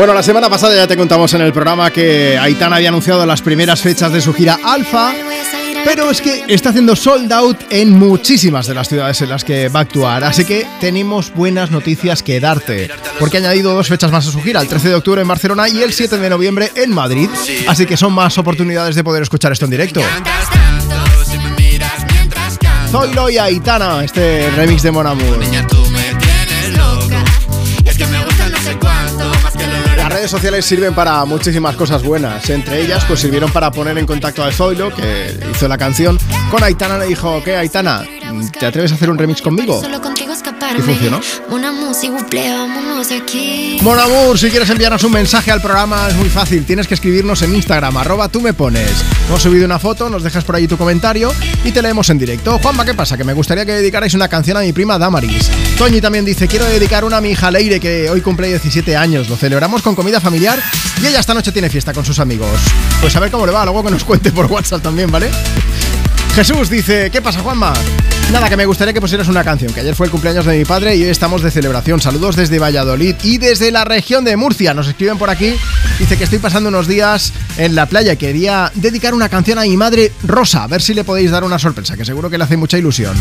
Bueno, la semana pasada ya te contamos en el programa que Aitana había anunciado las primeras fechas de su gira Alfa, pero es que está haciendo sold out en muchísimas de las ciudades en las que va a actuar, así que tenemos buenas noticias que darte, porque ha añadido dos fechas más a su gira, el 13 de octubre en Barcelona y el 7 de noviembre en Madrid, así que son más oportunidades de poder escuchar esto en directo. Zoilo y Aitana, este remix de Mon Amour. Redes sociales sirven para muchísimas cosas buenas. Entre ellas, pues sirvieron para poner en contacto a Zoilo, que hizo la canción, con Aitana. Le dijo, ¿qué, Aitana? ¿Te atreves a hacer un remix conmigo? ¿Y funcionó? Mon Amour, si quieres enviarnos un mensaje al programa es muy fácil. Tienes que escribirnos en Instagram, arroba tú me pones. Hemos subido una foto, nos dejas por ahí tu comentario y te leemos en directo. Juanma, ¿qué pasa? Que me gustaría que dedicarais una canción a mi prima Damaris. Toñi también dice, quiero dedicar una a mi hija Leire, que hoy cumple 17 años. Lo celebramos con comida familiar y ella esta noche tiene fiesta con sus amigos. Pues a ver cómo le va, luego que nos cuente por WhatsApp también, ¿vale? Jesús dice, ¿qué pasa Juanma? Nada, que me gustaría que pusieras una canción, que ayer fue el cumpleaños de mi padre y hoy estamos de celebración. Saludos desde Valladolid y desde la región de Murcia. Nos escriben por aquí. Dice que estoy pasando unos días en la playa quería dedicar una canción a mi madre Rosa. A ver si le podéis dar una sorpresa, que seguro que le hace mucha ilusión.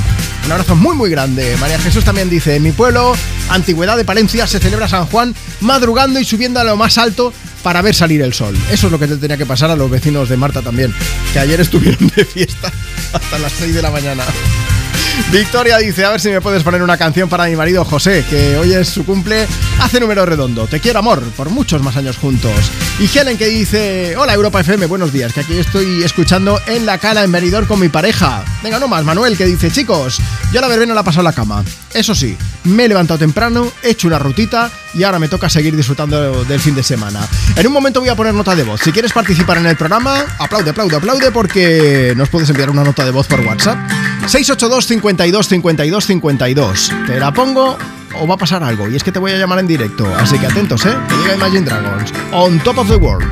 Un abrazo muy muy grande. María Jesús también dice, en mi pueblo, Antigüedad de Palencia, se celebra San Juan madrugando y subiendo a lo más alto para ver salir el sol. Eso es lo que te tenía que pasar a los vecinos de Marta también, que ayer estuvieron de fiesta hasta las 6 de la mañana. Victoria dice, a ver si me puedes poner una canción para mi marido José, que hoy es su cumple, hace número redondo. Te quiero amor, por muchos más años juntos. Y Helen que dice, hola Europa FM, buenos días, que aquí estoy escuchando en la cala en Benidorm con mi pareja. Venga, no más, Manuel que dice, chicos, yo la verbena la he pasado en la cama. Eso sí, me he levantado temprano, he hecho una rutita y ahora me toca seguir disfrutando del fin de semana. En un momento voy a poner nota de voz. Si quieres participar en el programa, aplaude, aplaude, aplaude porque nos puedes enviar una nota de voz por WhatsApp. 682 52 52 52. Te la pongo o va a pasar algo y es que te voy a llamar en directo. Así que atentos, ¿eh? Que llega Imagine Dragons. On top of the world.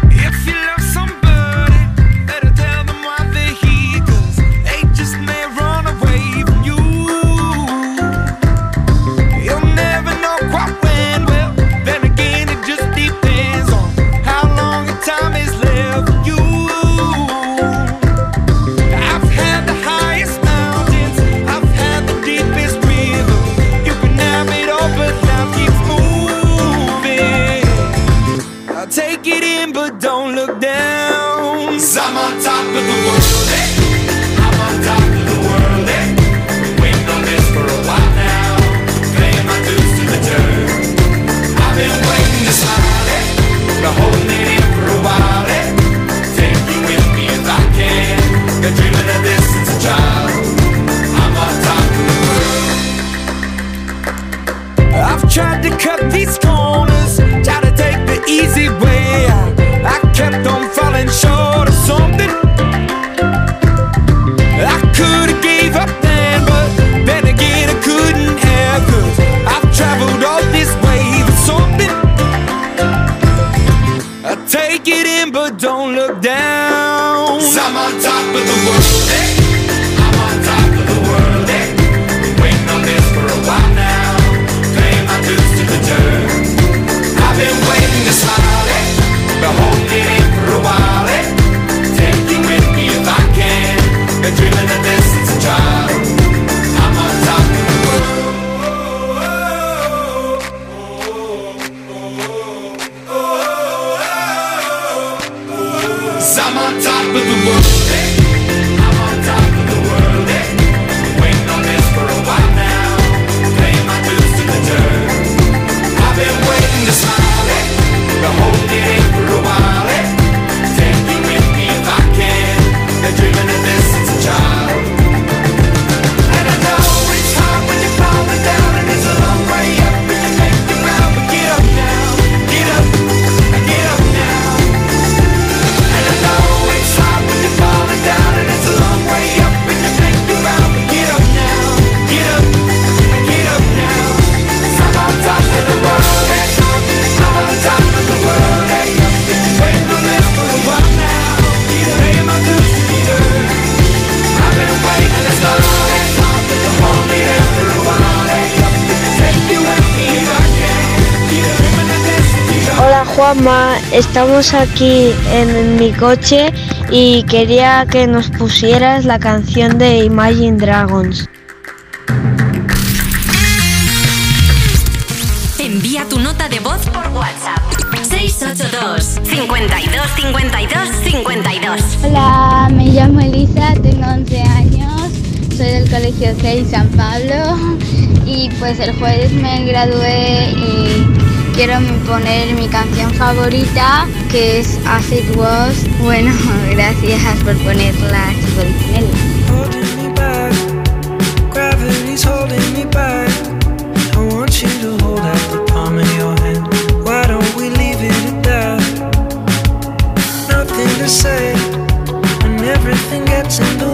look down. I'm on top of the world. I'm on top of the world. Estamos aquí en mi coche y quería que nos pusieras la canción de Imagine Dragons. Envía tu nota de voz por WhatsApp. 682 52 52 52 Hola, me llamo Elisa, tengo 11 años, soy del Colegio 6 San Pablo y pues el jueves me gradué y quiero poner mi canción favorita, que es As It Was. Bueno, gracias por ponerla, say when everything gets in the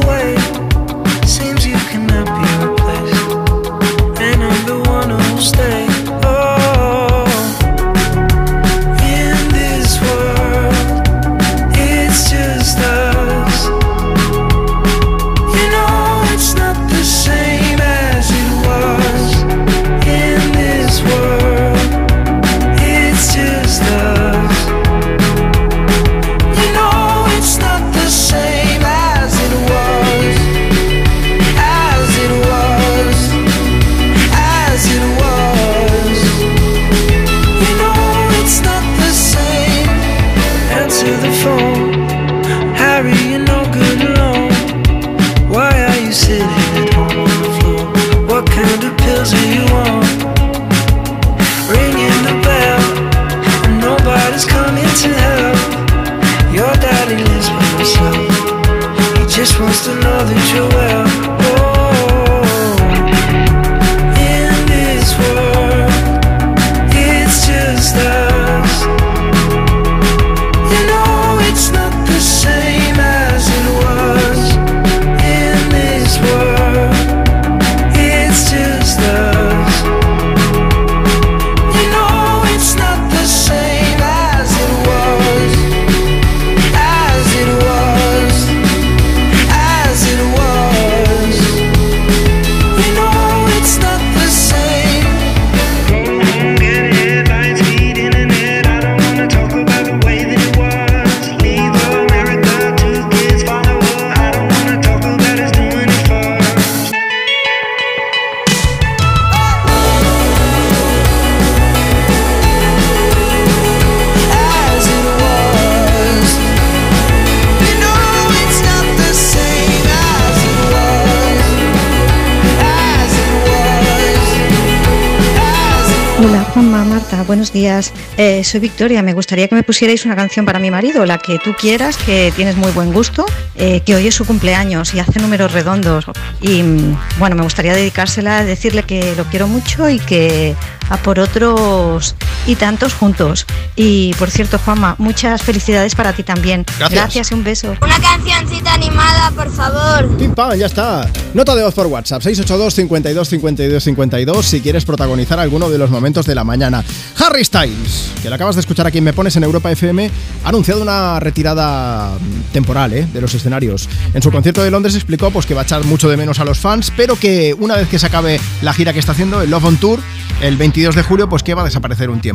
buenos días. Eh, soy Victoria. Me gustaría que me pusierais una canción para mi marido, la que tú quieras, que tienes muy buen gusto, eh, que hoy es su cumpleaños y hace números redondos. Y mm, bueno, me gustaría dedicársela, decirle que lo quiero mucho y que a por otros y tantos juntos. Y por cierto, Juanma, muchas felicidades para ti también. Gracias. y un beso. Una cancioncita animada, por favor. Pim pam, ya está. Nota de voz por WhatsApp 682 52 52 52 si quieres protagonizar alguno de los momentos de la mañana. Harry Styles, que lo acabas de escuchar aquí en Me Pones en Europa FM, ha anunciado una retirada temporal ¿eh? de los escenarios. En su concierto de Londres explicó pues, que va a echar mucho de menos a los fans, pero que una vez que se acabe la gira que está haciendo, el Love on Tour, el 22 de julio, pues que va a desaparecer un tiempo.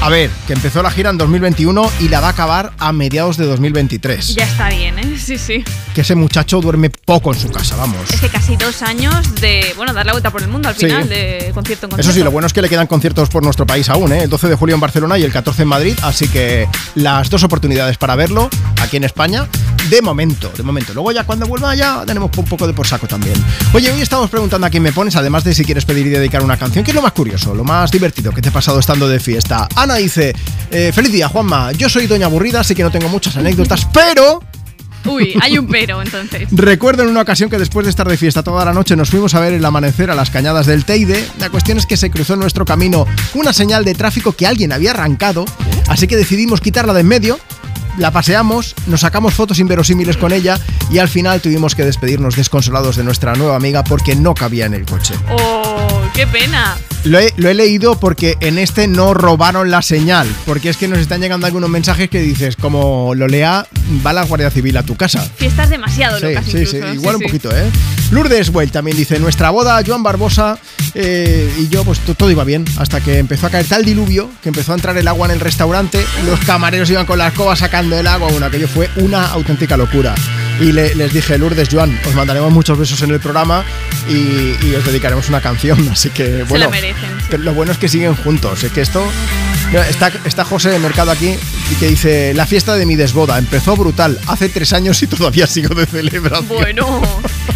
A ver, que empezó la gira en 2021 y la va a acabar a mediados de 2023. Ya está bien, ¿eh? Sí, sí. Que ese muchacho duerme poco en su casa, vamos. Es que casi dos años de, bueno, dar la vuelta por el mundo al Sí. final, de concierto en concierto. Eso sí, lo bueno es que le quedan conciertos por nuestro país aún, ¿eh? el 12 de julio en Barcelona y el 14 en Madrid, así que las dos oportunidades para verlo aquí en España, de momento, de momento. Luego ya cuando vuelva ya tenemos un poco de por saco también. Oye, hoy estamos preguntando a quién me pones, además de si quieres pedir y dedicar una canción, ¿qué es lo más curioso, lo más divertido que te ha pasado estando de fiesta? Ana dice, eh, feliz día Juanma, yo soy doña aburrida, así que no tengo muchas anécdotas, pero... Uy, hay un pero entonces. Recuerdo en una ocasión que después de estar de fiesta toda la noche nos fuimos a ver el amanecer a las cañadas del Teide. La cuestión es que se cruzó en nuestro camino una señal de tráfico que alguien había arrancado, así que decidimos quitarla de en medio. La paseamos, nos sacamos fotos inverosímiles con ella y al final tuvimos que despedirnos desconsolados de nuestra nueva amiga porque no cabía en el coche. ¡Oh, qué pena! Lo he, lo he leído porque en este no robaron la señal, porque es que nos están llegando algunos mensajes que dices, como lo lea, va la Guardia Civil a tu casa. Fiestas demasiado Sí, locas sí, sí, igual un poquito, ¿eh? Lourdes Well también dice, nuestra boda, Joan Barbosa eh, y yo, pues to- todo iba bien, hasta que empezó a caer tal diluvio que empezó a entrar el agua en el restaurante, los camareros iban con la escoba sacando el agua, bueno, aquello fue una auténtica locura. Y le- les dije, Lourdes, Joan, os mandaremos muchos besos en el programa y, y os dedicaremos una canción, así que bueno. la merecen, sí. Pero lo bueno es que siguen juntos, es que esto... Está, está José de Mercado aquí y que dice, la fiesta de mi desboda empezó brutal, hace tres años y todavía sigo de celebración. Bueno,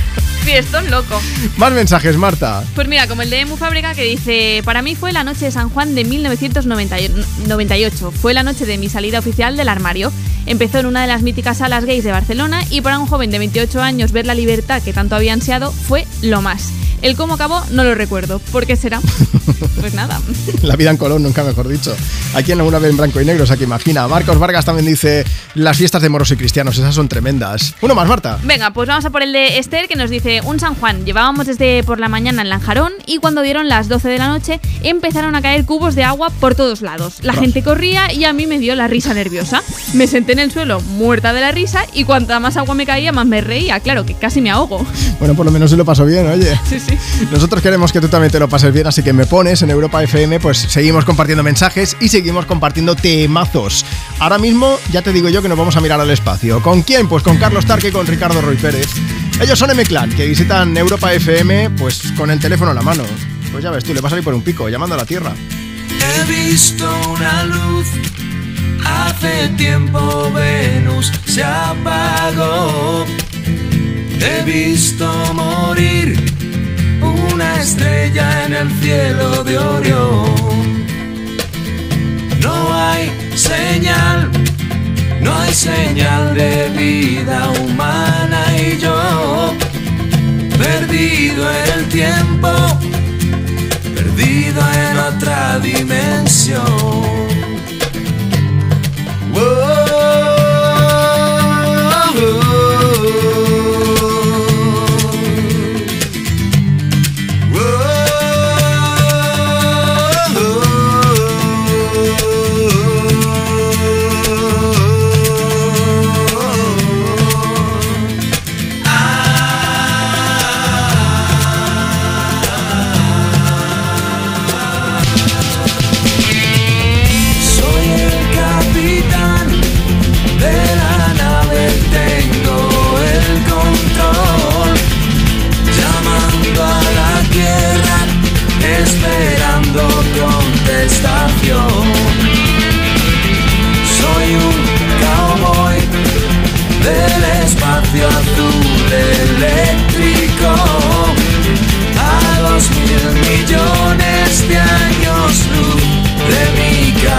fiestón loco. Más mensajes, Marta. Pues mira, como el de Emu Fábrica que dice, para mí fue la noche de San Juan de 1998. Fue la noche de mi salida oficial del armario. Empezó en una de las míticas salas gays de Barcelona y para un joven de 28 años ver la libertad que tanto había ansiado fue lo más. El cómo acabó no lo recuerdo. ¿Por qué será? Pues nada. La vida en Colón, nunca mejor dicho. Aquí en una vez en blanco y negro, o sea que imagina. Marcos Vargas también dice, las fiestas de moros y cristianos, esas son tremendas. Uno más, Marta. Venga, pues vamos a por el de Esther que nos dice un San Juan. Llevábamos desde por la mañana en Lanjarón y cuando dieron las 12 de la noche empezaron a caer cubos de agua por todos lados. La gente corría y a mí me dio la risa nerviosa. Me senté en el suelo muerta de la risa y cuanta más agua me caía más me reía. Claro que casi me ahogo. Bueno, por lo menos se lo pasó bien, oye. Sí, sí. Nosotros queremos que tú también te lo pases bien, así que me pones en Europa FM, pues seguimos compartiendo mensajes y seguimos compartiendo temazos. Ahora mismo ya te digo yo que nos vamos a mirar al espacio. ¿Con quién? Pues con Carlos Tarque y con Ricardo Roy Pérez. Ellos son M-Clan, que visitan Europa FM pues con el teléfono en la mano. Pues ya ves tú, le vas a ir por un pico, llamando a la Tierra. He visto una luz, hace tiempo Venus se apagó. He visto morir una estrella en el cielo de Orión. No hay señal, no hay señal de vida humana y yo, perdido en el tiempo, perdido en otra dimensión.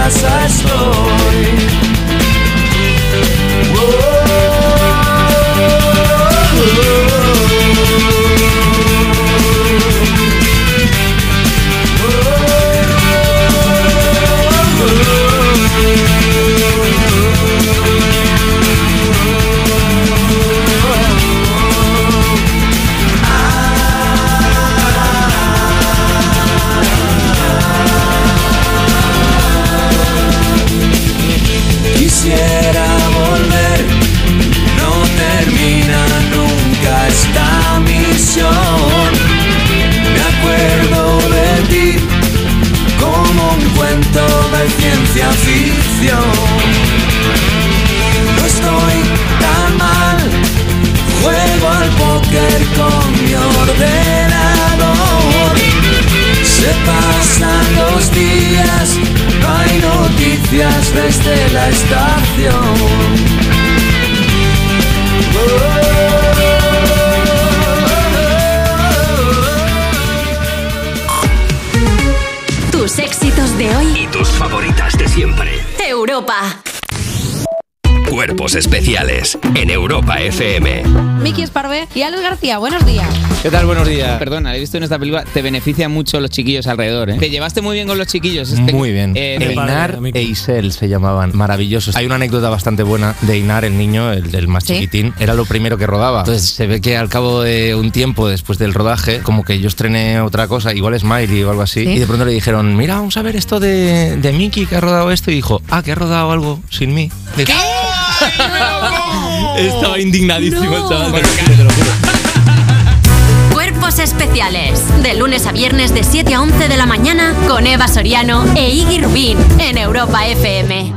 Casa estoy. Ciencia. No estoy tan mal, juego al póker con mi ordenador. Se pasan los días, hay noticias desde la estación. Siempre. Europa. Cuerpos especiales en Europa FM. Miki Esparvé y Alex García, buenos días. ¿Qué tal? Buenos días. Perdona, he visto en esta película, te beneficia mucho los chiquillos alrededor, ¿eh? Te llevaste muy bien con los chiquillos. este- Muy bien. Eh, Einar e Isel se llamaban, maravillosos. Hay una anécdota bastante buena de Einar, el niño, el más ¿Sí? chiquitín, era lo primero que rodaba. Entonces se ve que al cabo de un tiempo después del rodaje, como que yo estrené otra cosa, igual Smiley o algo así, ¿Sí? y de pronto le dijeron, mira, vamos a ver esto de, de Mickey que ha rodado esto, y dijo, ah, que ha rodado algo sin mí. ¿Qué? Estaba indignadísimo el chaval. Cuerpos especiales. De lunes a viernes de 7 a 11 de la mañana con Eva Soriano e Iggy Rubín en Europa FM.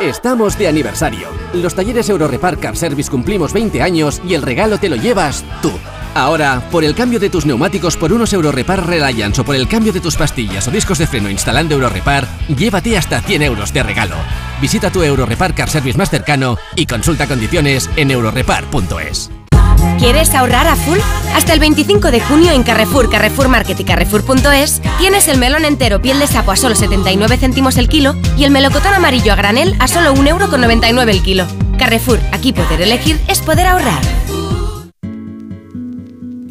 Estamos de aniversario. Los talleres Eurorepar Car Service cumplimos 20 años y el regalo te lo llevas tú. Ahora, por el cambio de tus neumáticos por unos Eurorepar Reliance o por el cambio de tus pastillas o discos de freno instalando Eurorepar, llévate hasta 100 euros de regalo. Visita tu Eurorepar Car Service más cercano y consulta condiciones en eurorepar.es. ¿Quieres ahorrar a full? Hasta el 25 de junio en Carrefour, Carrefour Market y Carrefour.es tienes el melón entero piel de sapo a solo 79 céntimos el kilo y el melocotón amarillo a granel a solo 1,99 euro el kilo. Carrefour, aquí poder elegir es poder ahorrar.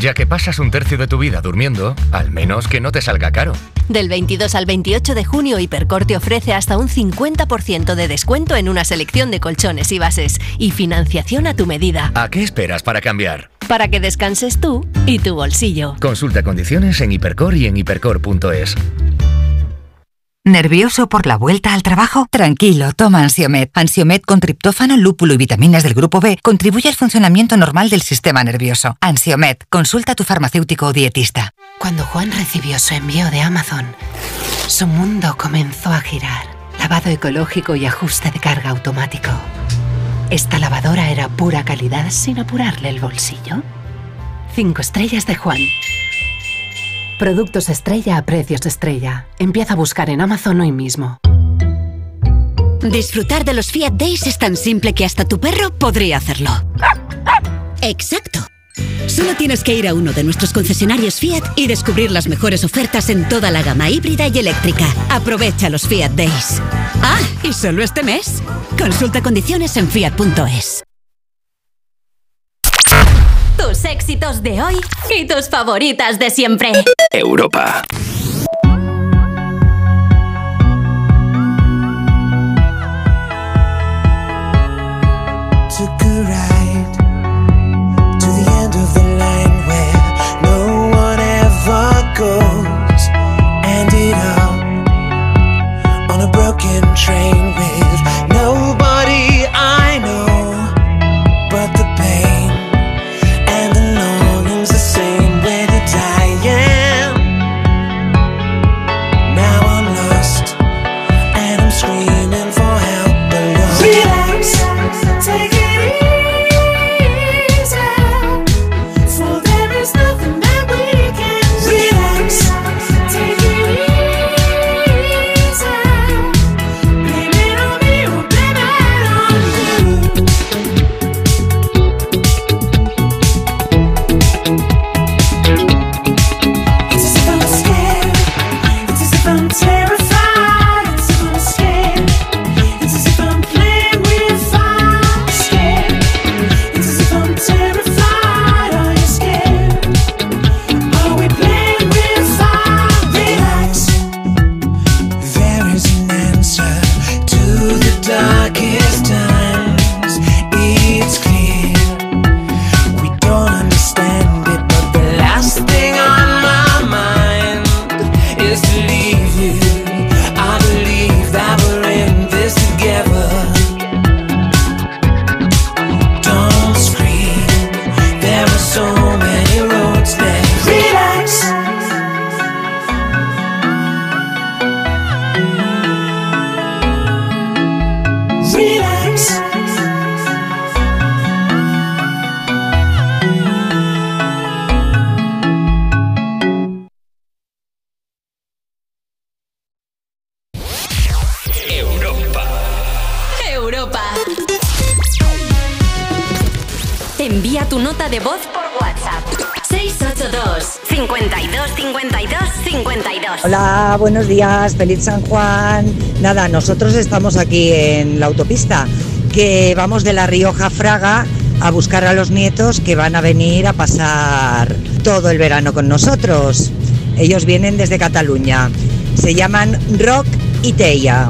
Ya que pasas un tercio de tu vida durmiendo, al menos que no te salga caro. Del 22 al 28 de junio, Hipercor te ofrece hasta un 50% de descuento en una selección de colchones y bases y financiación a tu medida, ¿A qué esperas para cambiar? para que descanses tú y tu bolsillo. Consulta condiciones en Hipercor y en hipercor.es. ¿Nervioso por la vuelta al trabajo? Tranquilo, toma Ansiomed. Ansiomed con triptófano, lúpulo y vitaminas del grupo B contribuye al funcionamiento normal del sistema nervioso. Ansiomed, consulta a tu farmacéutico o dietista. Cuando Juan recibió su envío de Amazon, su mundo comenzó a girar. Lavado ecológico y ajuste de carga automático. Esta lavadora era pura calidad sin apurarle el bolsillo. Cinco estrellas de Juan. Productos estrella a precios estrella. Empieza a buscar en Amazon hoy mismo. Disfrutar de los Fiat Days es tan simple que hasta tu perro podría hacerlo. Exacto. Solo tienes que ir a uno de nuestros concesionarios Fiat y descubrir las mejores ofertas en toda la gama híbrida y eléctrica. Aprovecha los Fiat Days. Ah, y solo este mes. Consulta condiciones en fiat.es. Tus éxitos de hoy y tus favoritas de siempre. Europa. Took a ride to the end of the line where no one ever goes. Ended up on a broken train with buenos días, feliz San Juan. Nada, nosotros estamos aquí en la autopista, que vamos de La Rioja Fraga a buscar a los nietos que van a venir a pasar todo el verano con nosotros. Ellos vienen desde Cataluña. Se llaman Rock y Teia.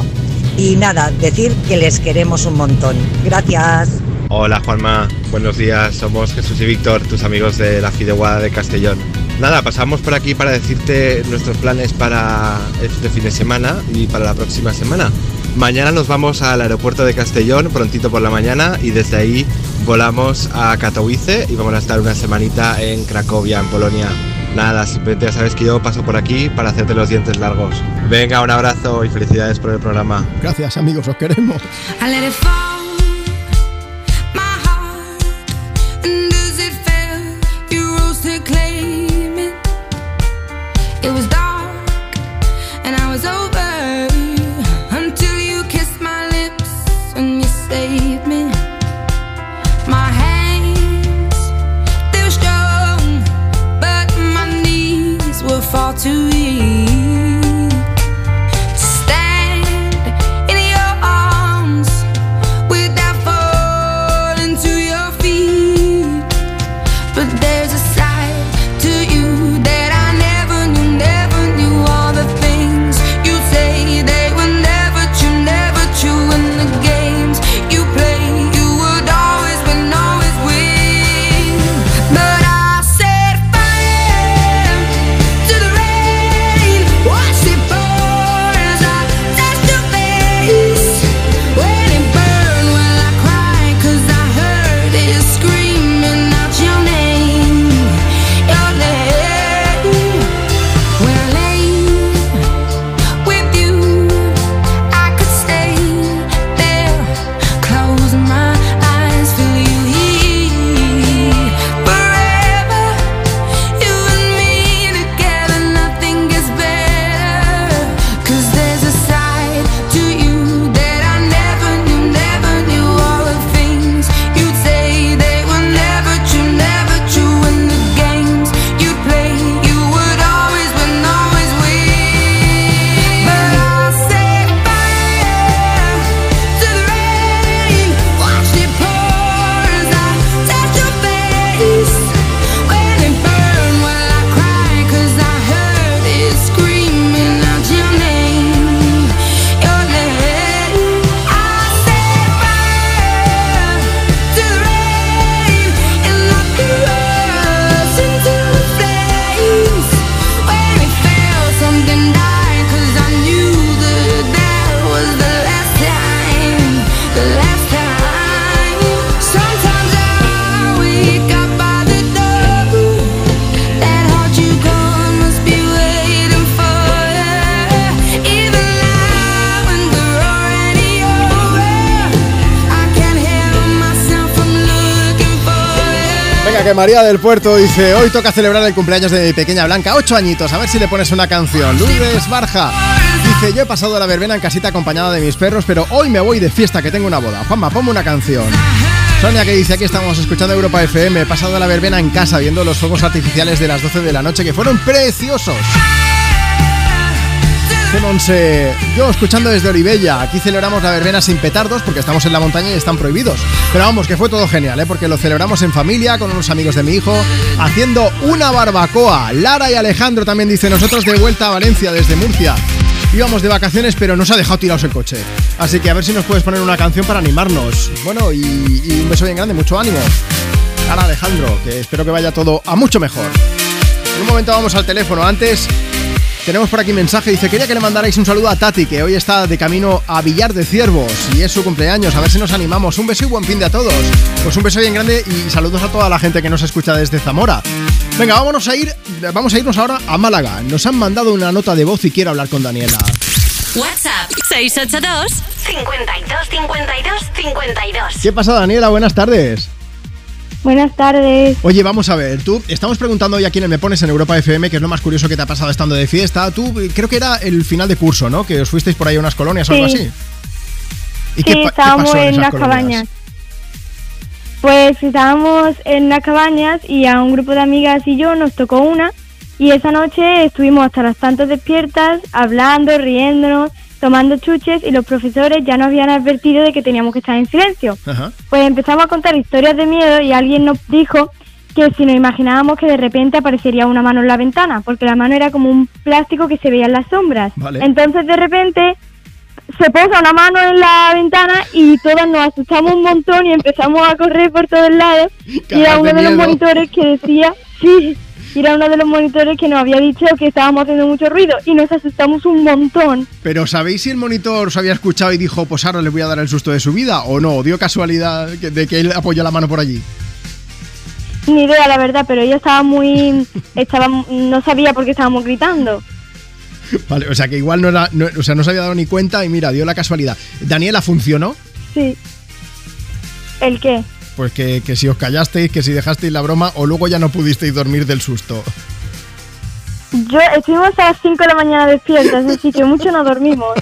Y nada, decir que les queremos un montón. Gracias. Hola Juanma, buenos días, somos Jesús y Víctor, tus amigos de la Fideuada de Castellón. Nada, pasamos por aquí para decirte nuestros planes para este fin de semana y para la próxima semana. Mañana nos vamos al aeropuerto de Castellón, prontito por la mañana, y desde ahí volamos a Katowice y vamos a estar una semanita en Cracovia, en Polonia. Nada, simplemente ya sabes que yo paso por aquí para hacerte los dientes largos. Venga, un abrazo y felicidades por el programa. Gracias, amigos, os queremos. María del Puerto dice, hoy toca celebrar el cumpleaños de mi pequeña Blanca, ocho añitos, a ver si le pones una canción. Lourdes Barja dice, yo he pasado la verbena en casita acompañada de mis perros, pero hoy me voy de fiesta, que tengo una boda. Juanma, ponme una canción. Sonia que dice, aquí estamos escuchando Europa FM, he pasado la verbena en casa viendo los fuegos artificiales de las 12 de la noche, que fueron preciosos. Dice Monse, yo escuchando desde Oribella, aquí celebramos la verbena sin petardos porque estamos en la montaña y están prohibidos. Pero vamos, que fue todo genial, ¿eh? porque lo celebramos en familia, con unos amigos de mi hijo, haciendo una barbacoa. Lara y Alejandro también dice, nosotros de vuelta a Valencia desde Murcia. Íbamos de vacaciones, pero nos ha dejado tirados el coche. Así que a ver si nos puedes poner una canción para animarnos. Bueno, y, y un beso bien grande, mucho ánimo. Lara Alejandro, que espero que vaya todo a mucho mejor. En un momento vamos al teléfono. Antes tenemos por aquí mensaje. Dice, quería que le mandarais un saludo a Tati, que hoy está de camino a Villar de Ciervos y es su cumpleaños. A ver si nos animamos. Un beso y buen fin de a todos. Pues un beso bien grande y saludos a toda la gente que nos escucha desde Zamora. Venga, vámonos a ir, vamos a irnos ahora a Málaga. Nos han mandado una nota de voz y quiero hablar con Daniela. WhatsApp 682 52 52 52. ¿Qué pasa, Daniela? Buenas tardes. Buenas tardes. Oye, vamos a ver, tú estamos preguntando hoy a quién me pones en Europa FM, que es lo más curioso que te ha pasado estando de fiesta. Tú, creo que era el final de curso, ¿no? Que os fuisteis por ahí a unas colonias o algo Sí. así. ¿Y sí, qué, estábamos pasó en en las colonias? cabañas. Pues estábamos en las cabañas y a un grupo de amigas y yo nos tocó una y esa noche estuvimos hasta las tantas despiertas, hablando, riéndonos, tomando chuches y los profesores ya nos habían advertido de que teníamos que estar en silencio. Ajá. Pues empezamos a contar historias de miedo y alguien nos dijo que si nos imaginábamos que de repente aparecería una mano en la ventana, porque la mano era como un plástico que se veía en las sombras. Vale. Entonces de repente se posa una mano en la ventana y todas nos asustamos un montón y empezamos a correr por todos lados. Y era uno de de los monitores que decía, sí, y era uno de los monitores que nos había dicho que estábamos haciendo mucho ruido y nos asustamos un montón. Pero ¿sabéis si el monitor os había escuchado y dijo, pues ahora le voy a dar el susto de su vida? ¿O no? ¿O dio casualidad de que él apoyó la mano por allí? Ni idea, la verdad, pero ella estaba muy... estaba No sabía por qué estábamos gritando. Vale, o sea que igual no, era, no- o sea, no se había dado ni cuenta y mira, dio la casualidad. Daniela, ¿funcionó? Sí. ¿El qué? Pues que, que si os callasteis, que si dejasteis la broma o luego ya no pudisteis dormir del susto. Yo estuvimos a las 5 de la mañana despiertas, así que mucho no dormimos.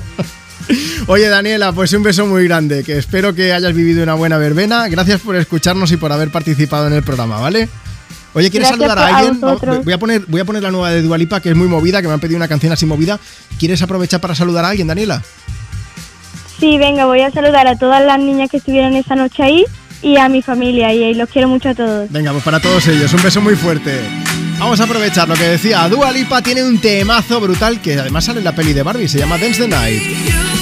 Oye Daniela, pues un beso muy grande, que espero que hayas vivido una buena verbena. Gracias por escucharnos y por haber participado en el programa, ¿vale? Oye, ¿quieres Gracias saludar a alguien? Voy, a poner, voy a poner la nueva de Dualipa, que es muy movida, que me han pedido una canción así movida. ¿Quieres aprovechar para saludar a alguien, Daniela? Sí, venga, voy a saludar a todas las niñas que estuvieron esa noche ahí y a mi familia y, los quiero mucho a todos. Venga, pues para todos ellos, un beso muy fuerte. Vamos a aprovechar lo que decía. Dua Lipa tiene un temazo brutal que además sale en la peli de Barbie, se llama Dance the Night.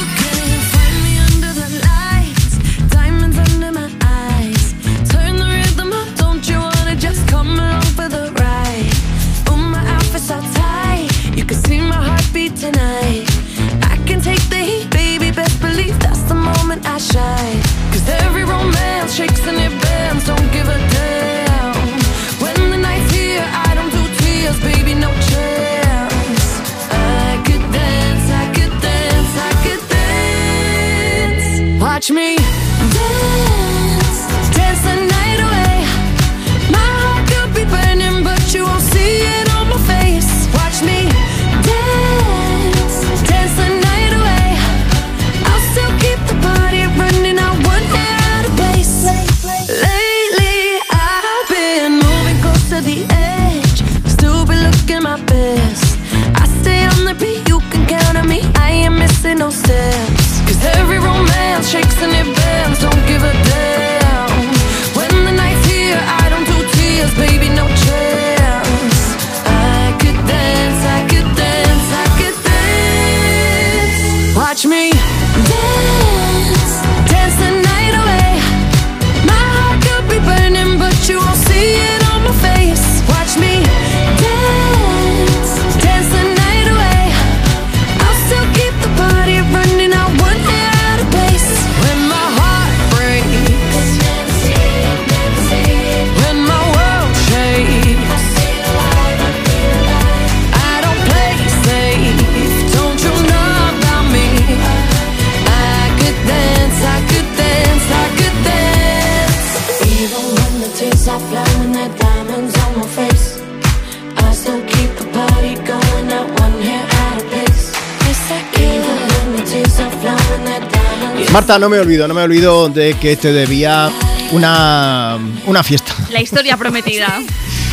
No me olvido, no me olvido de que te debía una, una fiesta. La historia prometida.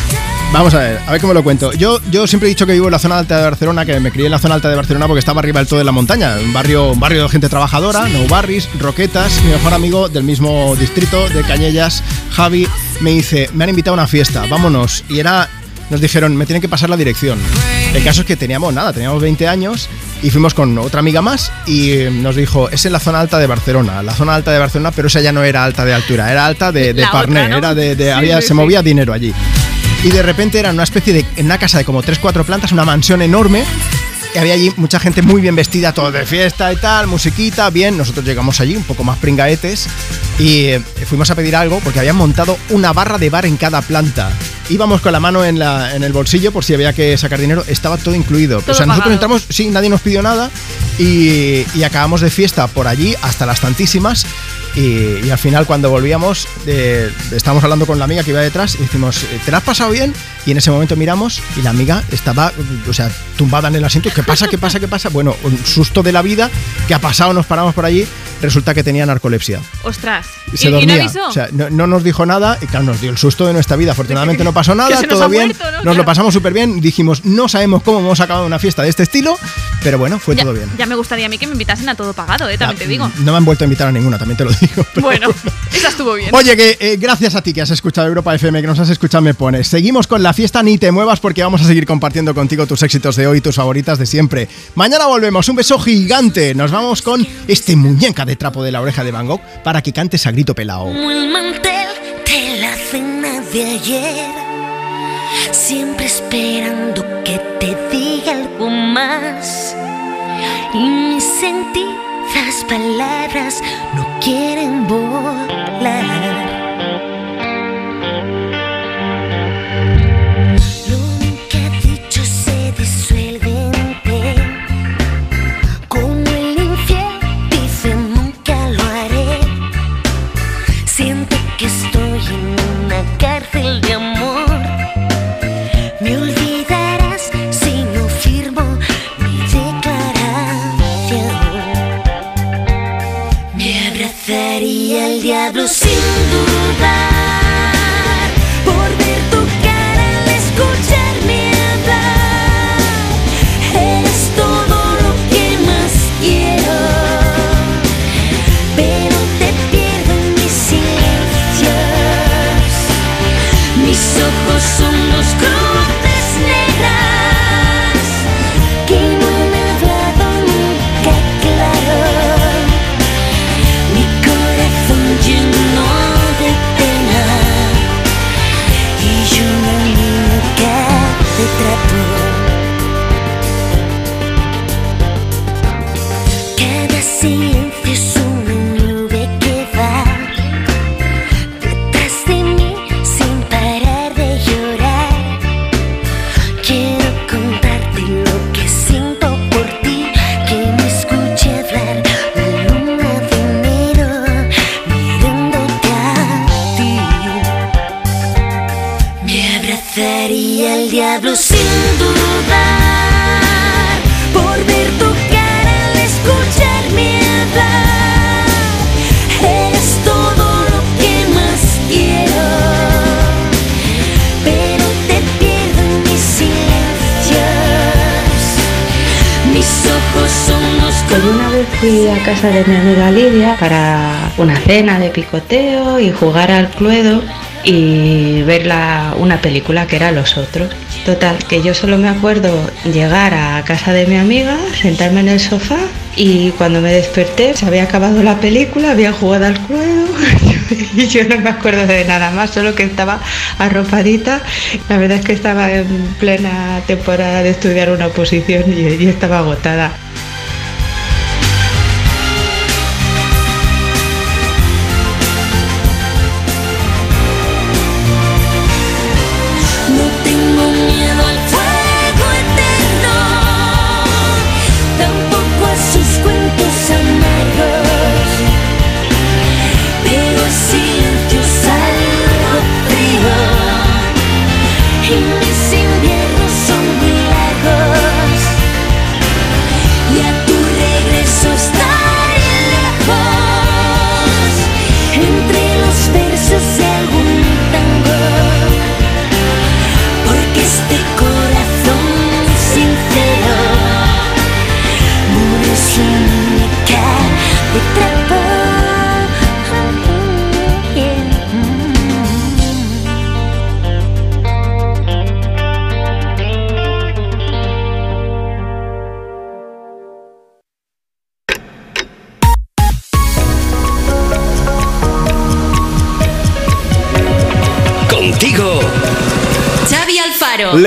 Vamos a ver, a ver cómo lo cuento. Yo, yo siempre he dicho que vivo en la zona alta de Barcelona, que me crié en la zona alta de Barcelona porque estaba arriba del todo de la montaña. Un barrio, un barrio de gente trabajadora, no barris, roquetas. Mi mejor amigo del mismo distrito de Cañellas, Javi, me dice, me han invitado a una fiesta, vámonos. Y era, nos dijeron, me tienen que pasar la dirección. El caso es que teníamos nada, teníamos 20 años y fuimos con otra amiga más y eh, nos dijo, es en la zona alta de Barcelona, la zona alta de Barcelona, pero esa ya no era alta de altura, era alta de, de Parné, era de, de- Sí, había, sí, se sí. movía dinero allí. Y de repente era una especie de, en una casa de como 3-4 plantas, una mansión enorme. Y había allí mucha gente muy bien vestida, todo de fiesta y tal, musiquita, bien. Nosotros llegamos allí, un poco más pringaetes, y eh, fuimos a pedir algo porque habían montado una barra de bar en cada planta. Íbamos con la mano en, la, en el bolsillo por si había que sacar dinero, estaba todo incluido. Todo o sea, nosotros pagado. entramos, sí, nadie nos pidió nada, y, y acabamos de fiesta por allí hasta las tantísimas. Y, y al final, cuando volvíamos, eh, estábamos hablando con la amiga que iba detrás y decimos, ¿te la has pasado bien? Y en ese momento miramos y la amiga estaba, o sea, tumbada en el asiento. ¿Qué pasa? ¿Qué pasa? ¿Qué pasa? Bueno, un susto de la vida que ha pasado, nos paramos por allí resulta que tenía narcolepsia. Ostras. Se ¿Y, y dormía. no avisó? O sea, no, no nos dijo nada y claro, nos dio el susto de nuestra vida. Afortunadamente no pasó nada, todo bien. muerto, ¿no? Nos Claro. lo pasamos súper bien. Dijimos, no sabemos cómo hemos acabado una fiesta de este estilo, pero bueno, fue ya, todo bien. ya me gustaría a mí que me invitasen a todo pagado, ¿eh? También te digo. No me han vuelto a invitar a ninguna, también te lo digo. Bueno, esa estuvo bien. Oye, que eh, gracias a ti que has escuchado Europa FM, que nos has escuchado Me Pones. Seguimos con la fiesta, ni te muevas porque vamos a seguir compartiendo contigo tus éxitos de hoy, tus favoritas de siempre. Mañana volvemos, un beso gigante. Nos vamos con este muñeca de trapo de la oreja de Van Gogh para que cantes a grito pelao. Como el mantel de la cena de ayer. Siempre esperando que te diga algo más. Y mis sentidas palabras no quieren volar. El diablo fui a casa de mi amiga Lidia para una cena de picoteo y jugar al cluedo y ver una película que era Los Otros. Total, que yo solo me acuerdo llegar a casa de mi amiga, sentarme en el sofá y cuando me desperté se había acabado la película, había jugado al cluedo y yo no me acuerdo de nada más, solo que estaba arropadita. La verdad es que estaba en plena temporada de estudiar una oposición y, y estaba agotada.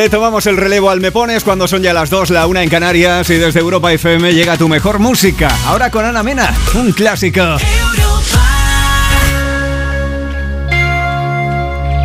Tomamos el relevo al Me Pones cuando son ya las 2, la 1 en Canarias y desde Europa FM llega tu mejor música. Ahora con Ana Mena, un clásico. Europa